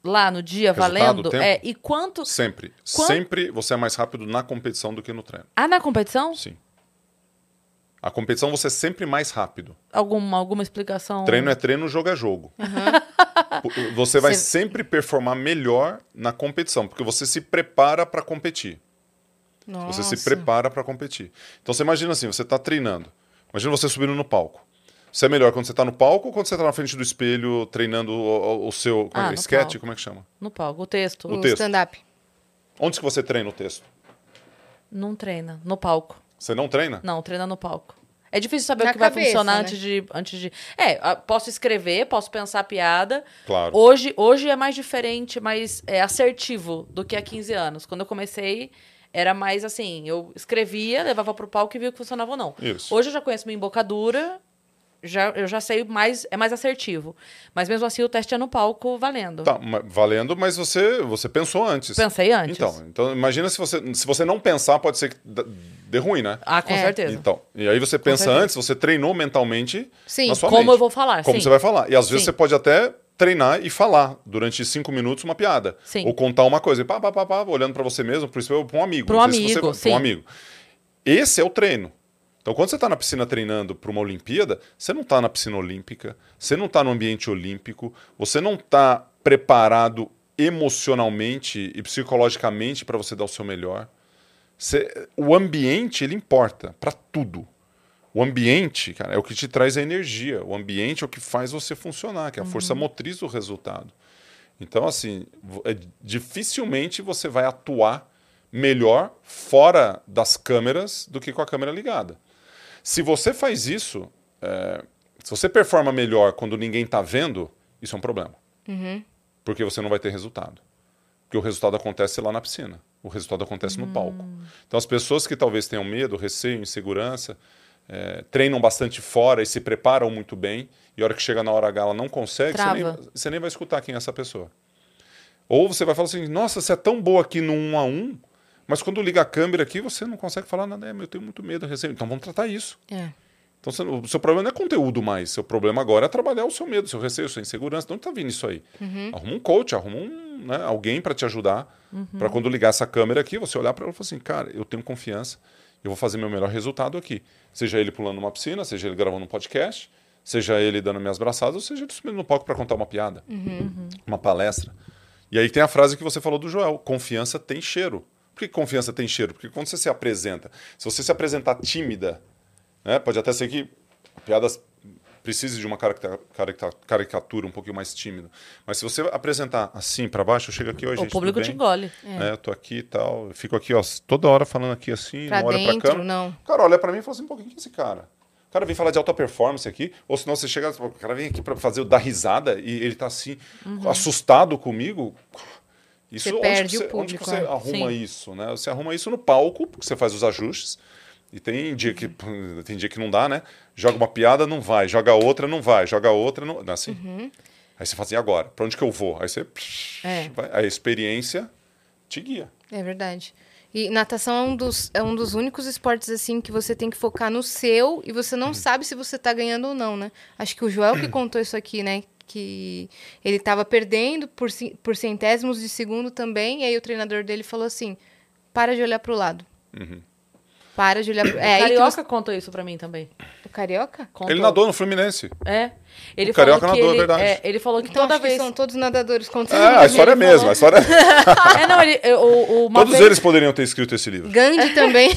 lá no dia Resultado, valendo? tempo? É, e quanto. Sempre. Sempre você é mais rápido na competição do que no treino. Ah, na competição? Sim. A competição você é sempre mais rápido. Alguma, alguma explicação? Treino é treino, jogo é jogo. P- Você vai Você- sempre performar melhor na competição, porque você se prepara para competir. Nossa. Você se prepara para competir. Então você imagina assim, você está treinando. Imagina você subindo no palco. Você é melhor quando você está no palco ou quando você está na frente do espelho treinando o, o- o seu como é? Ah, no sketch? palco. Como é que chama? No palco, o texto. O O texto. stand-up. Onde que você treina o texto? Não treina. No palco. Você não treina? Não, treina no palco. É difícil saber Na o que vai cabeça, funcionar né? antes, de, antes de. É, posso escrever, posso pensar piada. Claro. Hoje, hoje é mais diferente, mais é, assertivo do que há 15 anos. Quando eu comecei, era mais assim: eu escrevia, levava pro palco e via que funcionava ou não. Isso. Hoje eu já conheço minha embocadura, já, eu já sei mais, é mais assertivo. Mas mesmo assim, o teste é no palco valendo. Tá, valendo, mas você, você pensou antes. Pensei antes. Então, então imagina se você, se você não pensar, pode ser que dê ruim, né? Ah, com É. certeza. Então, e aí você pensa antes, você treinou mentalmente Sim, na sua como mente. eu vou falar, Como sim. você vai falar. E às vezes Sim. você pode até treinar e falar durante cinco minutos uma piada. Sim. Ou contar uma coisa, e pá, pá, pá, pá, olhando pra você mesmo, pra um amigo. Pra um amigo, você, pra um sim. amigo. Esse é o treino. Então, quando você está na piscina treinando para uma Olimpíada, você não está na piscina olímpica, você não está no ambiente olímpico, você não está preparado emocionalmente e psicologicamente para você dar o seu melhor. Você- o ambiente, ele importa para tudo. O ambiente, cara, é o que te traz a energia. O ambiente é o que faz você funcionar, que é a força motriz do resultado. Então, assim, é- dificilmente você vai atuar melhor fora das câmeras do que com a câmera ligada. Se você faz isso, é, se você performa melhor quando ninguém está vendo, isso é um problema. Porque você não vai ter resultado. Porque o resultado acontece lá na piscina. O resultado acontece no palco. Então, as pessoas que talvez tenham medo, receio, insegurança, é, treinam bastante fora e se preparam muito bem, e a hora que chega na hora H ela não consegue, você nem, você nem vai escutar quem é essa pessoa. Ou você vai falar assim, nossa, você é tão boa aqui no um a um, mas quando liga a câmera aqui, você não consegue falar nada, é, eu tenho muito medo, receio. Então vamos tratar isso. É. Então você- o seu problema não é conteúdo mais, seu problema agora é trabalhar o seu medo, seu receio, sua insegurança. De onde está vindo isso aí? Arruma um coach, arruma um, né, alguém para te ajudar, para quando ligar essa câmera aqui, você olhar para ela e falar assim, cara, eu tenho confiança, eu vou fazer meu melhor resultado aqui. Seja ele pulando numa piscina, seja ele gravando um podcast, Seja ele dando minhas braçadas, ou seja ele subindo no palco para contar uma piada, uma palestra. E aí tem a frase que você falou do Joel: confiança tem cheiro. Por que confiança tem cheiro? Porque quando você se apresenta, se você se apresentar tímida, né, pode até ser que a piada precise de uma caricatura um pouquinho mais tímida. Mas se você apresentar assim para baixo, eu chego aqui hoje. O público te engole. É. eu tô aqui e tal. Eu fico aqui, ó, toda hora falando aqui assim, pra não olha dentro, pra câmera. não. O cara olha pra mim e fala assim: pô, quem que é esse cara? O cara vem falar de alta performance aqui, ou senão você chega, o cara vem aqui para fazer o dar risada e ele tá assim, assustado comigo. Isso, Você onde, perde você, o público, onde que você arruma Sim. isso, né? Você arruma isso no palco, porque você faz os ajustes. E tem dia que tem dia que não dá, né? Joga uma piada, não vai. Joga outra, não vai. Joga outra, não. não é assim. Uhum. Aí você fala assim, e agora? Pra onde que eu vou? Aí você. É. vai- a experiência te guia. É verdade. E natação é um, dos, é um dos únicos esportes assim que você tem que focar no seu e você Uhum. não sabe se você tá ganhando ou não, né? Acho que o Joel que *clears throat* contou isso aqui, né? Que ele tava perdendo por, por centésimos de segundo também, e aí o treinador dele falou assim: para de olhar pro lado. Uhum. Para pro... É que Carioca você... contou isso pra mim também. O Carioca? Contou. Ele nadou no Fluminense. É. Ele O Carioca falou que nadou, é ele, verdade. é, ele falou que Então toda acho que vez. são todos nadadores contando. É, a história é a mesma. A história... *laughs* é, não, ele, o, o- uma Todos vez- eles poderiam ter escrito esse livro. Gandhi *laughs* também.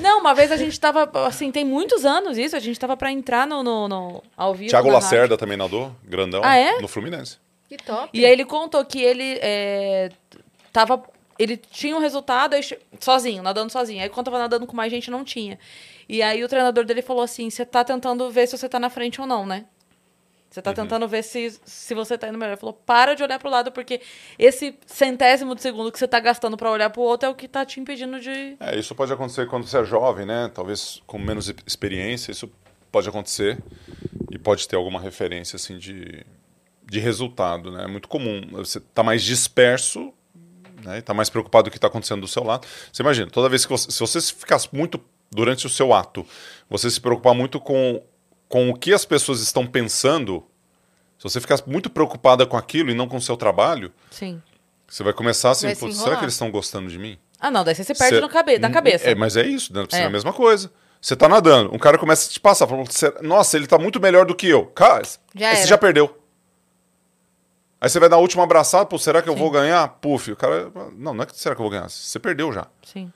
Não, uma vez a gente tava, assim, tem muitos anos isso, a gente tava pra entrar no, no, no- ao vivo. Tiago Lacerda rádio. também nadou, grandão, Ah, é? no Fluminense. que top. E aí ele contou que ele é, tava. Ele tinha um resultado aí sozinho, nadando sozinho. Aí quando tava nadando com mais gente, não tinha. E aí o treinador dele falou assim: você tá tentando ver se você tá na frente ou não, né? Você Uhum. tá tentando ver se, se você tá indo melhor. Ele falou, para de olhar pro lado, porque esse centésimo de segundo que você tá gastando pra olhar pro outro é o que tá te impedindo de. É, isso pode acontecer quando você é jovem, né? Talvez com menos experiência, isso pode acontecer e pode ter alguma referência assim de, de resultado, né? É muito comum. Você tá mais disperso, né? Tá mais preocupado com o que está acontecendo do seu lado. Você imagina, toda vez que você, se você ficasse muito durante o seu ato, você se preocupar muito com com o que as pessoas estão pensando, se você ficar muito preocupada com aquilo e não com o seu trabalho, Sim. você vai começar assim, Vai se "Putz, será enrolar." que eles estão gostando de mim? Ah, não, daí você se perde Cê- no cabe da cabeça. É, mas é isso, né? Você é. É. a mesma coisa. Você tá nadando, um cara começa a te passar, falando, "Cê- nossa, ele tá muito melhor do que eu. Cara, Já você já perdeu. Aí você vai dar a última abraçada, pô, será que eu vou ganhar? Puf, o cara. Não, não é que será que eu vou ganhar. Você perdeu já. Sim.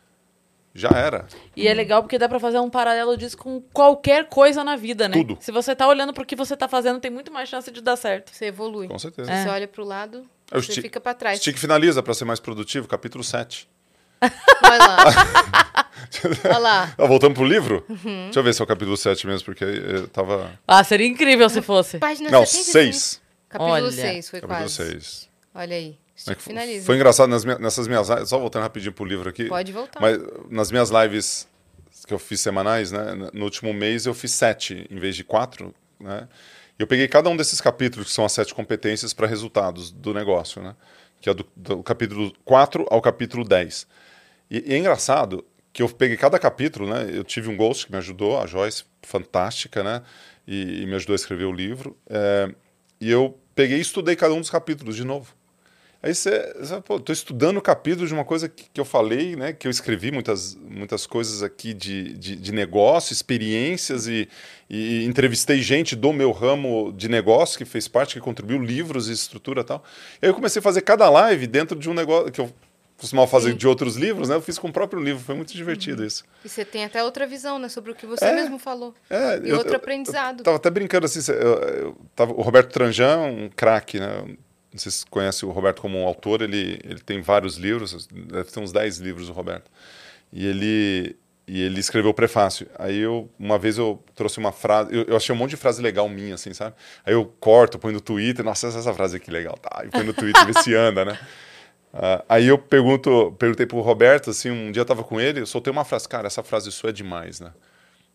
Já era. E é legal porque dá pra fazer um paralelo disso com qualquer coisa na vida, né? Tudo. Se você tá olhando pro que você tá fazendo, tem muito mais chance de dar certo. Você evolui. Com certeza. Se você olha pro lado, É, o você fica pra trás. Stick finaliza para ser mais produtivo, capítulo 7. Olha lá. *laughs* Olha lá. Ah, voltando pro livro? Uhum. Deixa eu ver se é o capítulo 7 mesmo, porque eu tava. Ah, seria incrível se fosse. Página Não, 75. 6. Capítulo Olha. 6, foi Capítulo quase. 6. Olha aí. É que Finaliza. Foi engraçado nas minhas- nessas minhas lives, só voltando rapidinho pro livro aqui. Pode voltar. Mas nas minhas lives que eu fiz semanais, né, no último mês eu fiz sete em vez de quatro, né? E eu peguei cada um desses capítulos que são as sete competências para resultados do negócio, né? Que é do, do capítulo 4 ao capítulo 10. E, e é engraçado que eu peguei cada capítulo, né? Eu tive um ghost que me ajudou, a Joyce, fantástica, né? E, e me ajudou a escrever o livro. É, e eu peguei e estudei cada um dos capítulos de novo. Aí você, você pô, tô estudando o capítulo de uma coisa que, que eu falei, né? Que eu escrevi muitas, muitas coisas aqui de, de, de negócio, experiências e, e entrevistei gente do meu ramo de negócio que fez parte, que contribuiu livros e estrutura e tal. Aí eu comecei a fazer cada live dentro de um negócio que eu costumava fazer de outros livros, né? Eu fiz com o próprio livro, foi muito divertido isso. E você tem até outra visão, né? Sobre o que você É. mesmo falou. É, E eu- outro eu- aprendizado. Eu tava até brincando assim, eu tava, o Roberto Tranjan, um craque, né? Não sei se você conhece o Roberto como um autor, ele, ele tem vários livros, deve ter uns 10 livros o Roberto. E ele, e ele escreveu o prefácio. Aí eu, uma vez eu trouxe uma frase, eu, eu achei um monte de frase legal minha, assim, sabe? Aí eu corto, ponho no Twitter, nossa, essa frase aqui legal, tá? E põe no Twitter, vê se *laughs* anda, né? Ah, aí eu pergunto, perguntei pro Roberto, assim, um dia eu tava com ele, eu soltei uma frase, cara, essa frase sua é demais, né?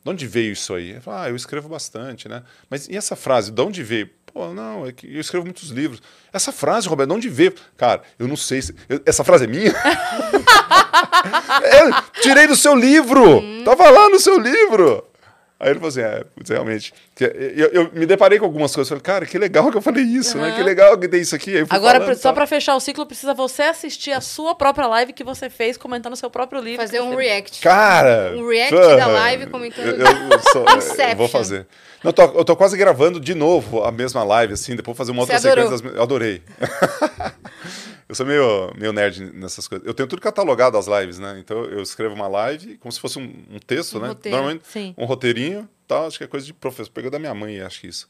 De onde veio isso aí? Ele falou, ah, eu escrevo bastante, né? Mas e essa frase, de onde veio? Pô, não, é que eu escrevo muitos livros. Essa frase, Roberto, de onde veio? Cara, eu não sei. Se... eu- Essa frase é minha? *laughs* É, tirei do seu livro! Tava lá no seu livro! Aí ele falou assim: é, putz, realmente. Eu, eu me deparei com algumas coisas. Falei, cara, que legal que eu falei isso, né? Que legal que tem isso aqui. Agora, falando, só tá. pra fechar o ciclo, precisa você assistir a sua própria live que você fez comentando o seu próprio livro. Fazer um react. Cara! Um react porra, da live comentando- Eu, eu sou- *laughs* eu vou fazer. Não, eu tô, eu tô quase gravando de novo a mesma live, assim, depois fazer uma Você outra adorou. sequência. Das... Eu adorei. *laughs* eu sou meio, meio nerd nessas coisas. Eu tenho tudo catalogado as lives, né? Então eu escrevo uma live como se fosse um, um texto, Um né? roteiro. Normalmente Sim. um roteirinho, tá? Acho que é coisa de professor. Pegou da minha mãe, acho que isso.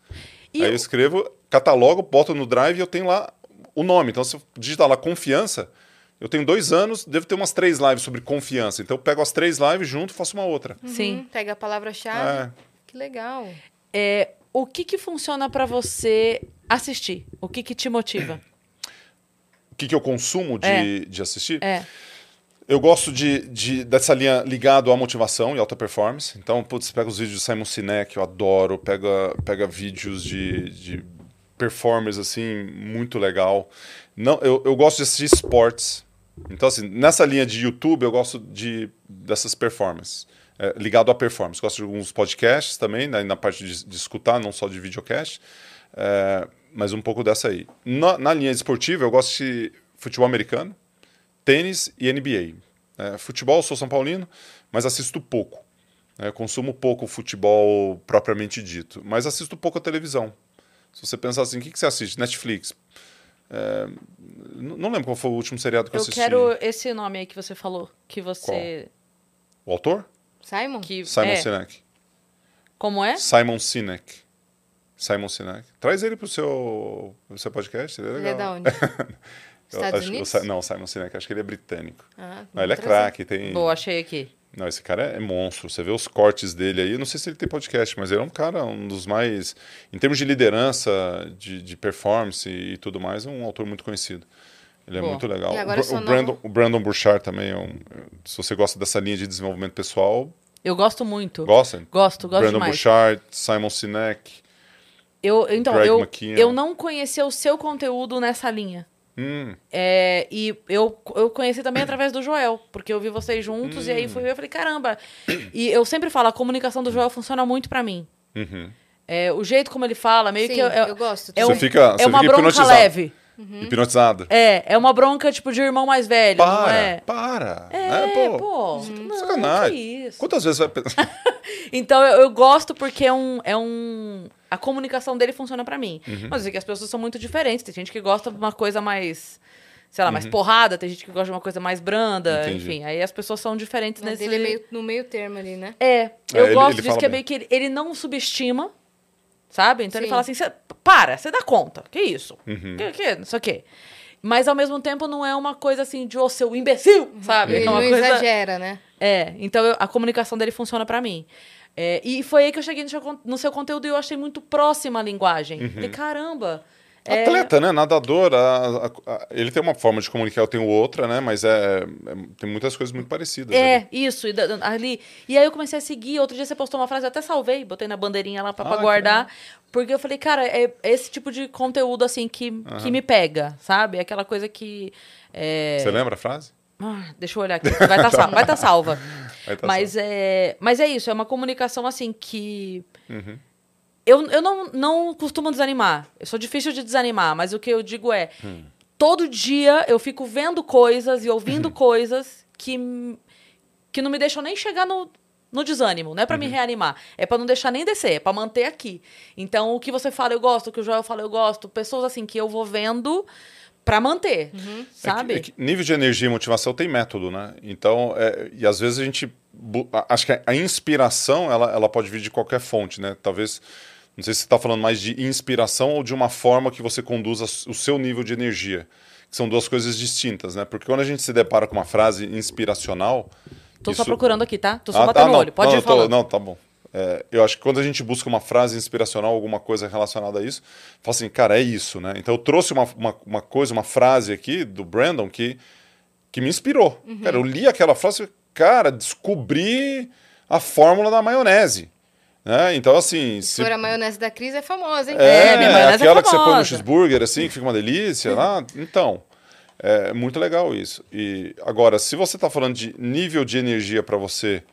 E Aí o- eu escrevo, catalogo, boto no drive e eu tenho lá o nome. Então, se eu digitar lá confiança, eu tenho dois anos, devo ter umas três lives sobre confiança. Então, eu pego as três lives junto faço uma outra. Sim. Uhum, Pega a palavra-chave. É. Que legal. É, o que que funciona pra você assistir? O que que te motiva? O que, que eu consumo de, É. de assistir? É. Eu gosto de, de- dessa linha ligado à motivação e alta performance. Então, putz, pega os vídeos de Simon Sinek, eu adoro. Pega, pega vídeos de, de performers, assim, muito legal. Não, eu, eu gosto de assistir esportes. Então, assim, nessa linha de YouTube, eu gosto de, dessas performances. É, ligado à performance. Gosto de alguns podcasts também, né, na parte de, de escutar, não só de videocast. É, mas um pouco dessa aí. Na, na linha esportiva, eu gosto de futebol americano tênis e NBA. É, futebol, sou São Paulino, mas assisto pouco. É, consumo pouco futebol propriamente dito, mas assisto pouco a televisão. Se você pensar assim, o que, que você assiste? Netflix. É, não lembro qual foi o último seriado que eu, Eu assisti. quero esse nome aí que você falou. Que você. O autor? Simon? Que, Simon é, Sinek. Como é? Simon Sinek. Simon Sinek. Traz ele pro seu, pro seu podcast, ele é Ele legal. é da onde? *laughs* Eu Estados acho- Unidos? o Si- não, Simon Sinek, acho que ele é britânico. Ah, Não, ele é craque, tem... Boa, achei aqui. Não, esse cara é monstro. Você vê os cortes dele aí. Eu não sei se ele tem podcast, mas ele é um cara, um dos mais. Em termos de liderança, de, de performance e tudo mais, é um autor muito conhecido. Ele é Boa. muito legal. E agora o, o, Brandon, nova- o Brandon Burchard também é um. Se você gosta dessa linha de desenvolvimento pessoal, Eu gosto muito. gosta? Gosto, gosto Brandon demais. Burchard, Simon Sinek. Eu, então, Greg eu, eu não conhecia o seu conteúdo nessa linha. Hum, É, e eu, eu conheci também através do Joel, porque eu vi vocês juntos e Hum. aí fui ver e falei, caramba. E eu sempre falo, a comunicação do Joel funciona muito pra mim. uhum. É, o jeito como ele fala, meio Sim, que. É, eu gosto. é, Você um- fica- é uma fica bronca hipnotizado. leve. Hipnotizado. É, é uma bronca, tipo, de irmão mais velho, não Para, é? para. É, né, pô, pô. é sacanagem. que isso. Quantas vezes vai pensar? *laughs* Então eu, eu gosto porque é um, é um. A comunicação dele funciona pra mim. Uhum. Mas eu sei que as pessoas são muito diferentes. Tem gente que gosta de uma coisa mais. Sei lá, mais Uhum. porrada, tem gente que gosta de uma coisa mais branda, Entendi. enfim. Aí as pessoas são diferentes Mas nesse. ele é meio, no meio termo ali, né? É, eu ele- gosto ele disso, que é meio que ele, ele não subestima, sabe? Então ele Sim. fala assim: "Cê- para, você dá conta. Que isso? Uhum. Que, que, não sei o quê. Mas ao mesmo tempo não é uma coisa assim de, ô, seu imbecil, sabe? Ele É uma não coisa... exagera, né? É, então eu- a comunicação dele funciona pra mim. É, e foi aí que eu cheguei no seu, no seu conteúdo e eu achei muito próxima a linguagem. Uhum. Falei, caramba. é- Atleta, né? Nadador. a- a- a- ele tem uma forma de comunicar, eu tenho outra, né? Mas é, é- tem muitas coisas muito parecidas. ali. É, isso, e ali. E aí eu comecei a seguir. Outro dia você postou uma frase, eu até salvei, botei na bandeirinha lá pra, Ah, guardar. Porque eu falei, cara, é esse tipo de conteúdo, assim, que, que me pega, sabe? Aquela coisa que. é- Você lembra a frase? Ah, deixa eu olhar aqui. Vai *laughs* estar salva. Vai tá salva. Aí tá mas, certo. é, mas é isso, é uma comunicação assim que. Uhum. Eu, eu não, não costumo desanimar. Eu sou difícil de desanimar, mas o que eu digo é: Hum. todo dia eu fico vendo coisas e Uhum. ouvindo *laughs* coisas que, que não me deixam nem chegar no, no desânimo. Não é pra Uhum. me reanimar. É pra não deixar nem descer, é pra manter aqui. Então, o que você fala, eu gosto. O que o Joel fala, eu gosto. Pessoas assim que eu vou vendo pra manter. Sabe? É que- é que nível de energia e motivação tem método, né? Então, é, e às vezes a gente. Acho que a- inspiração ela, ela pode vir de qualquer fonte, né? Talvez. Não sei se você está falando mais de inspiração ou de uma forma que você conduza o seu nível de energia. Que são duas coisas distintas, né? Porque quando a gente se depara com uma frase inspiracional. Tô só isso- procurando aqui, tá? Tô só Ah, batendo tá, o não, olho. Pode não, ir eu tô- falando. Não, tá bom. É, eu acho que quando a gente busca uma frase inspiracional, alguma coisa relacionada a isso, fala assim, cara, é isso, né? Então eu trouxe uma, uma, uma coisa, uma frase aqui do Brandon que, que me inspirou. Uhum. Cara, eu li aquela frase e cara, descobri a fórmula da maionese. Né? Então, assim. Se for a maionese da Cris, é famosa, hein? É, minha maionese é aquela que você põe no cheeseburger, assim, que fica uma delícia lá. *laughs* Então, é muito legal isso. E agora, se você está falando de nível de energia para você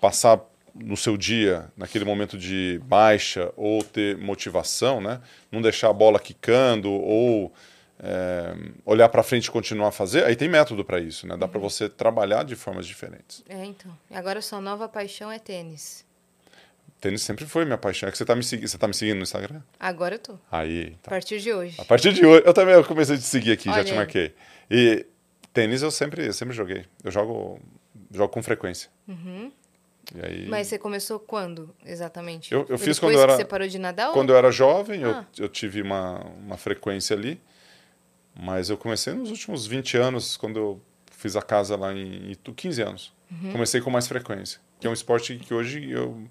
passar no seu dia, naquele momento de baixa ou ter motivação, né? Não deixar a bola quicando ou é, olhar para frente e continuar a fazer, aí tem método para isso, né? Dá Uhum. para você trabalhar de formas diferentes. É, então. E agora sua nova paixão é tênis. Tênis sempre foi minha paixão. É que você tá me, segui você tá me seguindo no Instagram? Agora eu tô. Aí, A tá. partir de hoje. A partir de hoje, eu também eu comecei a te seguir aqui, já Olha te aí. marquei. E tênis eu sempre, eu sempre joguei. Eu jogo, jogo com frequência. E aí. Mas você começou quando, exatamente? Eu- eu fiz quando eu era- você parou de nadar? ou- quando eu era jovem, eu, Ah. eu tive uma, uma frequência ali. Mas eu comecei nos últimos 20 anos, quando eu fiz a casa lá em Itu, 15 anos. Uhum. Comecei com mais frequência. Que é um esporte que hoje eu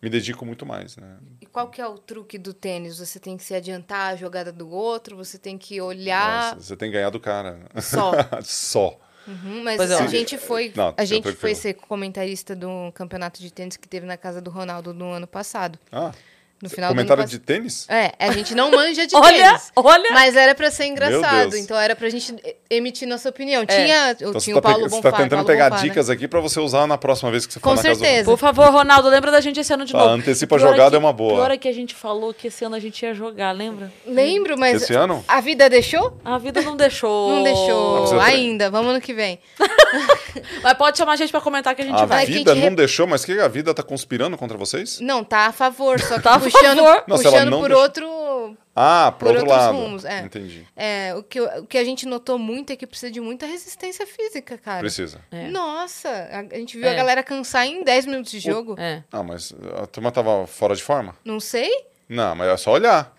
me dedico muito mais, né? E qual que é o truque do tênis? Você tem que se adiantar a jogada do outro, você tem que olhar Nossa, você tem que ganhar do cara. só. *laughs* Só. Uhum, mas Pois é. a Sim. gente foi, Não, a gente foi ser comentarista do campeonato de tênis que teve na casa do Ronaldo no ano passado. Ah, No final comentário do de tênis? É, a gente não manja de *laughs* Olha, tênis. olha. Mas era pra ser engraçado, então era pra gente emitir nossa opinião. É. Tinha, eu Então você tinha tá, o Paulo pega- você Bonfá. tá tentando Paulo pegar Bonfá, né? dicas aqui pra você usar na próxima vez que você for Com na casa certeza. Por favor, Ronaldo, lembra da gente esse ano de Tá, novo. antecipa a Pior jogada que- é uma boa. Pior é que a gente falou que esse ano a gente ia jogar, lembra? Lembro, mas Esse ano? a vida deixou? A vida não deixou. Não deixou você tá- ainda. Vamos ano que vem. *laughs* Mas pode chamar a gente pra comentar que a gente A vai. que a vida não deixou, mas que a vida tá conspirando contra vocês? Não, tá a favor, só que Tá a puxando, favor. Ela puxando por deixou- outro. Ah, pro Por outro outros lado. rumos, é. Entendi. É, o que, o que a gente notou muito é que precisa de muita resistência física, cara. Precisa. É. Nossa, a, a gente viu a É. galera cansar em 10 minutos de jogo. É. Ah, mas a turma tava fora de forma? Não sei? Não, mas é só olhar.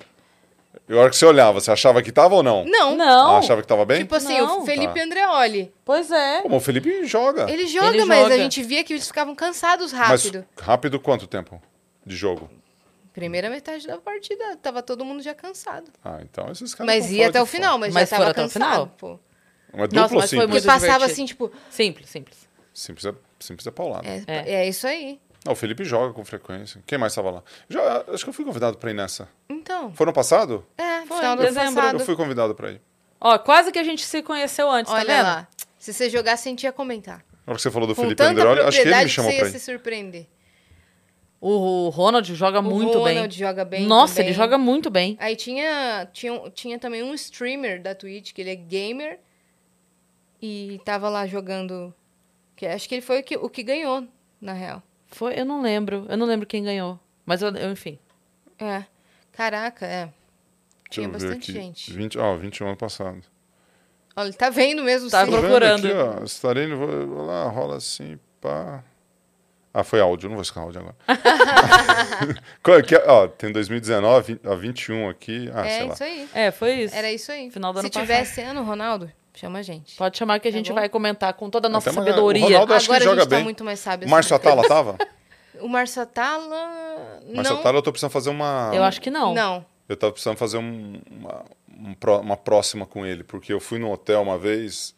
E a hora que você olhava, você achava que tava ou não? Não. Não. Ah, achava que tava bem? Tipo assim, Não. o Felipe Tá. Andreoli. Pois é. Como o Felipe joga. Ele joga, Ele mas joga. a gente via que eles ficavam cansados rápido. Mas rápido quanto tempo de jogo? Primeira metade da partida, tava todo mundo já cansado. Ah, então esses caras Mas ia até o final, mas, Mas já tava cansado, final? pô. Uma Nossa, dupla ou mas foi simples? Porque muito passava divertido. assim, tipo, Simples, simples. Simples é, simples é paulada. é, É. é isso aí. Não, o Felipe joga com frequência. Quem mais tava lá? Já, acho que eu fui convidado pra ir nessa. Então, Foi no passado? é, Foi, final do dezembro. passado. Eu fui convidado pra ir. Ó, quase que a gente se conheceu antes, Olha tá vendo? lá. Se você jogasse, a gente ia comentar. Na hora que você falou do Com Felipe tanta Andreoli, acho que ele me chamou você pra ia ir. se surpreender. O Ronald joga muito o bem. Ronald joga bem Nossa, também. ele joga muito bem. Aí tinha, tinha, tinha também um streamer da Twitch, que ele é gamer. E tava lá jogando. Que acho que ele foi o que, o que ganhou, na real. Foi, eu não lembro. Eu não lembro quem ganhou. Mas eu, eu, enfim. É. Caraca, é. Tinha bastante aqui. gente. 20, ó, 21 ano passado. Olha, ele tá vendo mesmo Tá sim. Vendo procurando. Aqui, ó, estarei. Vou, vou lá, rola assim, pá. Ah, foi áudio, não vou escutar áudio agora. *laughs* Qual que é? ó, tem 2019, vin- ó, 21 aqui. Ah, é sei lá. isso aí. É, foi isso. Era isso aí. Final do Se ano passado. tivesse ano, Ronaldo, chama a gente. Pode chamar que a Tá gente bom? vai comentar com toda a nossa Até sabedoria. o Ronaldo- acho que Agora ele a joga gente tá bem. muito mais sábio. O Márcio assim. Atala tava? *laughs* O Márcio Atala... Márcio. Atala, eu tô precisando fazer uma. Eu acho que não. Não. Eu tava precisando fazer um- uma, um pró- uma próxima com ele, porque eu fui no hotel uma vez,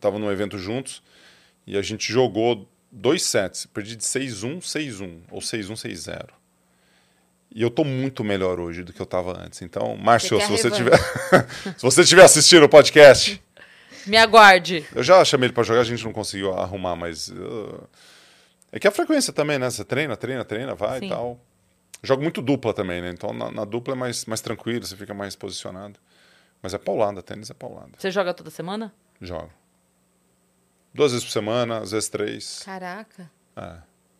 tava num evento juntos, e a gente jogou dois sets. Perdi de 6-1, 6-1, ou 6-1, 6-0. E eu tô muito melhor hoje do que eu tava antes. Então, Márcio, se você revanche. tiver. *laughs* se você estiver assistindo o podcast, *laughs* Me aguarde. eu já chamei ele pra jogar, a gente não conseguiu arrumar, mas. uh, É que a frequência também, né? Você treina, treina, treina, vai Sim. e tal. Jogo muito dupla também, né? Então na, na dupla é mais, mais tranquilo, você fica mais posicionado. Mas é paulada, tênis é paulada. Você joga toda semana? Jogo. Duas vezes por semana, às vezes três. Caraca. É.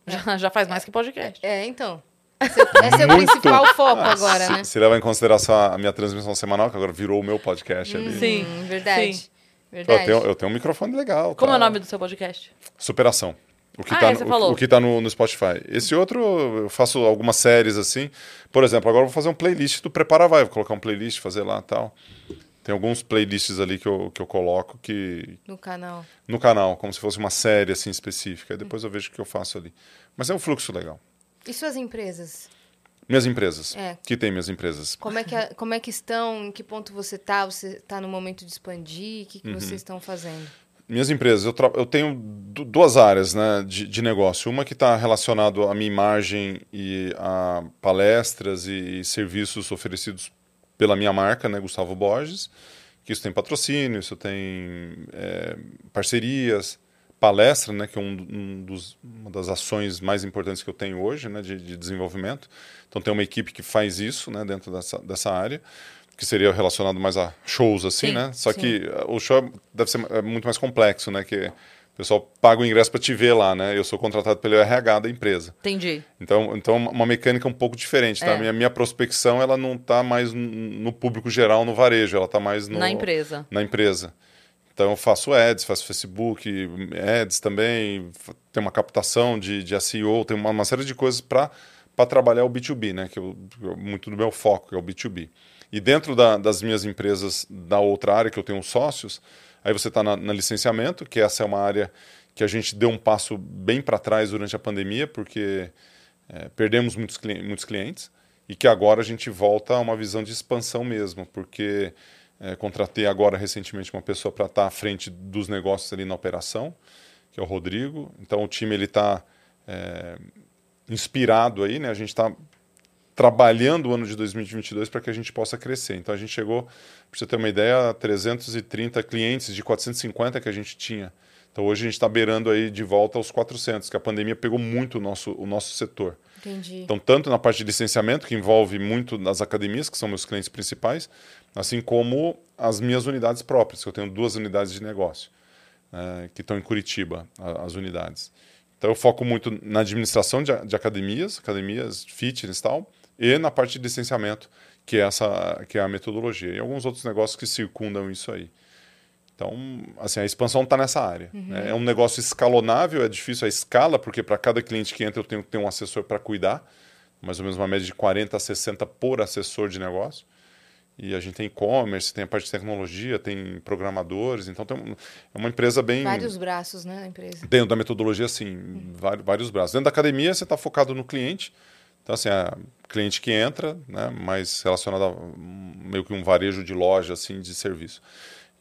Já, já faz mais que podcast. É, então. Esse, esse é o principal foco agora, se, né? se levar em consideração a minha transmissão semanal, que agora virou o meu podcast ali. Sim. Hum, verdade. Sim. Eu Verdade. tenho, eu tenho um microfone legal. Como é o tal. nome do seu podcast? Superação. O que Ah, tá, é, no- você o- falou. o que tá no, no Spotify. Esse outro, eu faço algumas séries assim. Por exemplo, agora eu vou fazer um playlist do Prepara Vai. Vou colocar um playlist, fazer lá e tal. Tem alguns playlists ali que eu, que eu coloco que No canal. no canal, como se fosse uma série assim específica. Aí depois eu vejo o que eu faço ali. Mas é um fluxo legal. E suas empresas? Minhas empresas. É. Que tem minhas empresas. Como é que, a- como é que estão? Em que ponto você tá? Você tá no momento de expandir? O que, que Uhum. vocês estão fazendo? Minhas empresas, eu, tra- eu tenho du- duas áreas né, de, de negócio. Uma que está relacionado à minha imagem e a palestras e, serviços oferecidos pela minha marca, né, Gustavo Borges. Que isso tem patrocínio, isso tem é, parcerias, palestra, né, que é um, um dos, uma das ações mais importantes que eu tenho hoje, né, de, de, desenvolvimento. Então tem uma equipe que faz isso, né, dentro dessa, dessa área, que seria relacionado mais a shows assim, sim, né? Só sim. que o show deve ser é muito mais complexo, né, que o pessoal paga o ingresso para te ver lá, né? Eu sou contratado pelo RH da empresa. Entendi. Então, então uma mecânica um pouco diferente, tá? É. Minha, minha prospecção, ela não está mais no público geral, no varejo, ela está mais no, na empresa. Na empresa. Então eu faço ads, faço Facebook, ads também, tem uma captação de, de SEO, tem uma, uma série de coisas para trabalhar o B2B, né? Que eu, muito do meu foco, que é o B2B. E dentro da, das minhas empresas da outra área, que eu tenho sócios, Aí você está na, na, licenciamento, que essa é uma área que a gente deu um passo bem para trás durante a pandemia, porque é, perdemos muitos, muitos clientes e que agora a gente volta a uma visão de expansão mesmo, porque é, contratei agora recentemente uma pessoa para estar tá à frente dos negócios ali na operação, que é o Rodrigo. Então o time ele está é, inspirado aí, né? A gente está trabalhando o ano de 2022 para que a gente possa crescer. Então a gente chegou, para você ter uma ideia, a 330 clientes de 450 que a gente tinha. Então hoje a gente está beirando aí de volta aos 400, que a pandemia pegou muito o nosso, o nosso setor. Entendi. Então tanto na parte de licenciamento, que envolve muito as academias, que são meus clientes principais, assim como as minhas unidades próprias, que eu tenho duas unidades de negócio, é, que estão em Curitiba, as unidades. Então eu foco muito na administração de, de academias, academias fitness e tal, e na parte de licenciamento, que é essa que é a metodologia. E alguns outros negócios que circundam isso aí. Então, assim, a expansão está nessa área. Uhum. Né? É um negócio escalonável, é difícil a escala, porque para cada cliente que entra eu tenho que ter um assessor para cuidar, mais ou menos uma média de 40 a 60 por assessor de negócio. E a gente tem e-commerce, tem a parte de tecnologia, tem programadores, então tem um, é uma empresa bem. Vários braços, né, a empresa. Dentro da metodologia, sim, uhum. vários, vários braços. Dentro da academia, você está focado no cliente, então, assim, a cliente que entra, né, mais relacionado a meio que um varejo de loja, assim, de serviço.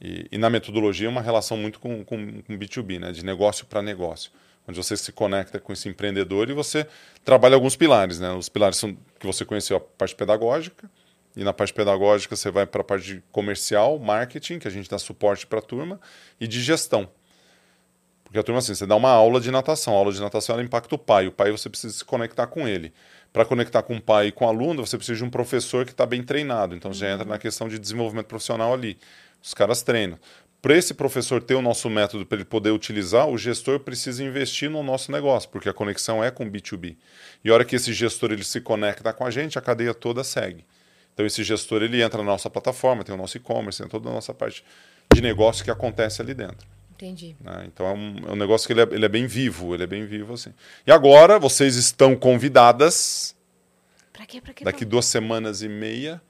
E, e na metodologia, uma relação muito com, com, com B2B, né, de negócio para negócio, onde você se conecta com esse empreendedor e você trabalha alguns pilares. Né? Os pilares são que você conheceu, a parte pedagógica, e na parte pedagógica você vai para a parte comercial, marketing, que a gente dá suporte para a turma, e de gestão. Porque a turma, assim, você dá uma aula de natação. A aula de natação ela impacta o pai. O pai você precisa se conectar com ele para conectar com o pai e com o aluno, você precisa de um professor que está bem treinado. Então, uhum. já entra na questão de desenvolvimento profissional ali. Os caras treinam. Para esse professor ter o nosso método para ele poder utilizar, o gestor precisa investir no nosso negócio, porque a conexão é com B2B. E a hora que esse gestor ele se conecta com a gente, a cadeia toda segue. Então, esse gestor ele entra na nossa plataforma, tem o nosso e-commerce, tem toda a nossa parte de negócio que acontece ali dentro. Entendi. Né? Então é um, é um, negócio que ele é, ele é, bem vivo, ele é bem vivo assim. E agora vocês estão convidadas. Pra quê? Pra quê? Daqui duas semanas e meia.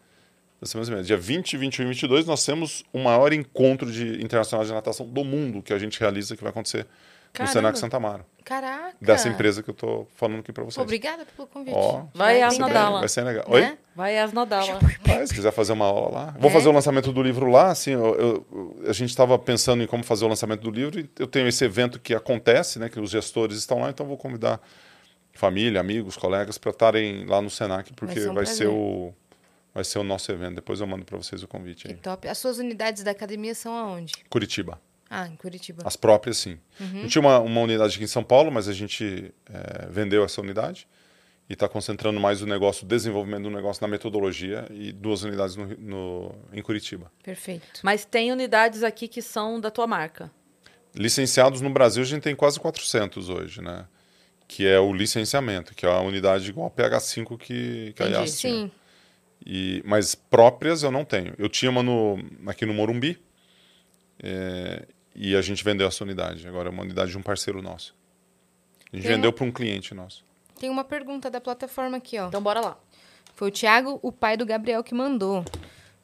Duas semanas e meia. Dia 20, 21 e 22, nós temos o maior encontro de, internacional de natação do mundo que a gente realiza, que vai acontecer Caramba. no Senac Santa Amaro. Caraca! Dessa empresa que eu tô falando aqui para vocês. Obrigada pelo convite. Ó, vai às Nadala. Vai ser legal. Oi? Né? Vai às Nadala. Ah, se quiser fazer uma aula lá. Vou é? fazer o lançamento do livro lá. Assim, eu, eu, a gente estava pensando em como fazer o lançamento do livro e eu tenho esse evento que acontece, né? Que os gestores estão lá, então vou convidar família, amigos, colegas para estarem lá no Senac, porque vai ser, um vai ser o vai ser o nosso evento. Depois eu mando para vocês o convite. Que aí. top. As suas unidades da academia são aonde? Curitiba. Ah, em Curitiba. As próprias, sim. Uhum. A gente tinha uma, uma unidade aqui em São Paulo, mas a gente é, vendeu essa unidade e está concentrando mais o negócio, o desenvolvimento do negócio na metodologia e duas unidades no, no, em Curitiba. Perfeito. Mas tem unidades aqui que são da tua marca? Licenciados no Brasil, a gente tem quase 400 hoje, né? Que é o licenciamento, que é a unidade igual a PH5 que, que Entendi, a Sim. Tinha. E, mas próprias eu não tenho. Eu tinha uma no, aqui no Morumbi, é, e a gente vendeu essa unidade. Agora é uma unidade de um parceiro nosso. A gente Tem vendeu uma... para um cliente nosso. Tem uma pergunta da plataforma aqui, ó. Então bora lá. Foi o Thiago, o pai do Gabriel, que mandou.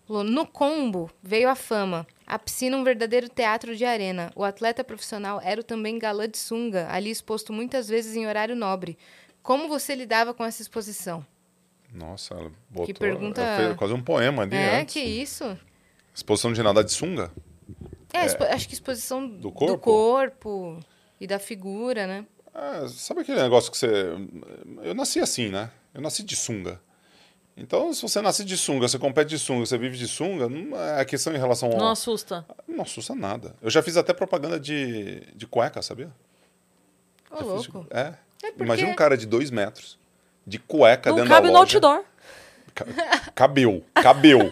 No combo veio a fama. A piscina um verdadeiro teatro de arena. O atleta profissional era também galã de sunga, ali exposto muitas vezes em horário nobre. Como você lidava com essa exposição? Nossa, ela botou... Que pergunta... Ela fez quase um poema ali É, antes. que isso? Exposição de nada de sunga? É, é, acho que exposição do corpo? do corpo e da figura, né? É, sabe aquele negócio que você. Eu nasci assim, né? Eu nasci de sunga. Então, se você nasce de sunga, você compete de sunga, você vive de sunga, não é a questão em relação ao... Não assusta. Não assusta nada. Eu já fiz até propaganda de, de cueca, sabia? Ô, Já fiz de- louco. É. É porque- Imagina um cara de dois metros, de cueca Não dentro cabe da no loja. outdoor. Ca- Cabeu, cabeu.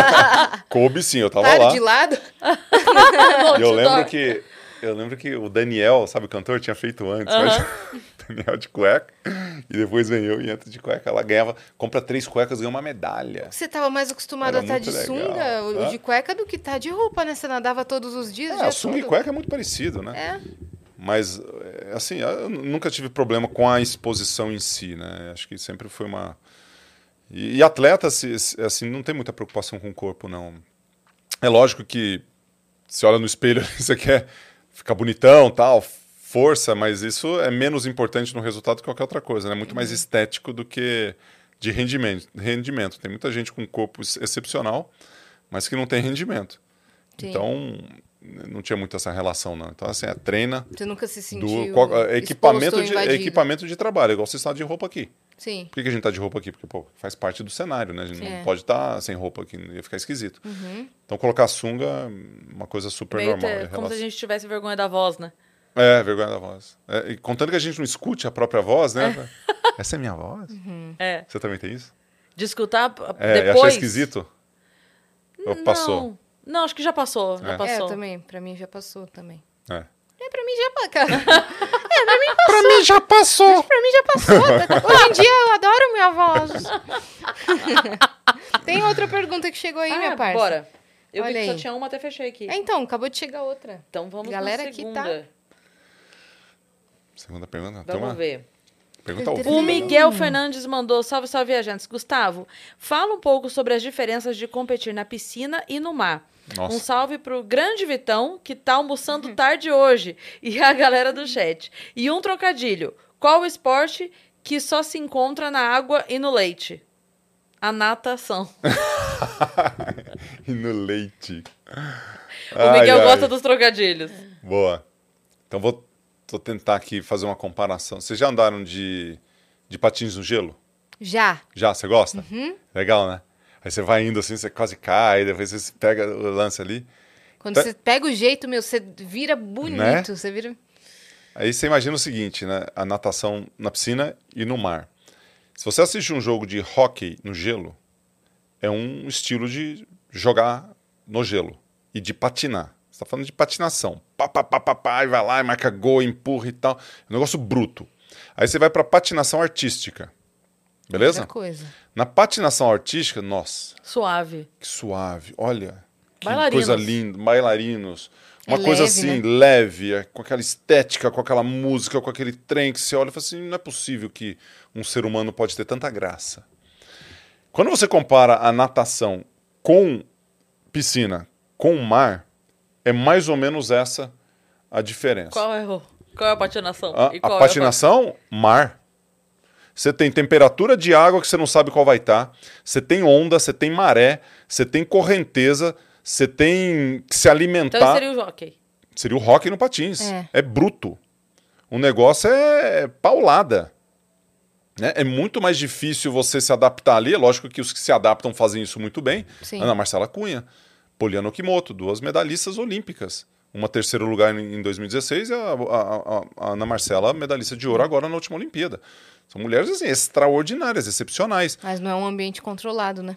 *laughs* Coube sim, eu tava Para lá. de lado. *laughs* E eu lembro que eu lembro que o Daniel, sabe o cantor, tinha feito antes, mas *laughs* Daniel de cueca e depois vem eu e entra de cueca, ela ganhava, compra três cuecas, ganha uma medalha. Você tava mais acostumado Era a estar de muito legal. sunga, o- de cueca, do que tá de roupa, né? Você nadava todos os dias, É, dia a sunga e todo. cueca é muito parecido, né? É. Mas, é, assim, eu nunca tive problema com a exposição em si, né? Acho que sempre foi uma. E, e atleta, se- se- assim, não tem muita preocupação com o corpo, não. É lógico que você olha no espelho, *laughs* você quer ficar bonitão, tal, força, mas isso é menos importante no resultado que qualquer outra coisa, né? Muito mais estético do que de rendimento. rendimento. Tem muita gente com um corpo ex- excepcional, mas que não tem rendimento. Sim. Então, não tinha muito essa relação, não. Então, assim, é treina Você nunca se do sentiu qual- é, equipamento, de, invadido. equipamento de trabalho, igual você está de roupa aqui. Sim. Por que, que a gente está de roupa aqui? Porque pô, faz parte do cenário, né? A gente. É. não pode estar sem roupa aqui, ia ficar esquisito. Uhum. Então, colocar sunga é uma coisa super Meio normal. é como se a relação- gente tivesse vergonha da voz, né? É, vergonha da voz. É, e contando que a gente não escute a própria voz, né? Essa é minha voz? É. Você também tem isso? De escutar p- É, e depois. achar esquisito? Ou passou? Não. Acho que já passou. Já É. É, passou. também. Pra mim já passou também. É. É, pra mim já *laughs* passou. Pra mim já passou! pra mim já passou. Hoje em dia eu adoro minha voz. *laughs* Tem outra pergunta que chegou aí, minha ah, parça. bora. Eu Olha vi que só tinha uma, até fechei aqui. É, então, acabou de chegar outra. Então vamos Galera na aqui segunda. tá- Segunda pergunta? Vamos Toma. ver. Pergunta ao O. Miguel Fernandes mandou, salve, salve, viajantes. Gustavo, fala um pouco sobre as diferenças de competir na piscina e no mar. Nossa. Um salve pro grande Vitão, que tá almoçando tarde hoje, *laughs* e a galera do chat. E um trocadilho. Qual o esporte que só se encontra na água e no leite? A natação. *laughs* e no leite. o Miguel gosta dos trocadilhos. Boa. Então vou, vou tentar aqui fazer uma comparação. Vocês já andaram de, de patins no gelo? Já. Já? Você gosta? Uhum. Legal, né? Aí você vai indo assim, você quase cai, depois você pega o lance ali. Quando Tá- você pega o jeito, meu, você vira bonito. Né? Você vira. Aí você imagina o seguinte, né? A natação na piscina e no mar. Se você assiste um jogo de hockey no gelo, é um estilo de jogar no gelo e de patinar. Você está falando de patinação. Pá, pá, pá, pá, pá, e vai lá, e marca gol, empurra e tal. É um negócio bruto. Aí você vai para patinação artística. Beleza? Outra coisa. Na patinação artística, nossa, Suave. que suave. Olha, que Bailarinos. coisa linda. Bailarinos. Uma É coisa leve, assim, né? leve, é, com aquela estética, com aquela música, com aquele trem que você olha e fala assim, não é possível que um ser humano pode ter tanta graça. Quando você compara a natação com piscina, com mar, é mais ou menos essa a diferença. Qual é, o, qual é a patinação? A, E a qual é patinação, mar. Você tem temperatura de água que você não sabe qual vai estar. Você tem onda, você tem maré, você tem correnteza, você tem que se alimentar. Então seria o hockey. Seria o rock no patins. É. É, bruto. O negócio é paulada. Né? É muito mais difícil você se adaptar ali. É lógico que os que se adaptam fazem isso muito bem. Sim. Ana Marcela Cunha, Poliana Okimoto, duas medalhistas olímpicas. Uma terceiro lugar em em 2016 e a, a- a- a Ana Marcela, medalhista de ouro agora na última Olimpíada. São mulheres assim, extraordinárias, excepcionais. Mas não é um ambiente controlado, né?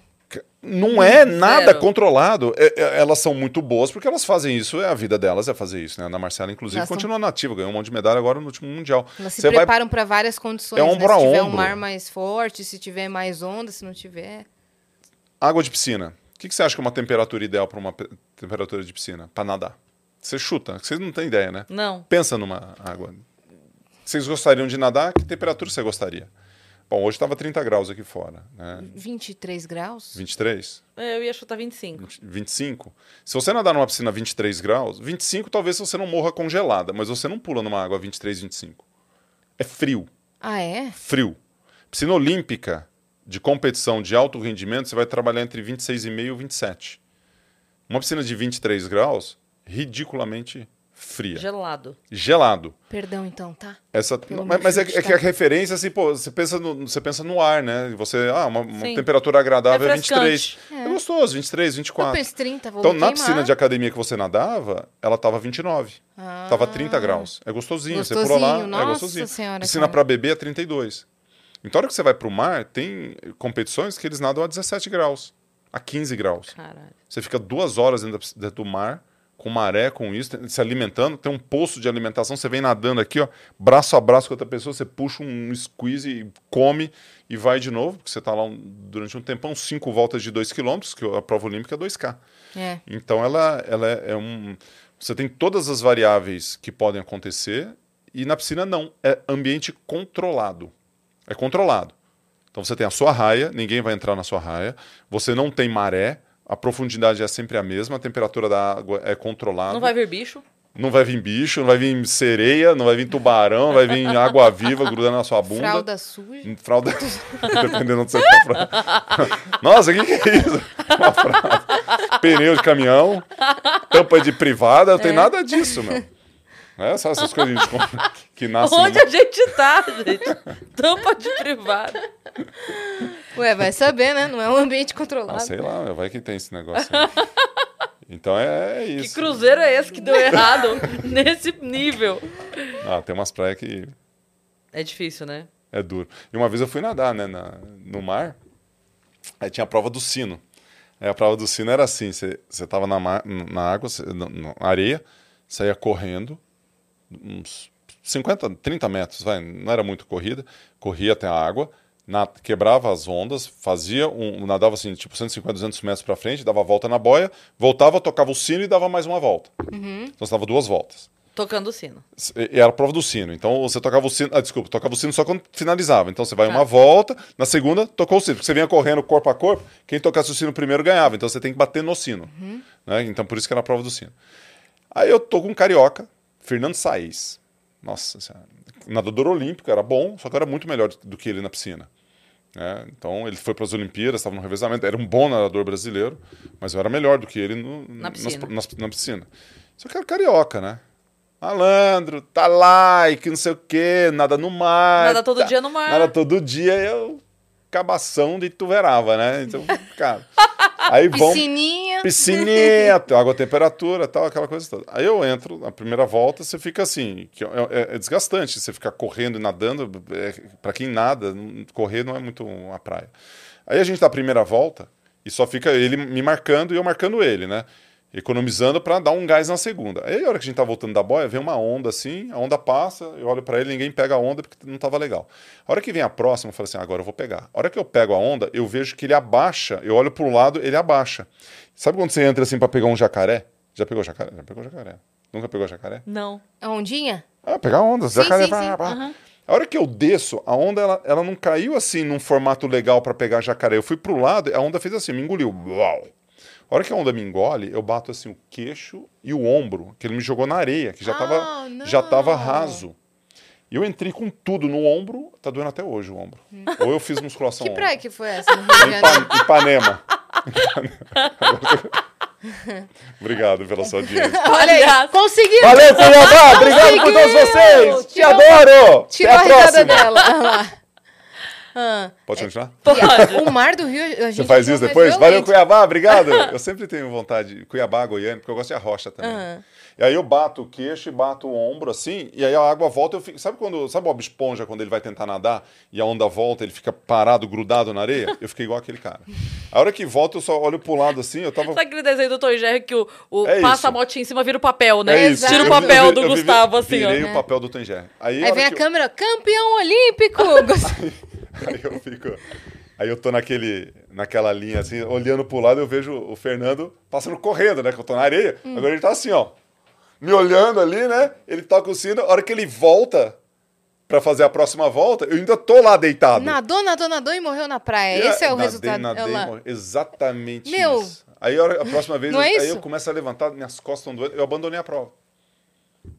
Não é nada Zero. controlado. É- é- elas são muito boas porque elas fazem isso, é a vida delas é fazer isso, né? A Ana Marcela, inclusive, Elas são- continua nativa, ganhou um monte de medalha agora no último Mundial. Elas se Você vai- preparam para várias condições. É né? ombro Se a tiver um ombro. mar mais forte, se tiver mais onda, se não tiver. Água de piscina. O que, que você acha que é uma temperatura ideal para uma pe- temperatura de piscina? Para nadar. Você chuta, vocês não têm ideia, né? Não. Pensa numa água. Vocês gostariam de nadar? Que temperatura você gostaria? Bom, hoje estava 30 graus aqui fora, né? 23 graus? 23, É, Eu ia chutar 25. 20, 25. Se você nadar numa piscina a 23 graus, 25 talvez você não morra congelada, mas você não pula numa água a 23, 25. É frio, Ah, é? frio. Piscina olímpica de competição de alto rendimento, você vai trabalhar entre 26,5 e 27. Uma piscina de 23 graus, ridiculamente fria. Gelado. Gelado. Perdão, então, tá? Essa, mas mas é, é de que a referência, assim, pô, você pensa no, você pensa no ar, né? Você, ah, uma, uma temperatura agradável é 23. Refrescante. É. gostoso, 23, Eu 24. penso 30, vou Então, na queimar. piscina de academia que você nadava, ela tava 29. Ah. Tava 30 graus. É gostosinho. você pula lá, Gostosinho, é nossa gostosinho. senhora, Piscina cara. para bebê é 32. Então, a hora que você vai pro mar, tem competições que eles nadam a 17 graus, a 15 graus. Caralho. Você fica duas horas dentro, do mar, com maré, com isso, se alimentando. Tem um poço de alimentação, você vem nadando aqui, ó, braço a braço com outra pessoa, você puxa um squeeze e come e vai de novo, porque você tá lá um- durante um tempão, cinco voltas de 2 km, que a prova olímpica é 2K. É. Então ela, ela é, é um. Você tem todas as variáveis que podem acontecer, e na piscina não. É ambiente controlado. É controlado. Então você tem a sua raia, ninguém vai entrar na sua raia. Você não tem maré, a profundidade é sempre a mesma, a temperatura da água é controlada. Não vai vir bicho? Não vai vir bicho, não vai vir sereia, não vai vir tubarão, não vai vir *laughs* água viva grudando na sua bunda. Fralda suja. Fralda. *laughs* Dependendo onde você tá. fralda. *laughs* Nossa, o que, que é isso? Uma fralda. Pneu de caminhão, tampa de privada, não tem É. nada disso, meu. É, só essas coisas que a gente compra, *laughs* que nascem. Onde no- a gente tá, gente? Tampa de privada. Ué, vai saber, né? Não é um ambiente Ah, controlado. sei lá, vai que tem esse negócio aí. Então é, é Que isso. cruzeiro é esse que deu errado *laughs* nesse nível? Ah, tem umas praias que É difícil, né? é duro. E uma vez eu fui nadar, né, na- no mar, aí tinha a prova do sino. Aí a prova do sino era assim, você você tava na, ma- na água, cê- na, na areia, saía correndo, uns 50, 30 metros, vai, não era muito corrida, corria até a água, na- quebrava as ondas, fazia um, nadava assim, tipo 150, 200 metros para frente, dava a volta na boia, voltava, tocava o sino e dava mais uma volta. Então você dava duas voltas. Tocando o sino. E era a prova do sino. Então você tocava o sino. Ah, desculpa, tocava o sino só quando finalizava. Então você vai Tá. uma volta, na segunda tocou o sino. Porque você vinha correndo corpo a corpo, quem tocasse o sino primeiro ganhava. Então você tem que bater no sino. Né? Então por isso que era a prova do sino. Aí eu tô com um carioca, Fernando Saez. Nossa senhora. Nadador olímpico, era bom, só que era muito melhor do que ele na piscina. né? Então ele foi para as Olimpíadas, estava no revezamento, era um bom nadador brasileiro, mas eu era melhor do que ele no- Na nas- piscina. nas- na piscina. Só que era carioca, né? Malandro, tá lá e que não sei o quê, nada no mar. Nada todo tá- dia no mar. Nada todo dia, eu cabação de tuverava, né? Então, cara. Aí vão. Piscininha. Piscininha, *laughs* água, temperatura, tal, aquela coisa toda. Aí eu entro, na primeira volta, você fica assim, que é, é- é desgastante, você ficar correndo e nadando, é, para quem nada, correr não é muito uma praia. Aí a gente dá a primeira volta e só fica ele me marcando e eu marcando ele, né? Economizando para dar um gás na segunda. Aí a hora que a gente tá voltando da boia, vem uma onda assim, a onda passa, eu olho para ele, ninguém pega a onda porque não tava legal. A hora que vem a próxima, eu falo assim, agora eu vou pegar. A hora que eu pego a onda, eu vejo que ele abaixa, eu olho pro lado, ele abaixa. Sabe quando você entra assim para pegar um jacaré? Já pegou jacaré? Já pegou jacaré. Nunca pegou jacaré? Não. A ondinha? Ah, pegar onda, Sim, jacaré. sim, pá, sim. pá. Aham. A hora que eu desço, a onda ela, ela não caiu assim num formato legal para pegar jacaré. Eu fui pro lado, e a onda fez assim, me engoliu. Uau. A hora que a onda me engole, eu bato assim o queixo e o ombro, que ele me jogou na areia, que já Ah, tava, não. já tava raso. E eu entrei com tudo no ombro, tá doendo até hoje o ombro. Ou eu fiz musculação. Que praia que foi essa no Rio? Ipa- Ipanema. *laughs* Obrigado pela sua audiência. *laughs* Olha aí, conseguiu! Valeu, Cuiabá! Obrigado por todos vocês! Te adoro! Tirou Até a a próxima! dela. Ah Pode continuar? Pode. o mar do Rio, a gente Você faz isso depois? Valeu. Cuiabá, obrigado. *laughs* Eu sempre tenho vontade. Cuiabá, Goiânia, porque eu gosto de arrocha também. Aham. E aí eu bato o queixo e bato o ombro assim, e aí a água volta. Eu fico... Sabe quando. Sabe o Bob Esponja quando ele vai tentar nadar e a onda volta, ele fica parado, grudado na areia? Eu fiquei igual aquele cara. A hora que volta, eu só olho pro lado assim, eu tava. Sabe aquele desenho do Tom Jerry que o, o É passa isso. a motinha em cima, vira o papel, né? É isso. Tira o Eu papel eu do eu vi- Gustavo, assim, ó. Virei o papel do Tanger. Aí, Aí hora vem a que câmera, campeão olímpico! *laughs* *laughs* *laughs* Aí eu fico. Aí eu tô naquele, naquela linha assim, olhando pro lado, eu vejo o Fernando passando correndo, né? Que eu tô na areia. Hum. Agora ele tá assim, ó. Me olhando ali, né? Ele toca o sino. A hora que ele volta pra fazer a próxima volta, eu ainda tô lá deitado. nadou, nadou, nadou e morreu na praia. E Esse é o nadei, resultado. nadei, morri. Exatamente Meu. isso. Aí a, hora- a próxima vez, eu, é aí eu começo a levantar, minhas costas estão doendo, eu abandonei a prova.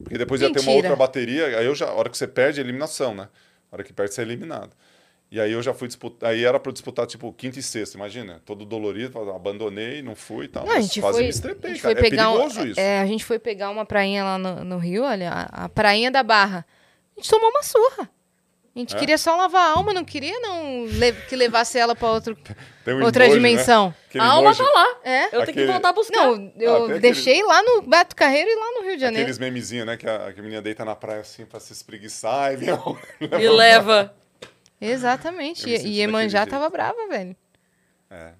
Porque depois ia ter uma Mentira. outra bateria, aí eu já, a hora que você perde, é eliminação, né? A hora que perde, você é eliminado. E aí eu já fui disputar, aí era para disputar tipo quinta e sexta, imagina, todo dolorido, abandonei, não fui e tal. Não, a gente quase foi, me estrepei, a gente cara. foi É pegar um- perigoso isso. É, a gente foi pegar uma prainha lá no, no Rio, olha, a, a prainha da Barra. A gente tomou uma surra. A gente É? queria só lavar a alma, não queria não le- que levasse ela para outro, um outra emoji, né? dimensão. Aquele A alma emoji- tá lá. É? Eu tenho Aquele- que voltar a buscar. Não, eu Ah, tem aquele- deixei lá no Beto Carreiro e lá no Rio de Janeiro. Aqueles memezinhos, né? Que a, que a menina deita na praia assim pra se espreguiçar e um- E leva. *laughs* Exatamente. Me E, e Iemanjá tava brava, velho. É.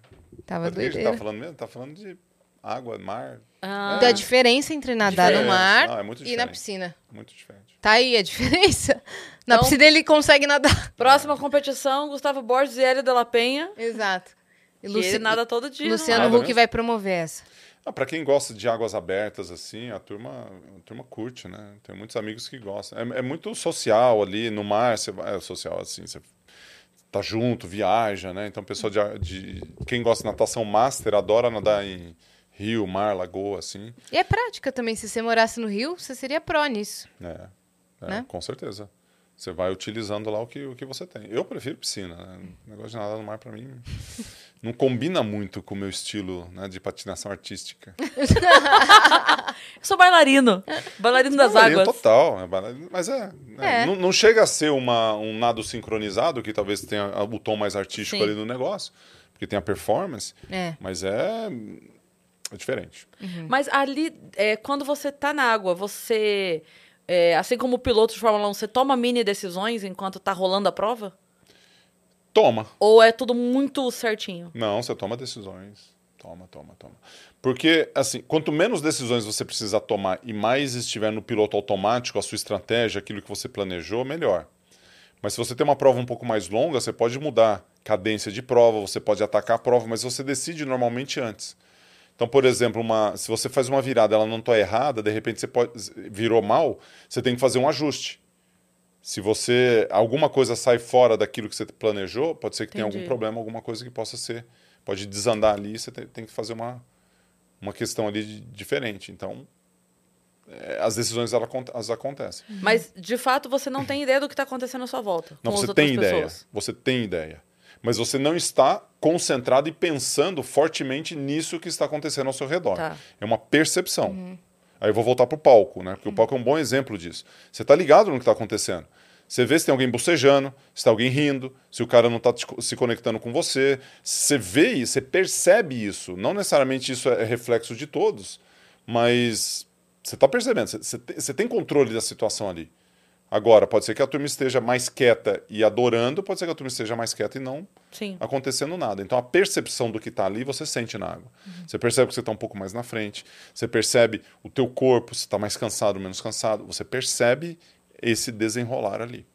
Tava Mas gente doideira. tá falando mesmo? Tá falando de água, mar. Ah, Da diferença entre nadar no mar Não, é e na piscina. Muito diferente. Tá aí a diferença? *laughs* Na Então- piscina ele consegue nadar. Próxima competição, Gustavo Borges e Hélio de la Penha. Exato. E Luci- ele nada todo dia. Luciano Nada Huck vai promover essa. Ah, para quem gosta de águas abertas, assim, a turma, a turma curte, né? Tem muitos amigos que gostam. É, é muito social ali, no mar, você vai, é social, assim, você tá junto, viaja, né? Então, pessoal de, de... Quem gosta de natação master adora nadar em rio, mar, lagoa, assim. E é prática também. Se você morasse no Rio, você seria pró nisso. É, é, Né? com certeza. Você vai utilizando lá o que, o que você tem. Eu prefiro piscina. Né? O negócio de nadar no mar, para mim, não combina muito com o meu estilo né, de patinação artística. *laughs* Eu sou bailarino. Bailarino das Bailarino águas. Total, é bailarino, mas é. né, É. Não, não chega a ser uma, um nado sincronizado, que talvez tenha o tom mais artístico Sim. ali no negócio, porque tem a performance, É. mas é, é diferente. Mas ali, é, quando você tá na água, você. é, assim como o piloto de Fórmula 1, você toma mini decisões enquanto tá rolando a prova? Toma. Ou é tudo muito certinho? Não, você toma decisões. Toma, toma, toma. Porque, assim, quanto menos decisões você precisar tomar e mais estiver no piloto automático, a sua estratégia, aquilo que você planejou, melhor. Mas se você tem uma prova um pouco mais longa, você pode mudar cadência de prova, você pode atacar a prova, mas você decide normalmente antes. Então, por exemplo, uma, se você faz uma virada, ela não está errada, de repente você pode, virou mal, você tem que fazer um ajuste. Se você alguma coisa sai fora daquilo que você planejou, pode ser que tenha algum Entendi. problema, alguma coisa que possa ser, pode desandar ali, você tem, tem que fazer uma, uma questão ali de- diferente. Então, é, as decisões elas, elas acontecem. Mas, de fato, você não tem ideia do que tá acontecendo à sua volta. Não, você tem ideia. pessoas. Você tem ideia. Mas você não está concentrado e pensando fortemente nisso que está acontecendo ao seu redor. Tá. É uma percepção. Aí eu vou voltar para o palco, né? Porque o palco é um bom exemplo disso. Você está ligado no que está acontecendo. Você vê se tem alguém bocejando, se está alguém rindo, se o cara não está se conectando com você. Você vê isso, você percebe isso. Não necessariamente isso é reflexo de todos, mas você está percebendo. Você tem controle da situação ali. Agora, pode ser que a turma esteja mais quieta e adorando, pode ser que a turma esteja mais quieta e não Sim. acontecendo nada. Então a percepção do que está ali você sente na água. Você percebe que você está um pouco mais na frente, você percebe o teu corpo, se está mais cansado ou menos cansado, você percebe esse desenrolar ali.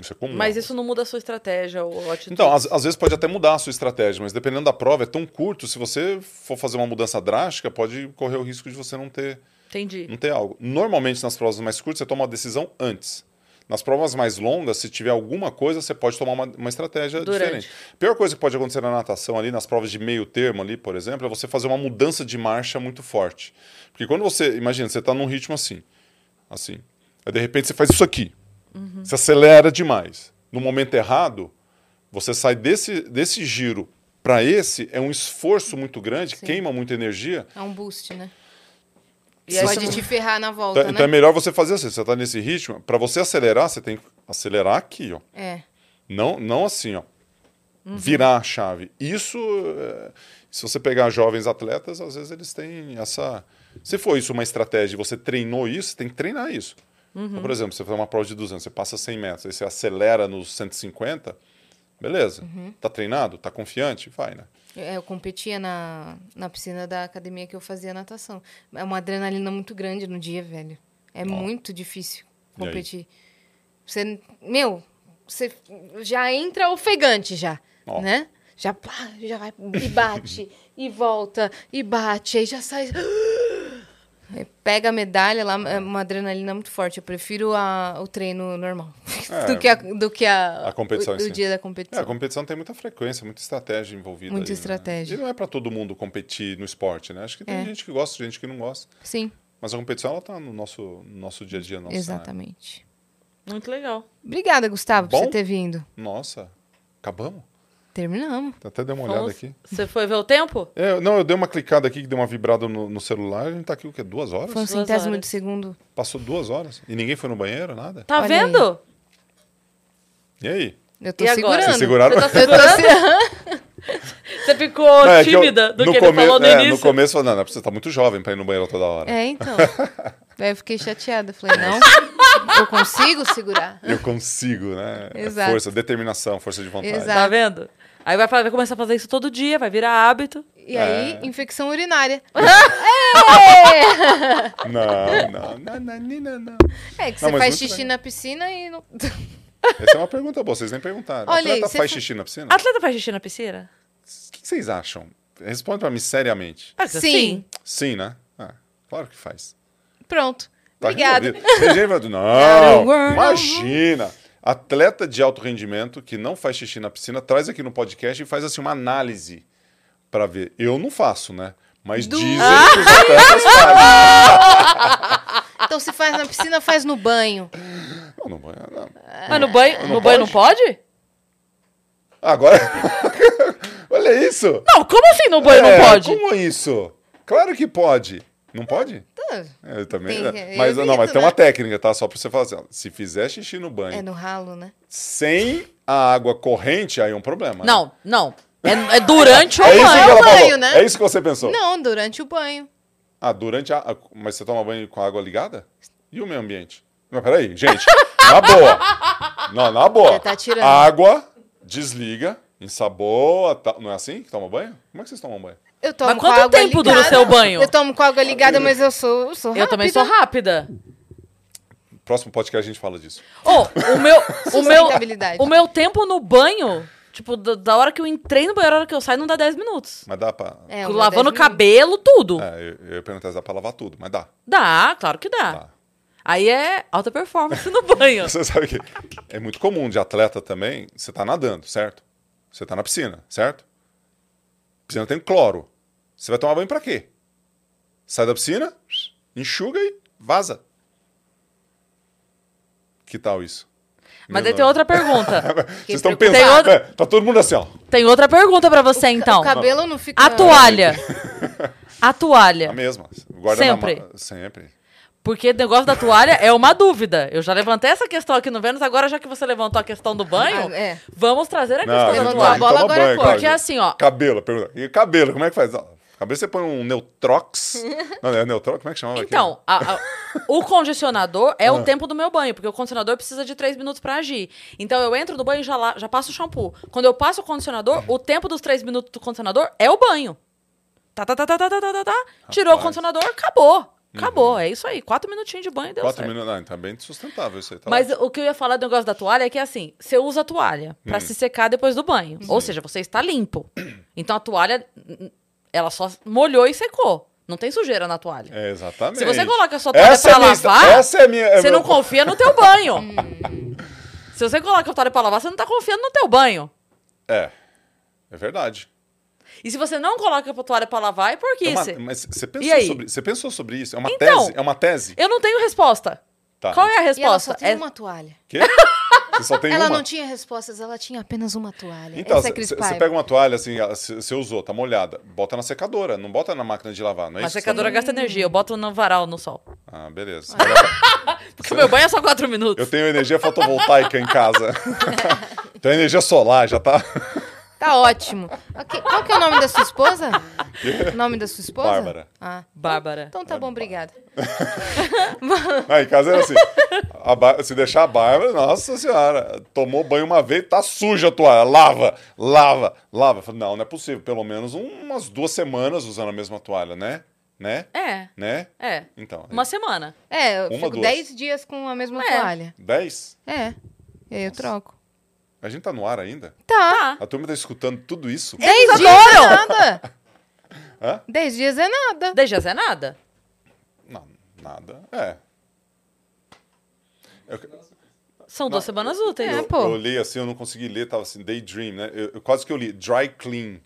Isso é comum. Mas isso não muda a sua estratégia ou atitude. Então, às, às vezes pode até mudar a sua estratégia, mas dependendo da prova, é tão curto, se você for fazer uma mudança drástica, pode correr o risco de você não ter Entendi. não ter algo. Normalmente, nas provas mais curtas, você toma uma decisão antes. Nas provas mais longas, se tiver alguma coisa, você pode tomar uma, uma estratégia Durante. diferente. A pior coisa que pode acontecer na natação ali, nas provas de meio termo ali, por exemplo, é você fazer uma mudança de marcha muito forte. Porque quando você, imagina, você está num ritmo assim, assim, aí de repente você faz isso aqui, você acelera demais. No momento errado, você sai desse, desse giro para esse, é um esforço muito grande, Sim. queima muita energia, É um boost, né? E aí Pode te ferrar na volta, então, né? então é melhor você fazer assim. Você está nesse ritmo. Para você acelerar, você tem que acelerar aqui, ó. É. Não, não assim, ó. Uhum. Virar a chave. Isso, é, se você pegar jovens atletas, às vezes eles têm essa. Se for isso uma estratégia, e você treinou isso, você tem que treinar isso. Uhum. Então, por exemplo, você faz uma prova de 200, você passa 100 metros, aí você acelera nos 150, beleza. Uhum. Tá treinado? Tá confiante? Vai, né? É, eu competia na, na piscina da academia que eu fazia natação. É uma adrenalina muito grande no dia, velho. É muito difícil competir. Você, meu, você já entra ofegante já, Ó. né? Já, já vai e bate, *laughs* e volta, e bate, aí já sai... Aí Pega a medalha lá, é uma adrenalina muito forte. Eu prefiro a, o treino normal É, *laughs* do que a, do que a, a competição o, o dia da É, competição. a competição tem muita frequência, muita estratégia envolvida. Muita aí, né? estratégia. E não é para todo mundo competir no esporte, né? Acho que tem É. gente que gosta, gente que não gosta. Sim, Mas a competição ela tá no nosso, no nosso dia a dia, cenário. exatamente. Muito legal. Obrigada, Gustavo, por Bom? você ter vindo. Nossa, acabamos? Terminamos. Até dei uma olhada Fomos- aqui. Você foi ver o tempo? É, não, eu dei uma clicada aqui que deu uma vibrada no, no celular. A gente tá aqui o quê? Duas horas? Foi um centésimo horas. de segundo. Passou duas horas. E ninguém foi no banheiro, nada? Tá Olha vendo? E aí? Eu tô E segurando. Vocês seguraram? Você tá *laughs* segurando? se- *laughs* Você ficou Não, é que eu- tímida do no que ele come- falou no é, início? No começo, eu falei, não, não, você tá muito jovem pra ir no banheiro toda hora. É, então. *laughs* Daí eu fiquei chateada. Falei, não, eu consigo segurar. Eu consigo, né? É Exato. Força, determinação, força de vontade. Exato. Tá vendo? Aí vai, vai começar a fazer isso todo dia, vai virar hábito. E aí, É. infecção urinária. *laughs* Não, não, não, não, não, não. É que Não, você faz xixi bem. na piscina e não. *laughs* Essa é uma pergunta boa, vocês nem perguntaram. Olha Atleta aí, você faz fa- xixi na piscina? Atleta faz xixi na piscina? O que vocês acham? Responde pra mim seriamente. Ah, Sim. Sim, né? Ah, claro que faz. Pronto. Tá Obrigada. resolvido. *laughs* Não, imagina. Atleta de alto rendimento que não faz xixi na piscina, traz aqui no podcast e faz assim uma análise pra ver. Eu não faço, né? Mas Du- dizem que os atletas *laughs* fazem. Então, se faz na piscina, faz no banho. Não, não, banho, não. Mas no banho, Não no banho não pode? Agora, *laughs* olha isso. Não, como assim no banho É, não pode? Como isso? Claro que pode. Não pode? Tá. É, Eu também. Tem- né? eu mas não, mas tem né? uma técnica, tá? Só pra você falar assim, ó, se fizer xixi no banho É no ralo, né? sem a água corrente, aí é um problema. né? Não, não. É, é durante *laughs* o É isso que banho. ela banho, falou. né? É isso que você pensou. Não, durante o banho. Ah, durante a. a- Mas você toma banho com a água ligada? E o meio ambiente? Não, peraí, gente. *laughs* Na boa. Não, na boa. Você tá tirando. Água, desliga, ensaboa. Tá... Não é assim que toma banho? Como é que vocês tomam banho? Eu tomo Mas com a quanto água tempo dura o ligada. seu banho? Eu tomo com a água ligada, mas eu sou, eu sou Eu também sou rápida. Próximo podcast a gente fala disso. Ô, o meu, o meu, o meu tempo no banho, tipo, da, da hora que eu entrei no banheiro, a hora que eu saio, não dá 10 minutos. Mas dá pra. É, Lavando o cabelo, tudo. É, eu, eu ia perguntar se dá pra lavar tudo, mas dá. Dá, claro que dá. Dá. Aí é alta performance no banho. *laughs* Você sabe que é muito comum de atleta também, você tá nadando, certo? Você tá na piscina, certo? Piscina tem cloro. Você vai tomar banho pra quê? Sai da piscina, enxuga e vaza. Que tal isso? Mas daí tem outra pergunta. *laughs* Vocês estão pensando. Outra- É, tá todo mundo assim, ó. Tem outra pergunta pra você, então. O cabelo não fica... A toalha. *laughs* A toalha. A mesma. Guarda Sempre. Na... ma- Sempre. Porque o negócio da toalha é uma dúvida. Eu já levantei essa questão aqui no Vênus, agora já que você levantou a questão do banho, ah, é. vamos trazer a questão não, da então toalha. A bola agora banho, é Porque é assim, ó. Cabelo, pergunta. E cabelo, como é que faz? Cabelo, você põe um Neutrox. *laughs* não, é Neutrox? Como é que chama? Então, a, a, o condicionador é o ah. tempo do meu banho, porque o condicionador precisa de três minutos para agir. Então, eu entro no banho e já, já passo o shampoo. Quando eu passo o condicionador, o tempo dos três minutos do condicionador é o banho. Tá, tá, tá, tá, tá, tá, tá, tá. tá. Tirou o condicionador, acabou. Acabou, é isso aí. Quatro minutinhos de banho deu Quatro certo. minutos. Não, então é bem sustentável isso aí. Tá Mas ótimo. o que eu ia falar do negócio da toalha é que assim, você usa a toalha pra se secar depois do banho. Ou seja, você está limpo. Então a toalha, ela só molhou e secou. Não tem sujeira na toalha. É, exatamente. Se você coloca a sua toalha Essa pra é minha- lavar, essa é minha. é Você meu- não confia no teu banho. *laughs* Se você coloca a toalha pra lavar, você não tá confiando no teu banho. É. É verdade. E se você não coloca a toalha pra lavar, é por É que uma- isso? mas você E pensou, aí? sobre, você pensou sobre isso? É uma Então. tese? É uma tese? Eu não tenho resposta. Tá. Qual é a E ela resposta? só tem É- uma toalha. Quê? Você só tem *laughs* ela uma? não tinha respostas, ela tinha apenas uma toalha. Então, é você Paiva. pega uma toalha assim, você usou, tá molhada, bota na secadora, não bota na máquina de lavar, não é Uma isso? que você secadora tá gasta energia, eu boto no varal, no sol. Ah, beleza. *laughs* Porque o meu banho é só quatro minutos. Eu tenho energia fotovoltaica em casa. *laughs* tenho energia solar, já tá. Tá ótimo. Ok, Qual que é o nome da sua esposa? O *laughs* nome da sua esposa? Bárbara. Ah, Bárbara. então tá bom, obrigada. *laughs* Ah, em casa era assim. se deixar a Bárbara, nossa senhora, tomou banho uma vez, tá suja a toalha. Lava, lava, lava. Eu falei, não, não é possível. Pelo menos um- umas duas semanas usando a mesma toalha, né? Né? É, Né? é. Então. Uma semana. É, eu Uma, fico duas. 10 dias com a mesma É. toalha. Dez? É. E aí eu troco. A gente tá no ar ainda? Tá. Tá. A turma tá escutando tudo isso? 10 *laughs* dias é nada. Hã? 10 dias é nada. Dez dias é nada? Não, nada. É. Eu- São duas semanas úteis. É, Eu, pô. eu li assim, eu não consegui ler, tava assim, Daydream, né? Eu, eu quase que eu li Dry Clean.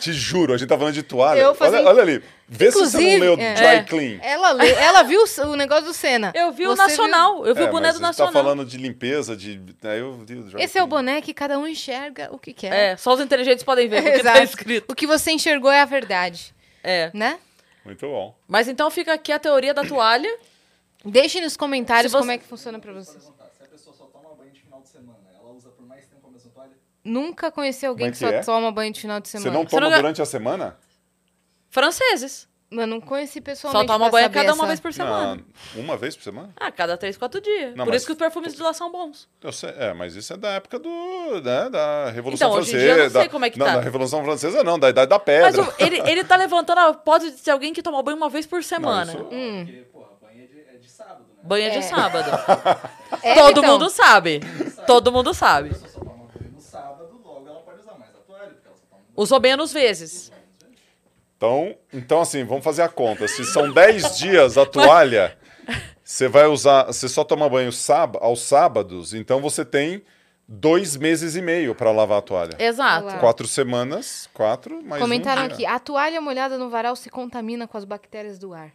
Te juro, a gente tá falando de toalha. Eu fazia- olha, olha ali. Vê se você Inclusive, não leu é. Dry É. Clean. Ela, lê- ela viu o- negócio do Senna. Eu vi o Você Nacional. Eu vi É, o boné do tá Nacional. falando de limpeza, de. Aí eu vi o Dry Esse é o Clean. boné que cada um enxerga o que quer. É, só os inteligentes podem ver o *laughs* que tá escrito. O que você enxergou é a verdade, É. né? Muito bom. Mas então fica aqui a teoria da toalha. Deixem nos comentários você- como é que funciona pra vocês. perguntar, se a pessoa só toma banho de final de semana, ela usa por mais tempo a mesma toalha? Nunca conheci alguém Como que, é só que é? toma banho de final de Você semana. não toma não- durante a semana? Franceses. Eu não conheci pessoalmente. Só toma banho cada uma essa- vez por semana. Não, uma vez por semana? Ah, cada três, quatro dias. Não, por mas- isso que os perfumes de lá são bons. Eu sei, é, mas isso é da época do, né, da Revolução Então, hoje em Francesa. dia eu não sei da- como é que não, tá. da Revolução Francesa não, da Idade da Mas Pedra. o- ele, ele tá levantando a hipótese de ser alguém que toma banho uma vez por semana. isso- Hum. Porque, porra, banho é de, é de sábado, né? Banho de É. sábado. *laughs* É, Todo então, mundo sabe. Todo mundo sabe. A pessoa só toma banho no sábado, logo ela pode usar mais a toalha, porque ela só toma banho. Usou menos vezes. Então, então, assim, vamos fazer a conta. Se são 10 dias a toalha, você vai usar. Você só toma banho sáb aos sábados, então você tem dois meses e meio para lavar a toalha. Exato. Olá. Quatro semanas, quatro, mais Comentaram um aqui, a toalha molhada no varal se contamina com as bactérias do ar.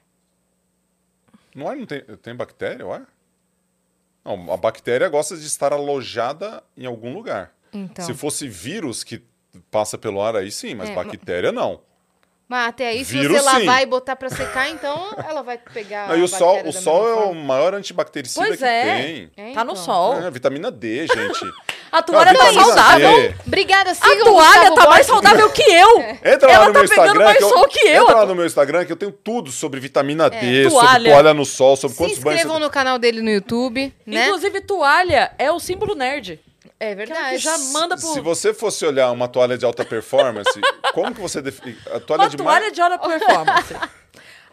No ar não tem, tem bactéria, o ar? Não, a bactéria gosta de estar alojada em algum lugar. Então. Se fosse vírus que passa pelo ar, aí sim, mas É, bactéria não. Mas até aí, se Vírus, você lavar sim. e botar pra secar, então ela vai pegar. Não, e a o sol, o sol é o maior antibactericida Pois que é. tem. É, Tá no então. sol. É, vitamina D, gente. *laughs* A toalha tá saudável. D. Obrigada, A toalha tá mais saudável que eu. *laughs* Entra lá Ela no tá meu pegando Instagram. mais que eu, sol que eu. Entra lá no meu Instagram que eu tenho tudo sobre vitamina D, sobre Toalha. toalha no sol, sobre Se quantos banhos. inscrevam você- no canal dele no YouTube, né? Inclusive, toalha é o símbolo nerd. É é o verdade. que já manda pro... Se você fosse olhar uma toalha de alta performance, *laughs* como que você define. A toalha Uma de toalha de alta *laughs* performance.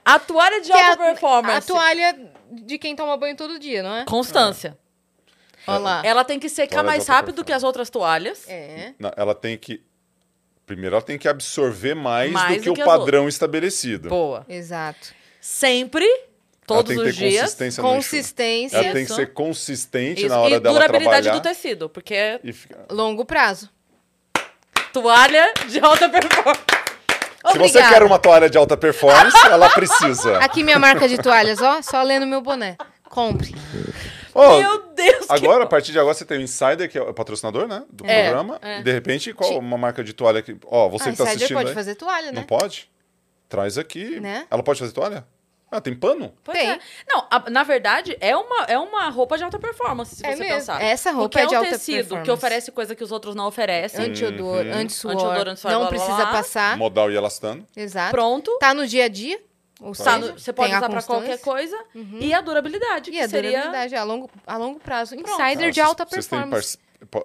A toalha de Que é alta a, performance. a toalha de quem toma banho todo dia, não é? Constância. Olha lá. Ela tem que secar Toalha mais rápido que as outras toalhas. É. Não, ela tem que. Primeiro, ela tem que absorver mais, Mais do que do o que as padrão estabelecido. Boa. Exato. Sempre, todos tem que ter os dias. consistência. Consistência, Ela tem que ser consistente Isso. na hora e dela durabilidade trabalhar. do tecido, porque é e fica- longo prazo. toalha de alta performance. Se você quer uma toalha de alta performance, *laughs* ela precisa. Aqui minha marca de toalhas, ó. Só lendo meu boné. Compre. Ó, Meu Deus, Agora, a partir de agora, você tem o Insider, que é o patrocinador, né? Do É, programa. é. E de repente, qual uma marca de toalha que. Ó, você Ah, que tá Insider assistindo. pode aí, fazer toalha, né? Não pode? Traz aqui. Né? Ela pode fazer toalha? Ah, tem pano? Pois Tem. é. Não, a- na verdade, é uma, é uma roupa de alta performance, se É você mesmo. pensar. Essa roupa Porque é de um alta tecido performance. que oferece coisa que os outros não oferecem. Anti-odor, Uhum. anti-suor. Anti-odor, anti-suor, não blá, precisa blá. passar. Modal e elastano. Exato. Pronto. Tá no dia a dia. Ou Tá seja, no- você pode usar pra qualquer coisa. E a durabilidade, que E a seria... durabilidade a longo, a longo prazo. Insider Ah, de alta vocês- vocês têm performance.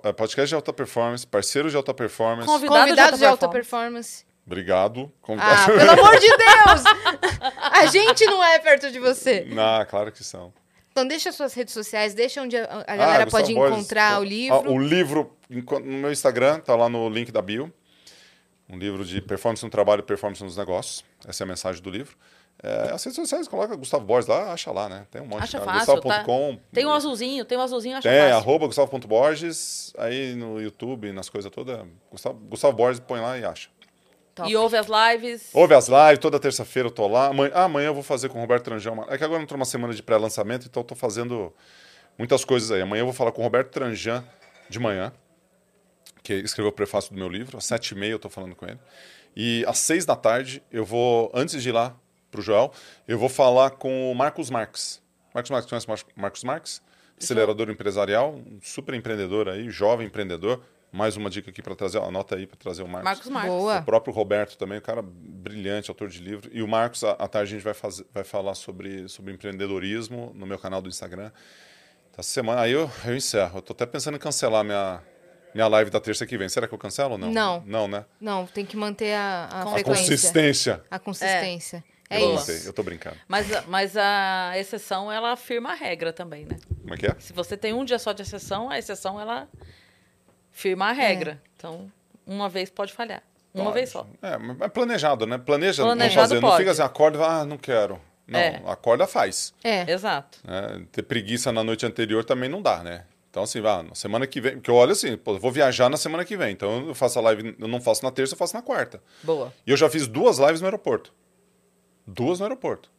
eh, Podcast de alta performance, parceiros de alta performance. Convidado de Convidados de alta alta performance. Obrigado. Ah, Convidado. pelo *laughs* amor de Deus! A gente não é perto de você. Ah, claro que são. Então deixa suas redes sociais, deixa onde a a galera Ah, pode Borges, encontrar o livro. ó, o livro, no meu Instagram, tá lá no link da bio. Um livro de performance no trabalho e performance nos negócios. Essa é a mensagem do livro. É, as redes sociais, coloca Gustavo Borges lá, acha lá, né? Tem um monte. Acha cara. fácil, Gustavo.com. Tem um azulzinho, tem um azulzinho, acha Tem, fácil. arroba Gustavo.borges, aí no YouTube, nas coisas todas. Gustavo, Gustavo Borges, põe lá e acha. Top. E ouve as lives. Ouve as lives, toda terça-feira eu tô lá. Amanhã, ah, amanhã eu vou fazer com o Roberto Tranjão. uma- É que agora tô numa semana de pré-lançamento, então eu tô fazendo muitas coisas aí. Amanhã eu vou falar com o Roberto Tranjan de manhã, que escreveu o prefácio do meu livro. Às sete e meia eu tô falando com ele. E às seis da tarde eu vou, antes de ir lá pro Joel, eu vou falar com o Marcos Marques. Marcos Marques, conhece Marcos Marques? Acelerador empresarial, um super empreendedor aí, jovem empreendedor. Mais uma dica aqui para trazer, ó, anota aí para trazer o Marcos. Marcos Marques. Boa. O próprio Roberto também, um cara brilhante, autor de livro. E o Marcos, à tarde a gente vai, fazer, vai falar sobre, sobre empreendedorismo no meu canal do Instagram. Essa semana, aí eu, eu encerro. Eu tô até pensando em cancelar minha, minha live da terça que vem. Será que eu cancelo ou não? Não. Não, né? Não, tem que manter a, a A frequência. consistência. A consistência. É, eu isso. mantei, eu tô brincando. Mas, mas a exceção, ela afirma a regra também, né? Como é que é? Se você tem um dia só de exceção, a exceção, ela firma a regra. Então, uma vez pode falhar. Uma Pode. vez só. É, mas é planejado, né? Planeja Planejado não fazer. Não pode. fica assim, acorda e fala, ah, não quero. Não, É. acorda faz. É. Exato. né? Ter preguiça na noite anterior também não dá, né? Então, assim, ah, na semana que vem. Porque eu olho assim, pô, vou viajar na semana que vem. Então eu faço a live, eu não faço na terça, eu faço na quarta. Boa. E eu já fiz duas lives no aeroporto. Duas no aeroporto.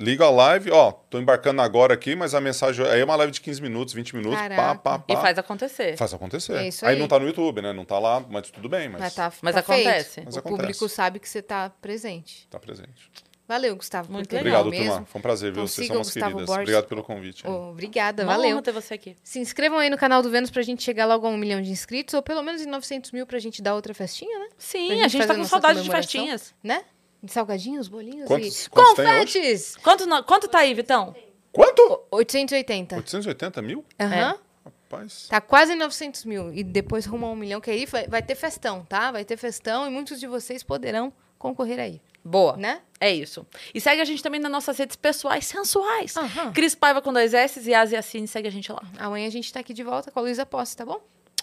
Ligo a live, ó, tô embarcando agora aqui, mas a mensagem. Aí é uma live de 15 minutos, 20 minutos, pá, Caraca. pá, pá. E faz acontecer. Faz acontecer. É isso aí. aí. não tá no YouTube, né? Não tá lá, mas tudo bem, mas, Mas, tá, Mas tá feito. acontece. Mas o acontece. público sabe que você tá presente. tá presente. Valeu, Gustavo. Muito legal Obrigado, mesmo. turma. Foi um prazer, viu? Então Vocês siga são o umas Gustavo queridas. Borges. Obrigado pelo convite. aí. Ô, obrigada, Uma valeu. honra ter você aqui. Se inscrevam aí no canal do Vênus pra gente chegar logo a um milhão de inscritos, ou pelo menos em 900 mil pra gente dar outra festinha, né? Sim, a gente tá com nossa saudade de comemoração. festinhas. Né? De salgadinhos, bolinhos Quantos- e quantos confetes! Quanto, quanto tá aí, Vitão? Quanto? 880. 880 mil? Aham. Rapaz. Tá quase 900 mil. E depois rumo a um milhão, que aí vai, vai ter festão, tá? Vai ter festão e muitos de vocês poderão concorrer aí, Boa. né? É isso. E segue a gente também nas nossas redes pessoais sensuais. Aham. Cris Paiva com dois S e Asi Assine, segue a gente lá. Amanhã a gente tá aqui de volta com a Luísa Posse, tá bom?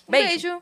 Um Beijo. beijo.